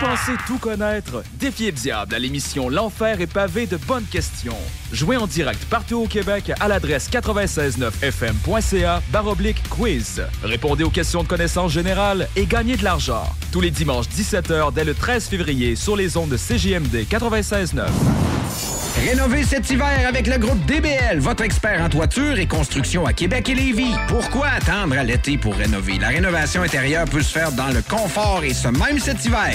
Speaker 9: Pensez tout connaître? Défiez le diable à l'émission L'Enfer est pavé de bonnes questions. Jouez en direct partout au Québec à l'adresse 969fm.ca baroblique quiz. Répondez aux questions de connaissance générale et gagnez de l'argent. Tous les dimanches 17h dès le 13 février sur les ondes de CJMD 96.9.
Speaker 12: Rénovez cet hiver avec le groupe DBL, votre expert en toiture et construction à Québec et Lévis. Pourquoi attendre à l'été pour rénover? La rénovation intérieure peut se faire dans le confort et ce même cet hiver.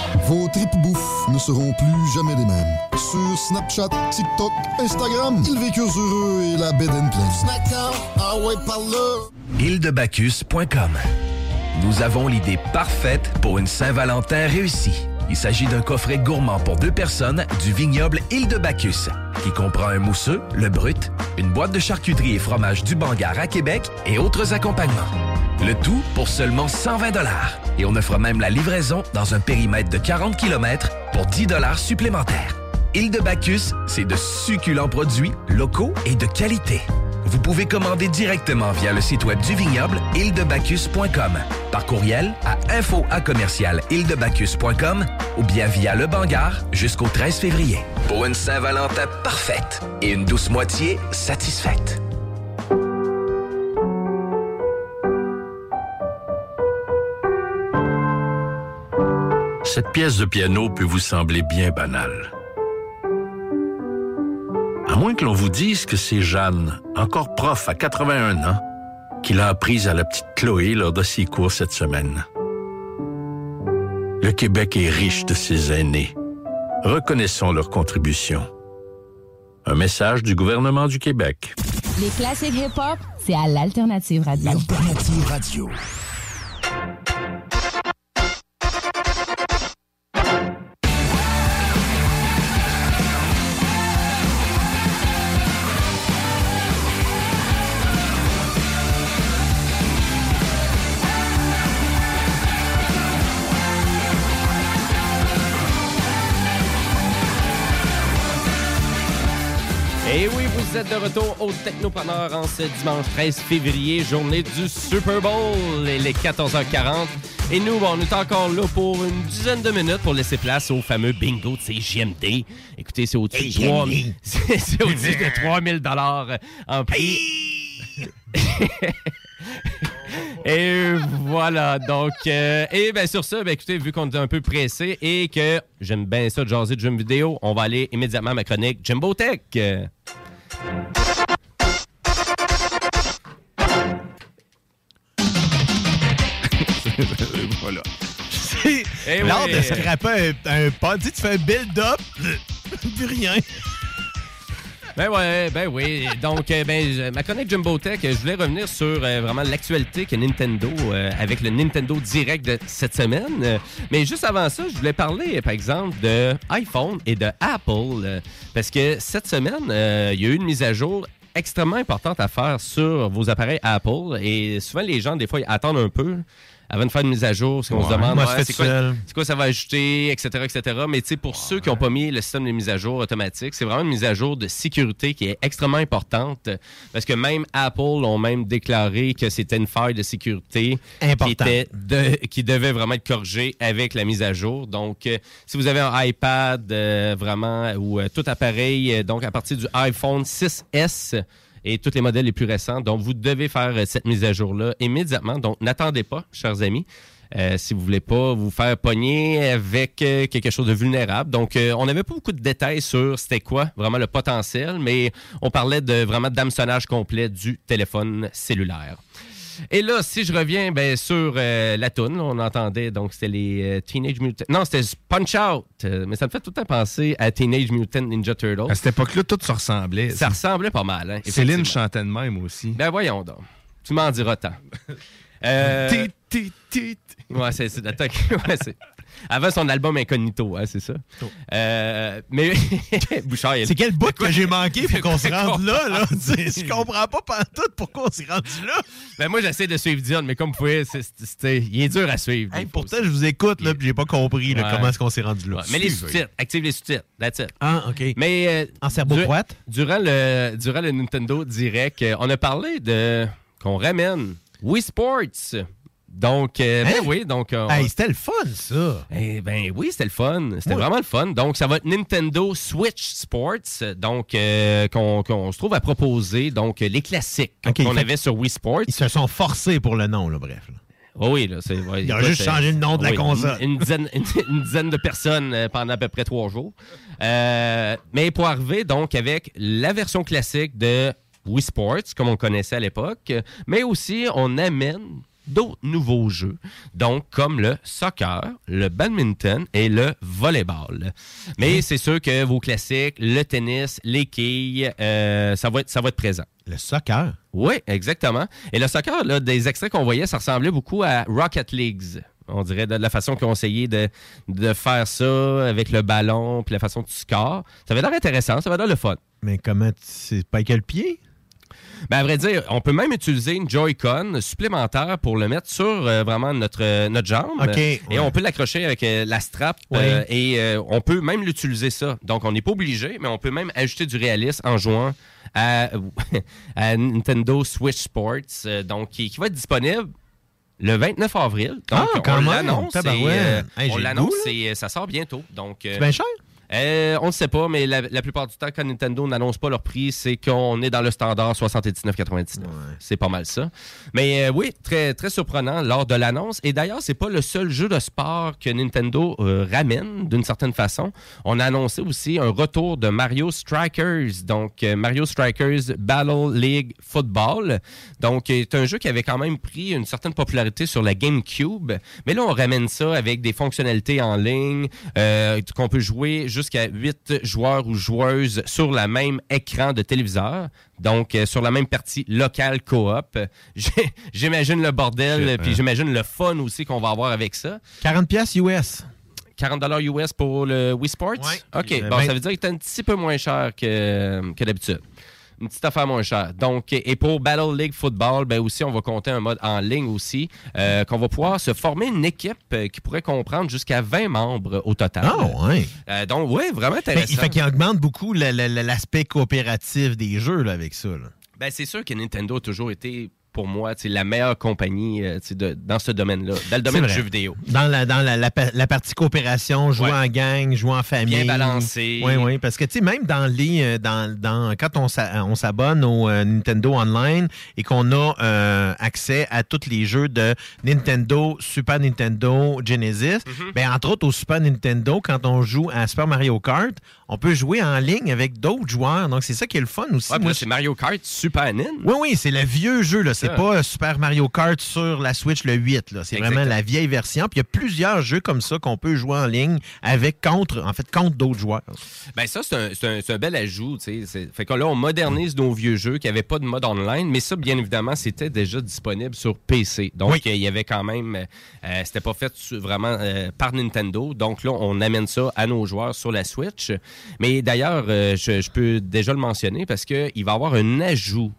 Speaker 10: Vos tripes bouffe ne seront plus jamais les mêmes. Sur Snapchat, TikTok, Instagram, ils vécurent heureux et la bed and
Speaker 13: ah ouais,
Speaker 14: îledebacchus.com. Nous avons l'idée parfaite pour une Saint-Valentin réussie. Il s'agit d'un coffret gourmand pour deux personnes du vignoble Île de Bacchus, qui comprend un mousseux, le brut, une boîte de charcuterie et fromage du Bangar à Québec et autres accompagnements. Le tout pour seulement 120 Et on offre même la livraison dans un périmètre de 40 km pour 10 supplémentaires. Île de Bacchus, c'est de succulents produits locaux et de qualité vous pouvez commander directement via le site web du vignoble ildebacchus.com, par courriel à info ou bien via le Bangar jusqu'au 13 février. Pour une Saint-Valentin parfaite et une douce moitié satisfaite.
Speaker 17: Cette pièce de piano peut vous sembler bien banale. À moins que l'on vous dise que c'est Jeanne, encore prof à 81 ans, qui l'a apprise à la petite Chloé lors de ses cours cette semaine. Le Québec est riche de ses aînés. Reconnaissons leur contribution. Un message du gouvernement du Québec.
Speaker 19: Les classiques hip-hop, c'est à l'Alternative Radio.
Speaker 15: Alternative Radio.
Speaker 4: Êtes de retour au Technopreneur en ce dimanche 13 février, journée du Super Bowl. Il est 14h40. Et nous, bon, on est encore là pour une dizaine de minutes pour laisser place au fameux bingo de CGMD. Écoutez, c'est au-dessus de 3 c'est c'est au-dessus de 3000 dollars en prix. Et voilà, donc, euh, et bien sur ça, ben, écoutez, vu qu'on est un peu pressé et que j'aime bien ça de jaser de jeux vidéo, on va aller immédiatement à ma chronique Jimbo Tech.
Speaker 6: Voilà.
Speaker 5: C'est
Speaker 4: Eh
Speaker 5: l'art
Speaker 4: oui.
Speaker 5: de scraper un, un pas. Tu sais, tu fais un build-up, puis rien.
Speaker 4: Ben ouais, ben oui. Donc, euh, ben, ma chronique Jumbo Tech, je voulais revenir sur euh, vraiment l'actualité que Nintendo, euh, avec le Nintendo Direct de cette semaine. Mais juste avant ça, je voulais parler, par exemple, de iPhone et de Apple. euh, parce que cette semaine, il y a eu une mise à jour extrêmement importante à faire sur vos appareils Apple. Et souvent, les gens, des fois, ils attendent un peu avant de faire une mise à jour, parce qu'on se demande ouais, c'est quoi,
Speaker 5: seul.
Speaker 4: c'est quoi ça va ajouter, etc., etc. Mais tu sais, pour ceux qui n'ont pas mis le système de mise à jour automatique, c'est vraiment une mise à jour de sécurité qui est extrêmement importante parce que même Apple ont même déclaré que c'était une faille de sécurité qui, était de- qui devait vraiment être corrigée avec la mise à jour. Donc, euh, si vous avez un iPad euh, vraiment ou euh, tout appareil, donc à partir du iPhone 6S, et tous les modèles les plus récents. Donc, vous devez faire euh, cette mise à jour-là immédiatement. Donc, n'attendez pas, chers amis. euh, si vous voulez pas vous faire pogner avec euh, quelque chose de vulnérable. Donc, on n'avait pas beaucoup de détails sur c'était quoi vraiment le potentiel, mais on parlait de vraiment d'hameçonnage complet du téléphone cellulaire. Et là, si je reviens ben, sur euh, la toune, là, on entendait, donc c'était les euh, Teenage Mutant... Non, c'était Punch Out, euh, mais ça me fait tout le temps penser à Teenage Mutant Ninja Turtles.
Speaker 6: À cette époque-là, tout se ressemblait.
Speaker 4: Ça ressemblait pas mal. Hein,
Speaker 6: Céline chantait de même aussi.
Speaker 4: Ben voyons donc. Tu m'en diras tant. Euh,
Speaker 6: Tit, tit, tit.
Speaker 4: Ouais, c'est c'est l'attaque. ouais, c'est- Avant son album Incognito, hein, c'est ça. Euh, mais Bouchard, il
Speaker 5: C'est quel bout que j'ai manqué pour qu'on se rende là, là? Je comprends pas pantoute pourquoi on s'est rendu là.
Speaker 4: Ben moi, j'essaie de suivre Dion, mais comme vous pouvez, c'est- il est dur à suivre. fois
Speaker 5: Pourtant, je vous écoute, là, puis j'ai pas compris là,
Speaker 4: Ouais.
Speaker 5: comment est-ce qu'on s'est rendu là.
Speaker 4: Ouais, mais les sous-titres, active les sous-titres, that's it.
Speaker 5: Ah, OK.
Speaker 4: Mais euh,
Speaker 5: En serbo-croate?
Speaker 4: du- durant le durant le Nintendo Direct, euh, on a parlé de qu'on ramène Wii Sports. Donc euh, ben oui, donc euh,
Speaker 5: Hey, c'était le fun, ça.
Speaker 4: Eh ben oui, c'était le fun. C'était vraiment le fun. Donc, ça va être Nintendo Switch Sports, donc euh, qu'on se trouve à proposer, donc euh, les classiques qu'on avait sur Wii Sports.
Speaker 5: Ils se sont forcés pour le nom, là, bref. là.
Speaker 4: Oh oui, là, c'est. ouais,
Speaker 5: Ils ont juste changé le nom de la console.
Speaker 4: Une, une dizaine, une, une dizaine de personnes pendant à peu près trois jours. Mais pour arriver donc avec la version classique de Wii Sports, comme on connaissait à l'époque, mais aussi on amène d'autres nouveaux jeux, donc comme le soccer, le badminton et le volleyball. Mais c'est sûr que vos classiques, le tennis, les quilles, euh, ça, va être, ça va être présent.
Speaker 5: Le soccer?
Speaker 4: Oui, exactement. Et le soccer, là, des extraits qu'on voyait, ça ressemblait beaucoup à Rocket Leagues. On dirait de la façon qu'on essayait de, de faire ça avec le ballon, puis la façon que tu scores. Ça avait l'air intéressant, ça avait l'air le fun.
Speaker 5: Mais comment tu sais pas quel pied?
Speaker 4: Ben, à vrai dire, on peut même utiliser une Joy-Con supplémentaire pour le mettre sur euh, vraiment notre, euh, notre jambe. Et
Speaker 5: ouais.
Speaker 4: on peut l'accrocher avec euh, la strap. Et on peut même l'utiliser ça. Donc, on n'est pas obligé, mais on peut même ajouter du réalisme en jouant à, à Nintendo Switch Sports. donc, qui, qui va être disponible le 29 avril. Donc,
Speaker 5: Ah, quand
Speaker 4: on l'annonce. euh,
Speaker 5: Hey,
Speaker 4: on l'annonce et ça sort bientôt. Donc, euh,
Speaker 5: C'est bien cher?
Speaker 4: Euh, on ne sait pas, mais la, la plupart du temps, quand Nintendo n'annonce pas leur prix, c'est qu'on est dans le standard 79,99. C'est pas mal ça. Mais euh, oui, très, très surprenant lors de l'annonce. Et d'ailleurs, c'est pas le seul jeu de sport que Nintendo euh, ramène d'une certaine façon. On a annoncé aussi un retour de Mario Strikers. Donc, Mario Strikers Battle League Football. Donc, c'est un jeu qui avait quand même pris une certaine popularité sur la GameCube. Mais là, on ramène ça avec des fonctionnalités en ligne qu'on peut jouer jusqu'à 8 joueurs ou joueuses sur la même écran de téléviseur. Donc, euh, sur la même partie locale coop. J'imagine le bordel, puis j'imagine le fun aussi qu'on va avoir avec ça.
Speaker 5: 40 pièces US.
Speaker 4: 40 US pour le Wii Sports? OK.
Speaker 5: Euh,
Speaker 4: bon,
Speaker 5: ben-
Speaker 4: ça veut dire que c'est un petit peu moins cher que, que d'habitude. Une petite affaire moins chère. Donc, et pour Battle League Football, ben aussi, on va compter un mode en ligne aussi, euh, qu'on va pouvoir se former une équipe euh, qui pourrait comprendre jusqu'à 20 membres au total.
Speaker 5: Ah, ouais.
Speaker 4: Euh, donc, oui, vraiment
Speaker 5: Ben,
Speaker 4: intéressant.
Speaker 5: il fait qu'il augmente beaucoup l'aspect coopératif des jeux là, avec ça. là.
Speaker 4: Ben, c'est sûr que Nintendo a toujours été, pour moi, sais, la meilleure compagnie euh, de- dans ce domaine-là, dans le domaine
Speaker 5: C'est
Speaker 4: du jeu vidéo.
Speaker 5: Dans la, dans la, la pa- la partie coopération, jouer
Speaker 4: Ouais.
Speaker 5: en gang, jouer en famille.
Speaker 4: Bien balancé.
Speaker 5: Oui, oui. Parce que, tu sais, même dans les. euh, Dans, dans, quand on s'a- on s'abonne au euh, Nintendo Online et qu'on a euh, accès à tous les jeux de Nintendo, Super Nintendo, Genesis, ben, entre autres au Super Nintendo, quand on joue à Super Mario Kart, on peut jouer en ligne avec d'autres joueurs. Donc, c'est ça qui est le fun aussi.
Speaker 4: Ouais, c'est Mario Kart Super NIN.
Speaker 5: oui, oui, c'est le vieux jeu. là. C'est pas euh, Super Mario Kart sur la Switch le 8. là. C'est vraiment la vieille version. Puis il y a plusieurs jeux comme ça qu'on peut jouer en ligne avec contre, en fait, contre d'autres joueurs.
Speaker 4: Ben ça, c'est un, un- un bel ajout. Fait que là, on modernise nos vieux jeux qui n'avaient pas de mode online, mais ça, bien évidemment, c'était déjà disponible sur PC. Donc, il y avait quand même... euh, c'était pas fait vraiment euh, par Nintendo. Donc là, on amène ça à nos joueurs sur la Switch. Mais d'ailleurs, euh, je, je peux déjà le mentionner parce qu'il va y avoir un ajout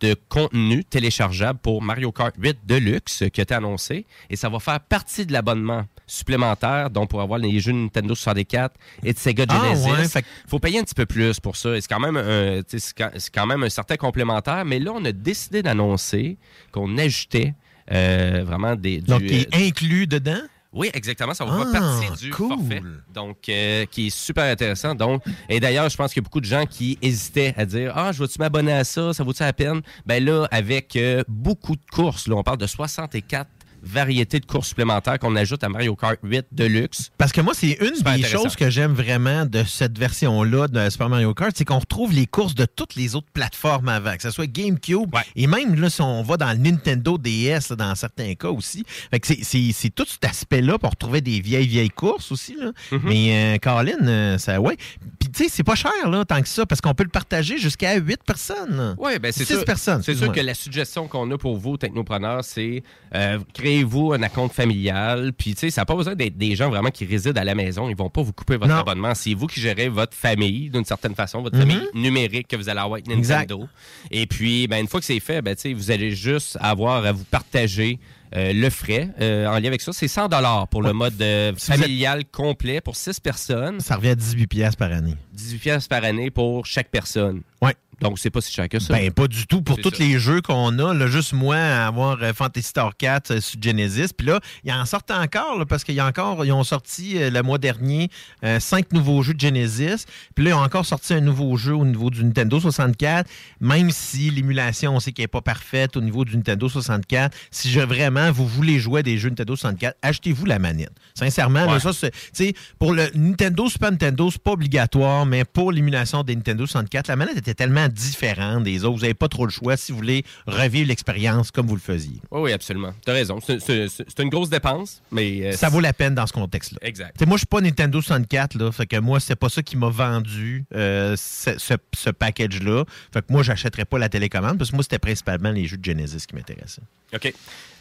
Speaker 4: de contenu téléchargeable pour Mario Kart 8 Deluxe qui a été annoncé et ça va faire partie de l'abonnement supplémentaire donc pour avoir les jeux Nintendo 64 et de Sega
Speaker 5: Ah,
Speaker 4: Genesis.
Speaker 5: ouais, fait
Speaker 4: faut payer un petit peu plus pour ça. C'est quand même un, c'est quand- même un certain complémentaire, mais là on a décidé d'annoncer qu'on ajoutait euh, vraiment des du,
Speaker 5: Donc, est
Speaker 4: euh,
Speaker 5: inclus dedans?
Speaker 4: Oui, exactement. Ça va
Speaker 5: Ah,
Speaker 4: faire partie du
Speaker 5: cool.
Speaker 4: forfait. Donc, euh, qui est super intéressant. Donc, et d'ailleurs, je pense qu'il y a beaucoup de gens qui hésitaient à dire Ah, je vais-tu m'abonner à ça? Ça vaut-tu la peine Ben là, avec euh, beaucoup de courses, là, on parle de 64 variétés de courses supplémentaires qu'on ajoute à Mario Kart 8 Deluxe.
Speaker 5: Parce que moi, c'est une
Speaker 4: Super
Speaker 5: des choses que j'aime vraiment de cette version-là de Super Mario Kart, c'est qu'on retrouve les courses de toutes les autres plateformes avant, que ce soit GameCube, et même là, si on va dans le Nintendo DS, là, dans certains cas aussi. Fait que c'est- tout cet aspect-là pour retrouver des vieilles, vieilles courses aussi. Là.
Speaker 4: Mm-hmm.
Speaker 5: Mais euh, Colin, euh, ça, ouais. Puis tu sais, c'est pas cher, là, tant que ça, parce qu'on peut le partager jusqu'à 8 personnes.
Speaker 4: Oui, ben c'est sûr.
Speaker 5: personnes.
Speaker 4: C'est sûr que la suggestion qu'on a pour vous, technopreneurs, c'est euh, créez-vous un compte familial. Puis, tu sais, ça n'a pas besoin d'être des gens vraiment qui résident à la maison. Ils vont pas vous couper votre
Speaker 5: Non.
Speaker 4: abonnement. C'est vous qui gérez votre famille, d'une certaine façon, votre
Speaker 5: Mhm.
Speaker 4: famille numérique que vous allez avoir avec Nintendo. Et puis, ben, une fois que c'est fait, ben, tu sais, vous allez juste avoir à vous partager. euh, le frais euh, en lien avec ça, c'est 100 pour le mode euh,
Speaker 5: vous
Speaker 4: familial complet pour 6 personnes.
Speaker 5: Ça revient à 18 pièces par année.
Speaker 4: 18 pièces par année pour chaque personne.
Speaker 5: Ouais.
Speaker 4: Donc, c'est pas si cher que ça.
Speaker 5: Ben, pas du tout. Pour tous
Speaker 4: ça.
Speaker 5: les jeux qu'on a, là, juste moi, avoir euh, Fantasy Star 4 euh, sur Genesis. Puis là, ils en sortent encore, là, parce qu'il y a encore, ils ont sorti euh, le mois dernier euh, cinq nouveaux jeux de Genesis. Puis là, ils ont encore sorti un nouveau jeu au niveau du Nintendo 64. Même si l'émulation, on sait qu'elle n'est pas parfaite au niveau du Nintendo 64. Si je, vraiment vous voulez jouer à des jeux Nintendo 64, achetez-vous la manette. Sincèrement, là, ça, c'est, pour le Nintendo, Super Nintendo, c'est pas obligatoire, mais pour l'émulation des Nintendo 64, la manette était tellement différente des autres. Vous n'avez pas trop le choix si vous voulez revivre l'expérience comme vous le faisiez.
Speaker 4: Oui, oui, absolument. Tu as raison. C'est- une grosse dépense, mais. euh,
Speaker 5: Ça vaut la peine dans ce contexte-là.
Speaker 4: Exact.
Speaker 5: Moi, je suis pas Nintendo 64, là. Fait que moi, c'est pas ça qui m'a vendu euh, ce, ce- ce package-là. Fait que moi, j'achèterais pas la télécommande parce que moi, c'était principalement les jeux de Genesis qui m'intéressaient.
Speaker 4: OK.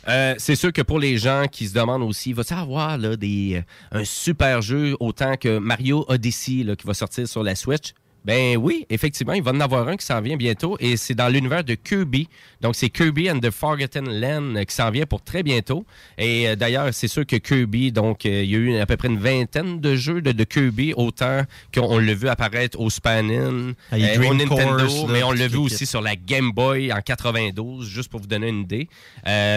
Speaker 4: Euh, c'est sûr que pour les gens qui se demandent aussi, va-t-il avoir là, des, un super jeu autant que Mario Odyssey là, qui va sortir sur la Switch? Ben oui, effectivement, il va en avoir un qui s'en vient bientôt et c'est dans l'univers de Kirby. Donc c'est Kirby and the Forgotten Land qui s'en vient pour très bientôt. Et euh, d'ailleurs, c'est sûr que Kirby, donc euh, il y a eu à peu près une vingtaine de jeux de, de Kirby, autant qu'on l'a vu apparaître au Spanin,
Speaker 5: Ah,
Speaker 4: euh, au Nintendo,
Speaker 5: Course, là,
Speaker 4: mais on l'a vu aussi sur la Game Boy en 92, juste pour vous donner une idée.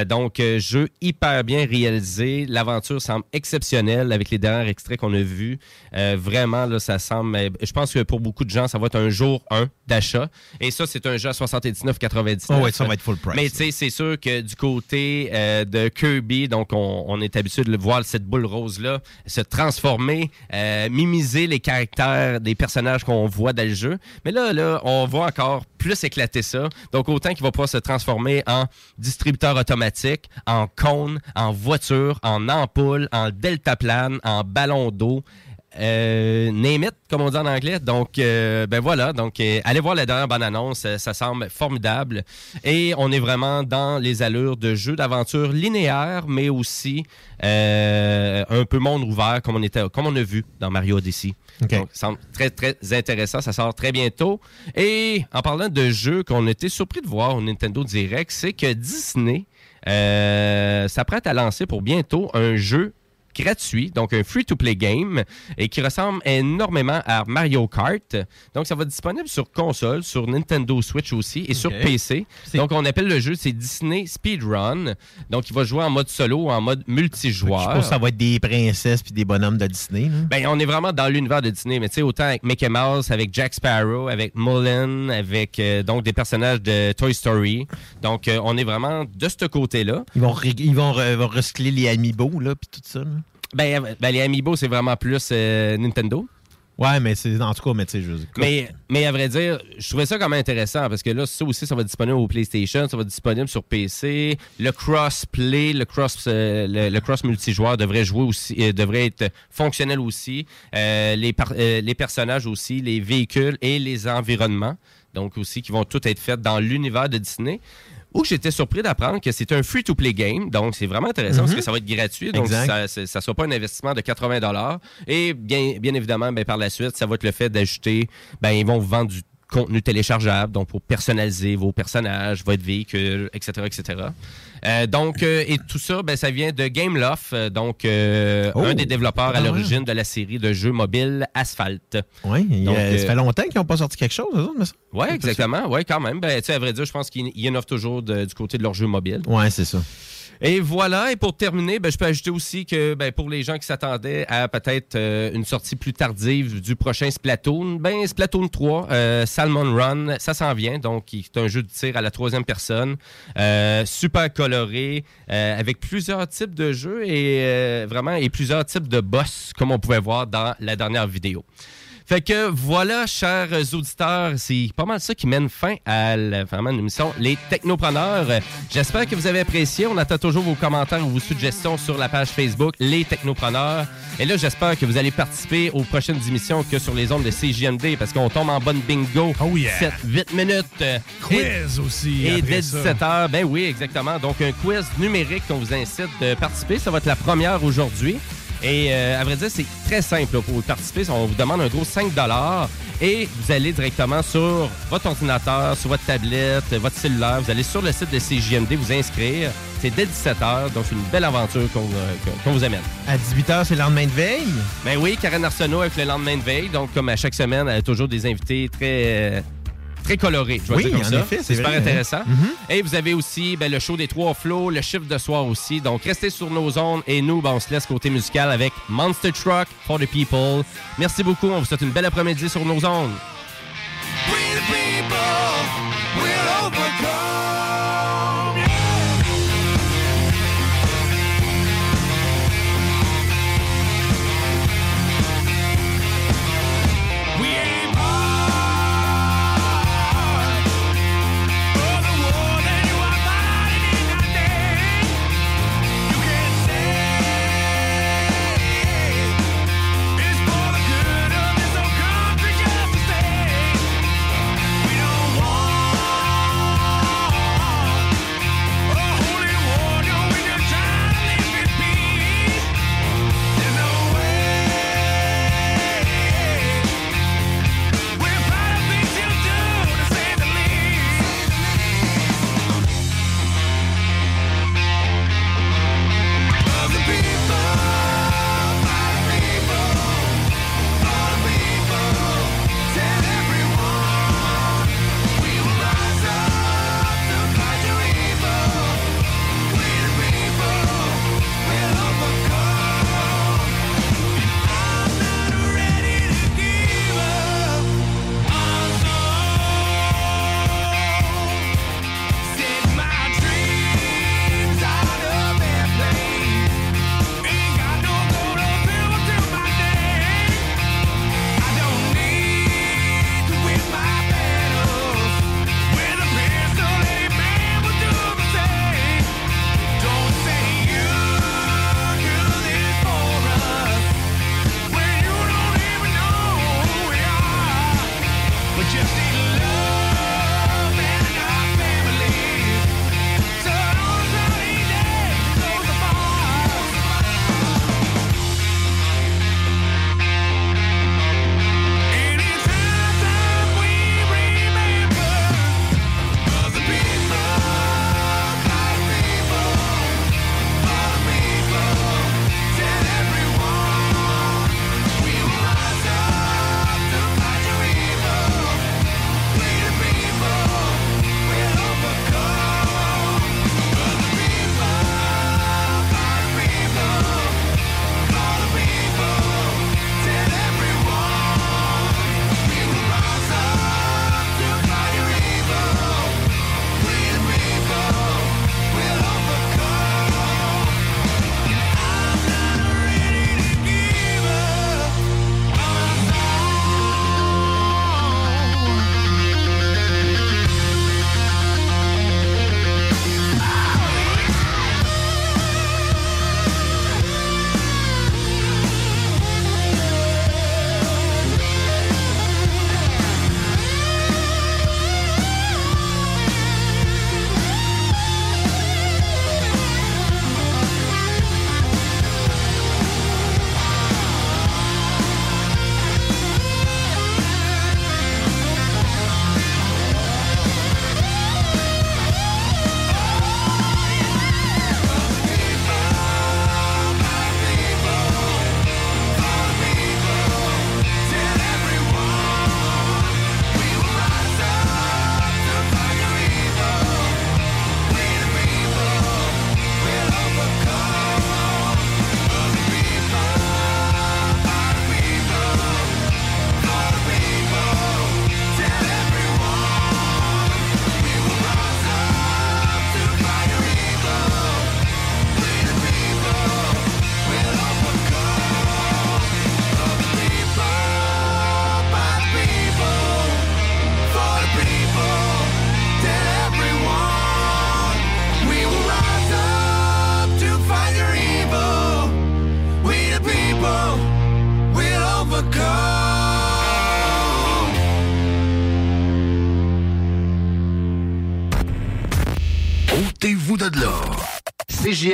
Speaker 4: Donc, jeu hyper bien réalisé. L'aventure semble exceptionnelle avec les derniers extraits qu'on a vus. Vraiment, là, ça semble. Je pense que pour beaucoup de gens, ça va être un jour 1 d'achat. Et ça, c'est un jeu à 79,99.
Speaker 5: Oh ouais, ça va être full price.
Speaker 4: Mais tu sais, c'est sûr que du côté euh, de Kirby, donc on, on est habitué de le voir cette boule rose-là se transformer, euh, mimiser les caractères des personnages qu'on voit dans le jeu. Mais là, là, on va encore plus éclater ça. Donc autant qu'il va pouvoir se transformer en distributeur automatique, en cône, en voiture, en ampoule, en deltaplane, en ballon d'eau. Euh, name it, comme on dit en anglais. Donc, euh, ben voilà. Donc, euh, allez voir la dernière bonne annonce. euh, ça semble formidable. Et on est vraiment dans les allures de jeux d'aventure linéaire, mais aussi un peu monde ouvert, comme on, était, comme on a vu dans Mario Odyssey. Donc, ça semble très, très intéressant. Ça sort très bientôt. Et en parlant de jeux qu'on était surpris de voir au Nintendo Direct, c'est que Disney s'apprête à lancer pour bientôt un jeu gratuit, donc un free-to-play game, et qui ressemble énormément à Mario Kart. Donc, ça va être disponible sur console, sur Nintendo Switch aussi, et sur. PC. Donc, on appelle le jeu, c'est Disney Speedrun. Donc, il va jouer en mode solo ou en mode multijoueur.
Speaker 5: Je pense que ça va être des princesses puis des bonhommes de Disney. là.
Speaker 4: Ben, on est vraiment dans l'univers de Disney, mais tu sais, autant avec Mickey Mouse, avec Jack Sparrow, avec Mullen, avec euh, donc des personnages de Toy Story. Donc, euh, on est vraiment de ce côté-là.
Speaker 5: Ils vont, ils vont, re- vont recycler les amiibo là puis tout ça. là.
Speaker 4: Ben, euh, ben, les Amiibo, c'est vraiment plus euh, Nintendo.
Speaker 5: Ouais, mais c'est en tout cas, mais tu sais, je
Speaker 4: Mais, mais à vrai dire, je trouvais ça quand même intéressant parce que là, ça aussi, ça va être disponible au PlayStation, ça va être disponible sur PC. Le cross-play, le cross, euh, le, le cross multijoueur devrait jouer aussi, euh, devrait être fonctionnel aussi. Euh, les, les personnages aussi, les véhicules et les environnements, donc aussi, qui vont tout être faits dans l'univers de Disney. Où j'étais surpris d'apprendre que c'est un free-to-play game, donc c'est vraiment intéressant parce
Speaker 5: Mhm.
Speaker 4: que ça va être gratuit, donc
Speaker 5: Exact.
Speaker 4: ça ne sera pas un investissement de 80 dollars. Et bien, bien évidemment, ben, par la suite, ça va être le fait d'ajouter, ben, ils vont vous vendre du contenu téléchargeable, donc pour personnaliser vos personnages, votre véhicule, etc., etc. Euh, donc, euh, et tout ça, ben, ça vient de Gameloft, euh, donc
Speaker 5: Oh!
Speaker 4: un des développeurs à
Speaker 5: Ah
Speaker 4: l'origine de la série de jeux mobiles Asphalt.
Speaker 5: Oui, ça fait longtemps qu'ils n'ont pas sorti quelque chose, eux autres, mais ça.
Speaker 4: Oui, exactement. Oui, quand même. Ben, tu sais, à vrai dire, je pense qu'ils ils innovent toujours de- du côté de leurs jeux mobiles.
Speaker 5: Ouais, c'est ça.
Speaker 4: Et voilà, et pour terminer, ben, je peux ajouter aussi que ben, pour les gens qui s'attendaient à peut-être euh, une sortie plus tardive du prochain Splatoon, ben Splatoon 3, euh, Salmon Run, ça s'en vient, donc qui est un jeu de tir à la troisième personne, euh, super coloré, euh, avec plusieurs types de jeux et vraiment et plusieurs types de boss, comme on pouvait voir dans la dernière vidéo. Fait que voilà, chers auditeurs, c'est pas mal ça qui mène fin à la, vraiment une émission Les Technopreneurs. J'espère que vous avez apprécié. On attend toujours vos commentaires ou vos suggestions sur la page Facebook Les Technopreneurs. Et là, j'espère que vous allez participer aux prochaines émissions que sur les ondes de CJMD parce qu'on tombe en bonne bingo.
Speaker 6: Oh yeah.
Speaker 4: 7, 8 minutes.
Speaker 6: Quiz
Speaker 4: et-
Speaker 6: aussi
Speaker 4: Et dès
Speaker 6: ça.
Speaker 4: 17 h ben oui, exactement. Donc, un quiz numérique qu'on vous incite de participer. Ça va être la première aujourd'hui. Et euh, à vrai dire, c'est très simple là, pour participer. On vous demande un gros 5 et vous allez directement sur votre ordinateur, sur votre tablette, votre cellulaire. Vous allez sur le site de CJMD vous inscrire. C'est dès 17h, donc c'est une belle aventure qu'on euh, vous amène.
Speaker 5: À 18h, c'est le lendemain de veille?
Speaker 4: Ben oui, Karen Arsenault avec le lendemain de veille. Donc, comme à chaque semaine, elle a toujours des invités très, euh, très colorés. Je vais
Speaker 5: Oui,
Speaker 4: dire comme
Speaker 5: en
Speaker 4: ça.
Speaker 5: effet, c'est
Speaker 4: super
Speaker 5: vrai, hein.
Speaker 4: intéressant.
Speaker 5: Mhm.
Speaker 4: Et vous avez aussi ben, le show des trois flots, le chiffre de soir aussi. Donc, restez sur nos ondes et nous, ben, on se laisse côté musical avec Monster Truck for the People. Merci beaucoup. On vous souhaite une belle après-midi sur nos ondes.
Speaker 13: We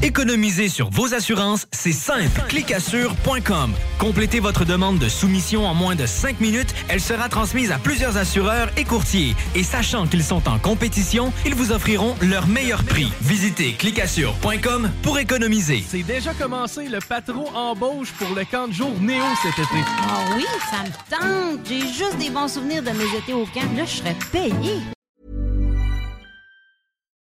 Speaker 8: Économiser sur vos assurances, c'est simple. Clicassure.com. Complétez votre demande de soumission en moins de 5 minutes. Elle sera transmise à plusieurs assureurs et courtiers. Et sachant qu'ils sont en compétition, ils vous offriront leur meilleur prix. Visitez clicassure.com pour économiser.
Speaker 24: C'est déjà commencé le patron embauche pour le camp de jour Néo cet été.
Speaker 25: Ah oui, ça me tente. J'ai juste des bons souvenirs de mes étés au camp. Là, je serais payé.